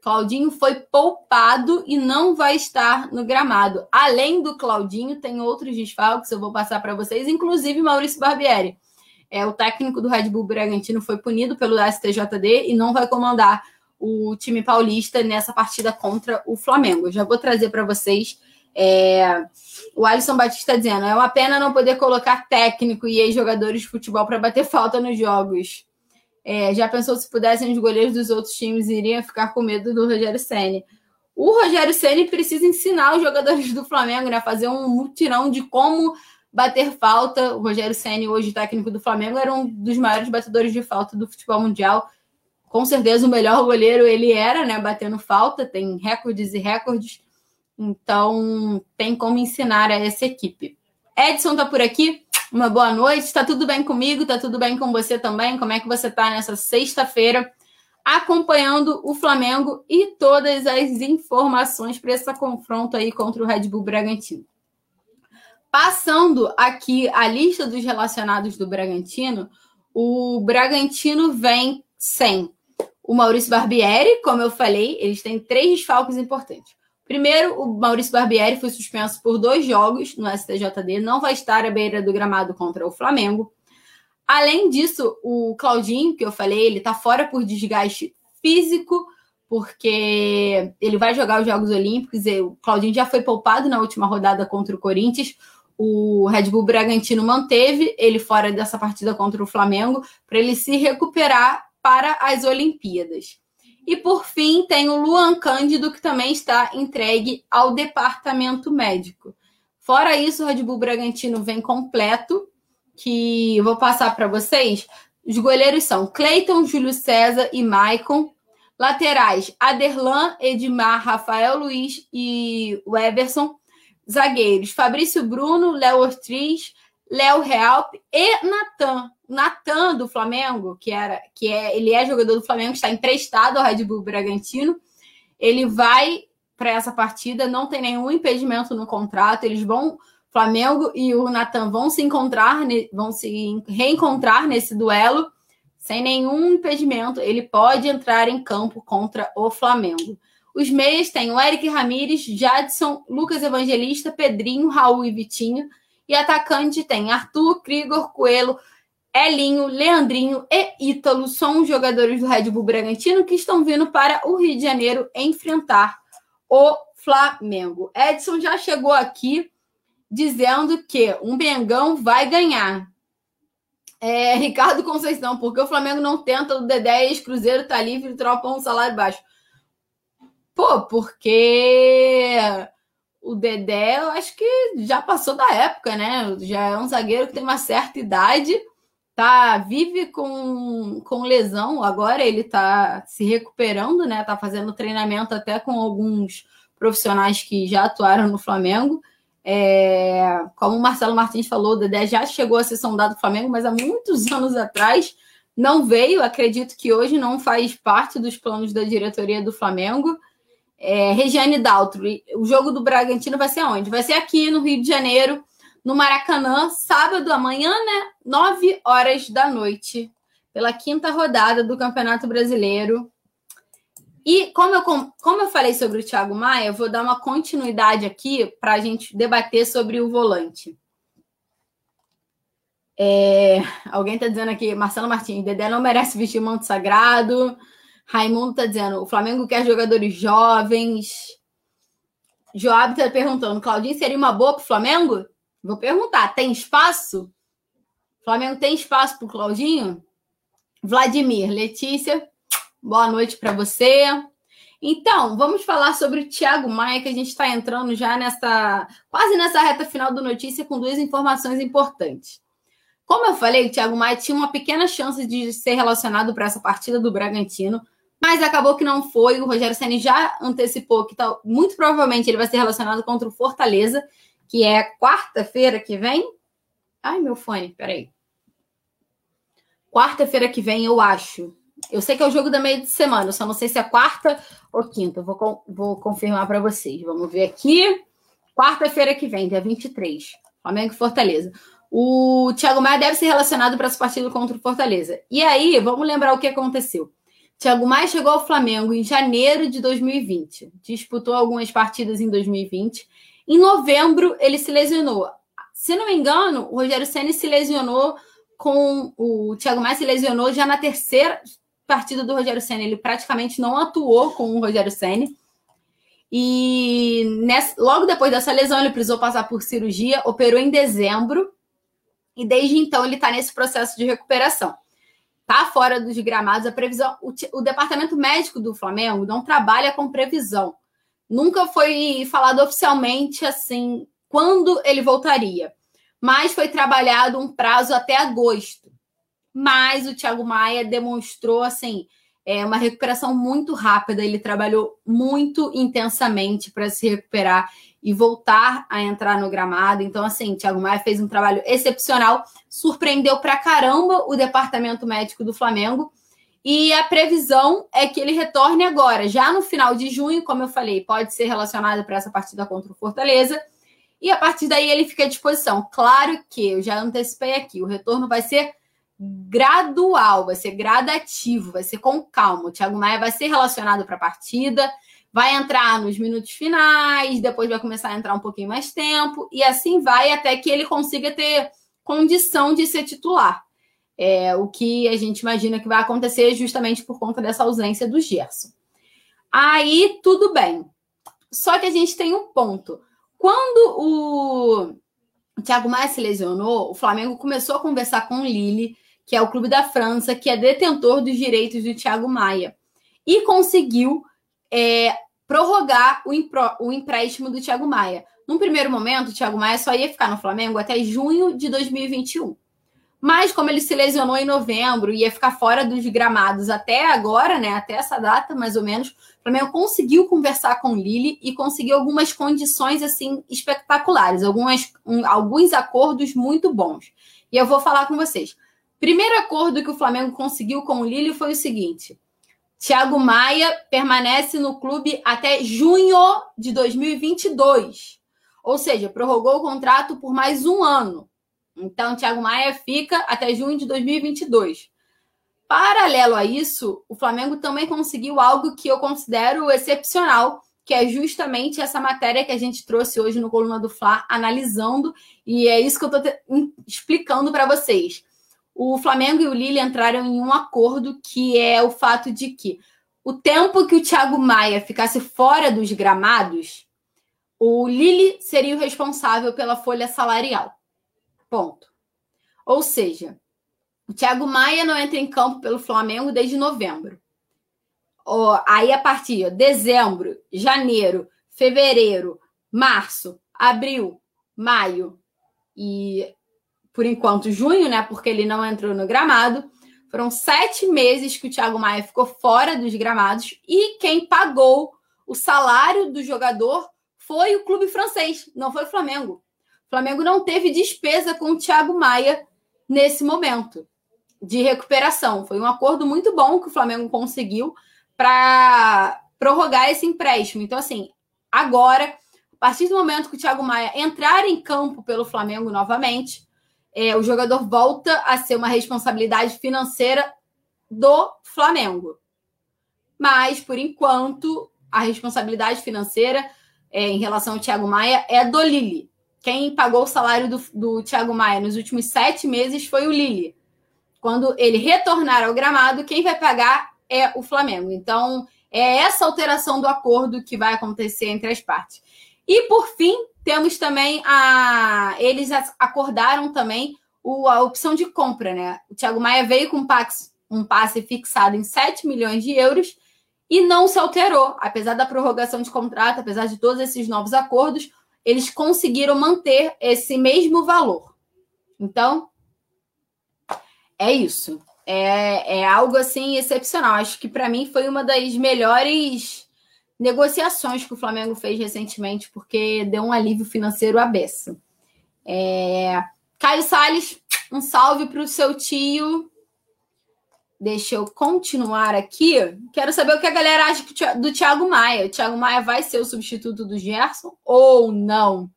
Claudinho foi poupado e não vai estar no gramado. Além do Claudinho, tem outros desfalques, eu vou passar para vocês, inclusive Maurício Barbieri. É, o técnico do Red Bull Bragantino foi punido pelo STJD e não vai comandar o time paulista nessa partida contra o Flamengo. Já vou trazer para vocês. É... O Alisson Batista dizendo: é uma pena não poder colocar técnico e ex-jogadores de futebol para bater falta nos jogos. É, já pensou se pudessem os goleiros dos outros times iriam ficar com medo do Rogério Ceni? O Rogério Ceni precisa ensinar os jogadores do Flamengo, né, fazer um mutirão de como bater falta. O Rogério Ceni, hoje técnico do Flamengo, era um dos maiores batedores de falta do futebol mundial. Com certeza o melhor goleiro ele era, né? Batendo falta, tem recordes e recordes. Então tem como ensinar a essa equipe. Edson tá por aqui. Uma boa noite. Está tudo bem comigo? Tá tudo bem com você também? Como é que você tá nessa sexta-feira? acompanhando o Flamengo e todas as informações para esse confronto aí contra o Red Bull Bragantino. Passando aqui a lista dos relacionados do Bragantino, o Bragantino vem sem o Maurício Barbieri, como eu falei, eles têm três desfalques importantes. Primeiro, o Maurício Barbieri foi suspenso por dois jogos no STJD, não vai estar à beira do gramado contra o Flamengo. Além disso, o Claudinho, que eu falei, ele tá fora por desgaste físico, porque ele vai jogar os Jogos Olímpicos. O Claudinho já foi poupado na última rodada contra o Corinthians. O Red Bull Bragantino manteve ele fora dessa partida contra o Flamengo para ele se recuperar para as Olimpíadas. E por fim, tem o Luan Cândido, que também está entregue ao departamento médico. Fora isso, o Red Bull Bragantino vem completo que vou passar para vocês. Os goleiros são Cleiton, Júlio César e Maicon. Laterais, Aderlan, Edmar, Rafael Luiz e Weberson. Zagueiros, Fabrício Bruno, Léo Ortiz, Léo Realp e Natan. Natan do Flamengo, que era que é, ele é jogador do Flamengo, está emprestado ao Red Bull Bragantino. Ele vai para essa partida, não tem nenhum impedimento no contrato, eles vão Flamengo e o Natan vão se encontrar, vão se reencontrar nesse duelo sem nenhum impedimento. Ele pode entrar em campo contra o Flamengo. Os meias têm o Eric Ramires, Jadson, Lucas Evangelista, Pedrinho, Raul e Vitinho. E atacante tem Arthur, Krigor, Coelho, Elinho, Leandrinho e Ítalo. São os jogadores do Red Bull Bragantino que estão vindo para o Rio de Janeiro enfrentar o Flamengo. Edson já chegou aqui dizendo que um Bengão vai ganhar. É, Ricardo Conceição, porque o Flamengo não tenta o Dedé e Cruzeiro tá livre troca um salário baixo. Pô, porque o Dedé, eu acho que já passou da época, né? Já é um zagueiro que tem uma certa idade, tá vive com, com lesão, agora ele tá se recuperando, né? Tá fazendo treinamento até com alguns profissionais que já atuaram no Flamengo. É, como o Marcelo Martins falou, o Dedé já chegou a ser sondado do Flamengo, mas há muitos anos atrás não veio. Acredito que hoje não faz parte dos planos da diretoria do Flamengo. É, Regiane Daltro, o jogo do Bragantino vai ser onde? Vai ser aqui no Rio de Janeiro, no Maracanã, sábado amanhã, né? 9 horas da noite, pela quinta rodada do Campeonato Brasileiro. E como eu, como eu falei sobre o Thiago Maia, eu vou dar uma continuidade aqui para a gente debater sobre o volante. É, alguém está dizendo aqui, Marcelo Martins, Dedé não merece vestir manto sagrado. Raimundo está dizendo, o Flamengo quer jogadores jovens. Joab está perguntando, Claudinho seria uma boa para o Flamengo? Vou perguntar, tem espaço? O Flamengo tem espaço para o Claudinho? Vladimir, Letícia, Boa noite para você. Então, vamos falar sobre o Thiago Maia, que a gente está entrando já nessa quase nessa reta final do notícia com duas informações importantes. Como eu falei, o Thiago Maia tinha uma pequena chance de ser relacionado para essa partida do Bragantino, mas acabou que não foi. O Rogério Ceni já antecipou que tá, muito provavelmente ele vai ser relacionado contra o Fortaleza, que é quarta-feira que vem. Ai, meu fone, peraí. Quarta-feira que vem, eu acho. Eu sei que é o jogo da meia de semana, só não sei se é quarta ou quinta. vou, vou confirmar para vocês. Vamos ver aqui. Quarta-feira que vem, dia 23. Flamengo e Fortaleza. O Thiago Maia deve ser relacionado para essa partida contra o Fortaleza. E aí, vamos lembrar o que aconteceu. Thiago Maia chegou ao Flamengo em janeiro de 2020. Disputou algumas partidas em 2020. Em novembro, ele se lesionou. Se não me engano, o Rogério Senna se lesionou com o Thiago Maia se lesionou já na terceira, partida do Rogério Senna. Ele praticamente não atuou com o Rogério Senna. E nessa, logo depois dessa lesão, ele precisou passar por cirurgia, operou em dezembro. E desde então ele está nesse processo de recuperação. Tá fora dos gramados a previsão. O, o departamento médico do Flamengo não trabalha com previsão. Nunca foi falado oficialmente assim quando ele voltaria. mas foi trabalhado um prazo até agosto. Mas o Thiago Maia demonstrou assim é, uma recuperação muito rápida. Ele trabalhou muito intensamente para se recuperar e voltar a entrar no gramado. Então, assim, Thiago Maia fez um trabalho excepcional, surpreendeu pra caramba o departamento médico do Flamengo. E a previsão é que ele retorne agora, já no final de junho, como eu falei, pode ser relacionado para essa partida contra o Fortaleza. E a partir daí ele fica à disposição. Claro que eu já antecipei aqui, o retorno vai ser gradual, vai ser gradativo, vai ser com calma. O Thiago Maia vai ser relacionado para a partida, vai entrar nos minutos finais, depois vai começar a entrar um pouquinho mais tempo, e assim vai até que ele consiga ter condição de ser titular. É, o que a gente imagina que vai acontecer justamente por conta dessa ausência do Gerson. Aí tudo bem. Só que a gente tem um ponto. Quando o Thiago Maia se lesionou, o Flamengo começou a conversar com o Lille, que é o clube da França, que é detentor dos direitos do Thiago Maia, e conseguiu é, prorrogar o, impro, o empréstimo do Thiago Maia. Num primeiro momento, o Thiago Maia só ia ficar no Flamengo até junho de 2021. Mas como ele se lesionou em novembro ia ficar fora dos gramados até agora, né, até essa data, mais ou menos, o Flamengo conseguiu conversar com o Lille e conseguiu algumas condições assim espetaculares, algumas, um, alguns acordos muito bons. E eu vou falar com vocês. Primeiro acordo que o Flamengo conseguiu com o Lille foi o seguinte: Thiago Maia permanece no clube até junho de 2022. Ou seja, prorrogou o contrato por mais um ano. Então, Thiago Maia fica até junho de 2022. Paralelo a isso, o Flamengo também conseguiu algo que eu considero excepcional, que é justamente essa matéria que a gente trouxe hoje no Coluna do Fla, analisando, e é isso que eu estou explicando para vocês o Flamengo e o Lille entraram em um acordo que é o fato de que o tempo que o Thiago Maia ficasse fora dos gramados, o Lille seria o responsável pela folha salarial. Ponto. Ou seja, o Thiago Maia não entra em campo pelo Flamengo desde novembro. Aí, a partir de dezembro, janeiro, fevereiro, março, abril, maio e por enquanto, junho, né? Porque ele não entrou no gramado. Foram sete meses que o Thiago Maia ficou fora dos gramados e quem pagou o salário do jogador foi o clube francês, não foi o Flamengo. O Flamengo não teve despesa com o Thiago Maia nesse momento de recuperação. Foi um acordo muito bom que o Flamengo conseguiu para prorrogar esse empréstimo. Então, assim, agora, a partir do momento que o Thiago Maia entrar em campo pelo Flamengo novamente, é, o jogador volta a ser uma responsabilidade financeira do Flamengo. Mas, por enquanto, a responsabilidade financeira é, em relação ao Thiago Maia é do Lille. Quem pagou o salário do, do Thiago Maia nos últimos sete meses foi o Lille. Quando ele retornar ao gramado, quem vai pagar é o Flamengo. Então, é essa alteração do acordo que vai acontecer entre as partes. E, por fim, temos também a. Eles acordaram também o, a opção de compra, né? O Thiago Maia veio com um passe, um passe fixado em 7 milhões de euros e não se alterou. Apesar da prorrogação de contrato, apesar de todos esses novos acordos, eles conseguiram manter esse mesmo valor. Então, é isso. É, é algo assim excepcional. Acho que para mim foi uma das melhores negociações que o Flamengo fez recentemente, porque deu um alívio financeiro à beça. É... Caio Salles, um salve para o seu tio. Deixa eu continuar aqui. Quero saber o que a galera acha do Thiago Maia. O Thiago Maia vai ser o substituto do Gerson ou não?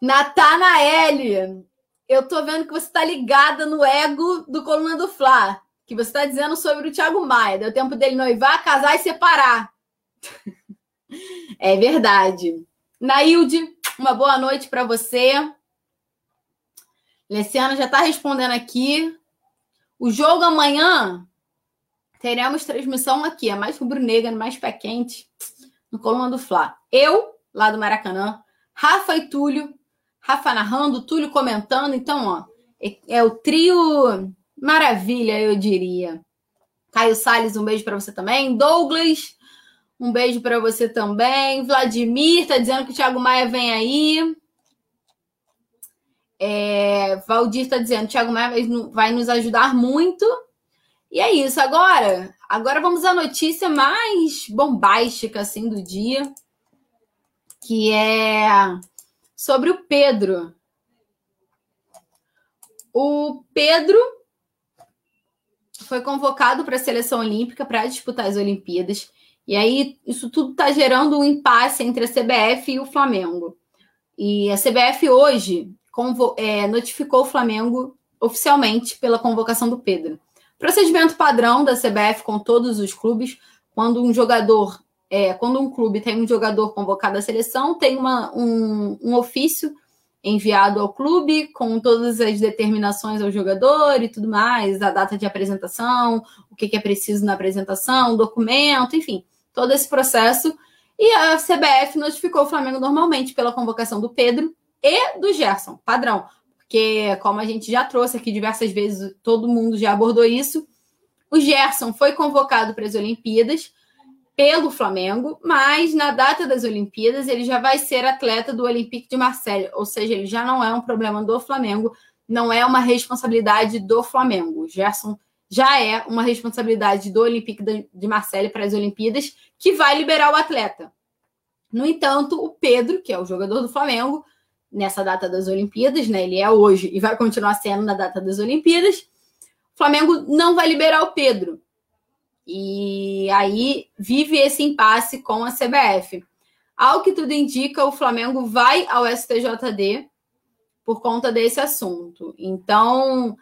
Natanael, eu tô vendo que você está ligada no ego do Coluna do Fla, que você está dizendo sobre o Thiago Maia. Deu tempo dele noivar, casar e separar. É verdade. Nailde, uma boa noite para você. Leciana já está respondendo aqui. O jogo amanhã teremos transmissão aqui, é mais rubro-negra, mais pé quente, no Coluna do Fla. Eu, lá do Maracanã, Rafa e Túlio, Rafa narrando, Túlio comentando. Então, ó, é, é o trio maravilha, eu diria. Caio Salles, um beijo para você também. Douglas, um beijo para você também. Vladimir está dizendo que o Thiago Maia vem aí. É, Valdir está dizendo, Thiago Maia vai nos ajudar muito. E é isso. Agora, agora vamos à notícia mais bombástica assim do dia, que é sobre o Pedro. O Pedro foi convocado para a seleção olímpica para disputar as Olimpíadas. E aí, isso tudo está gerando um impasse entre a CBF e o Flamengo. E a CBF hoje é, notificou o Flamengo oficialmente pela convocação do Pedro. Procedimento padrão da CBF com todos os clubes, quando um jogador, é, quando um clube tem um jogador convocado à seleção, tem uma, um, um ofício enviado ao clube com todas as determinações ao jogador e tudo mais, a data de apresentação, o que, é preciso na apresentação, documento, enfim, todo esse processo. E a CBF notificou o Flamengo normalmente pela convocação do Pedro e do Gerson, padrão. Porque, como a gente já trouxe aqui diversas vezes, todo mundo já abordou isso. O Gerson foi convocado para as Olimpíadas pelo Flamengo, mas na data das Olimpíadas ele já vai ser atleta do Olympique de Marseille, ou seja, ele já não é um problema do Flamengo, não é uma responsabilidade do Flamengo. O Gerson já é uma responsabilidade do Olympique de Marseille para as Olimpíadas, que vai liberar o atleta. No entanto, o Pedro, que é o jogador do Flamengo, nessa data das Olimpíadas, né? Ele é hoje e vai continuar sendo na data das Olimpíadas. O Flamengo não vai liberar o Pedro. E aí vive esse impasse com a CBF. Ao que tudo indica, o Flamengo vai ao STJD por conta desse assunto. Então,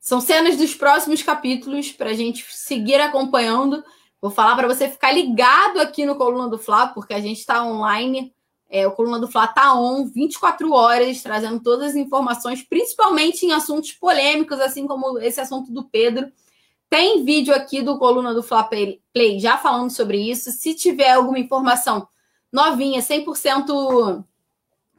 são cenas dos próximos capítulos para a gente seguir acompanhando. Vou falar para você ficar ligado aqui no Coluna do Fla, porque a gente está online. É, o Coluna do Fla está on 24 horas, trazendo todas as informações, principalmente em assuntos polêmicos, assim como esse assunto do Pedro. Tem vídeo aqui do Coluna do Fla Play já falando sobre isso. Se tiver alguma informação novinha, 100%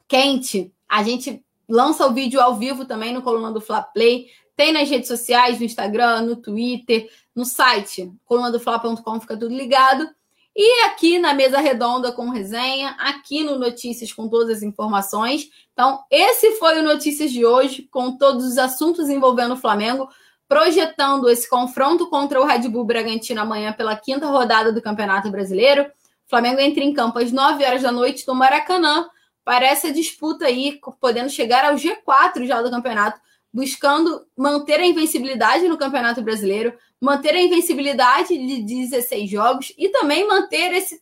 quente, a gente lança o vídeo ao vivo também no Coluna do Fla Play. Tem nas redes sociais, no Instagram, no Twitter, no site, colunadofla.com, fica tudo ligado. E aqui na mesa redonda com resenha, aqui no Notícias com todas as informações. Então, esse foi o Notícias de hoje, com todos os assuntos envolvendo o Flamengo projetando esse confronto contra o Red Bull Bragantino amanhã pela quinta rodada do Campeonato Brasileiro. O Flamengo entra em campo às 9 horas da noite no Maracanã para essa disputa aí, podendo chegar ao G4 já do campeonato, buscando manter a invencibilidade no Campeonato Brasileiro, manter a invencibilidade de 16 jogos e também manter esse,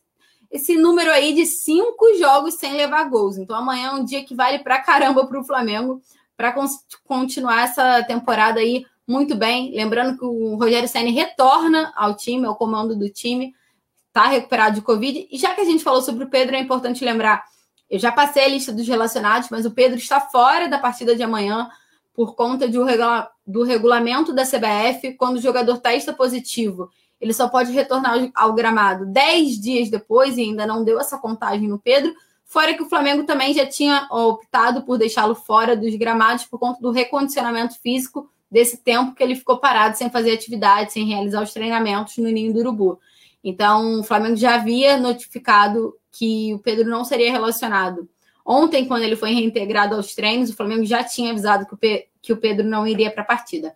esse número aí de cinco jogos sem levar gols. Então amanhã é um dia que vale pra caramba para o Flamengo para continuar essa temporada aí muito bem. Lembrando que o Rogério Senna retorna ao time, ao comando do time, está recuperado de Covid. E já que a gente falou sobre o Pedro, é importante lembrar: eu já passei a lista dos relacionados, mas o Pedro está fora da partida de amanhã por conta de, do regulamento da CBF. Quando o jogador testa positivo, ele só pode retornar ao gramado 10 dias depois e ainda não deu essa contagem no Pedro. Fora que o Flamengo também já tinha optado por deixá-lo fora dos gramados por conta do recondicionamento físico desse tempo que ele ficou parado sem fazer atividade, sem realizar os treinamentos no Ninho do Urubu. Então, o Flamengo já havia notificado que o Pedro não seria relacionado. Ontem, quando ele foi reintegrado aos treinos, o Flamengo já tinha avisado que o, Pe que o Pedro não iria para a partida.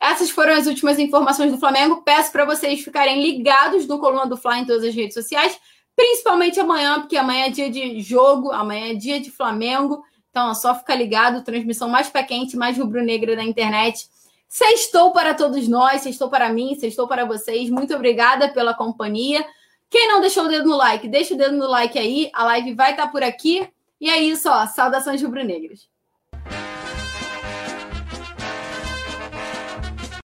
Essas foram as últimas informações do Flamengo. Peço para vocês ficarem ligados no Coluna do Fly em todas as redes sociais, principalmente amanhã, porque amanhã é dia de jogo, amanhã é dia de Flamengo. Então, é só ficar ligado, transmissão mais pé quente, mais rubro-negra da internet. Sextou para todos nós, sextou para mim, sextou para vocês. Muito obrigada pela companhia. Quem não deixou o dedo no like, deixa o dedo no like aí. A live vai estar por aqui. E é isso, ó. Saudações rubro-negras.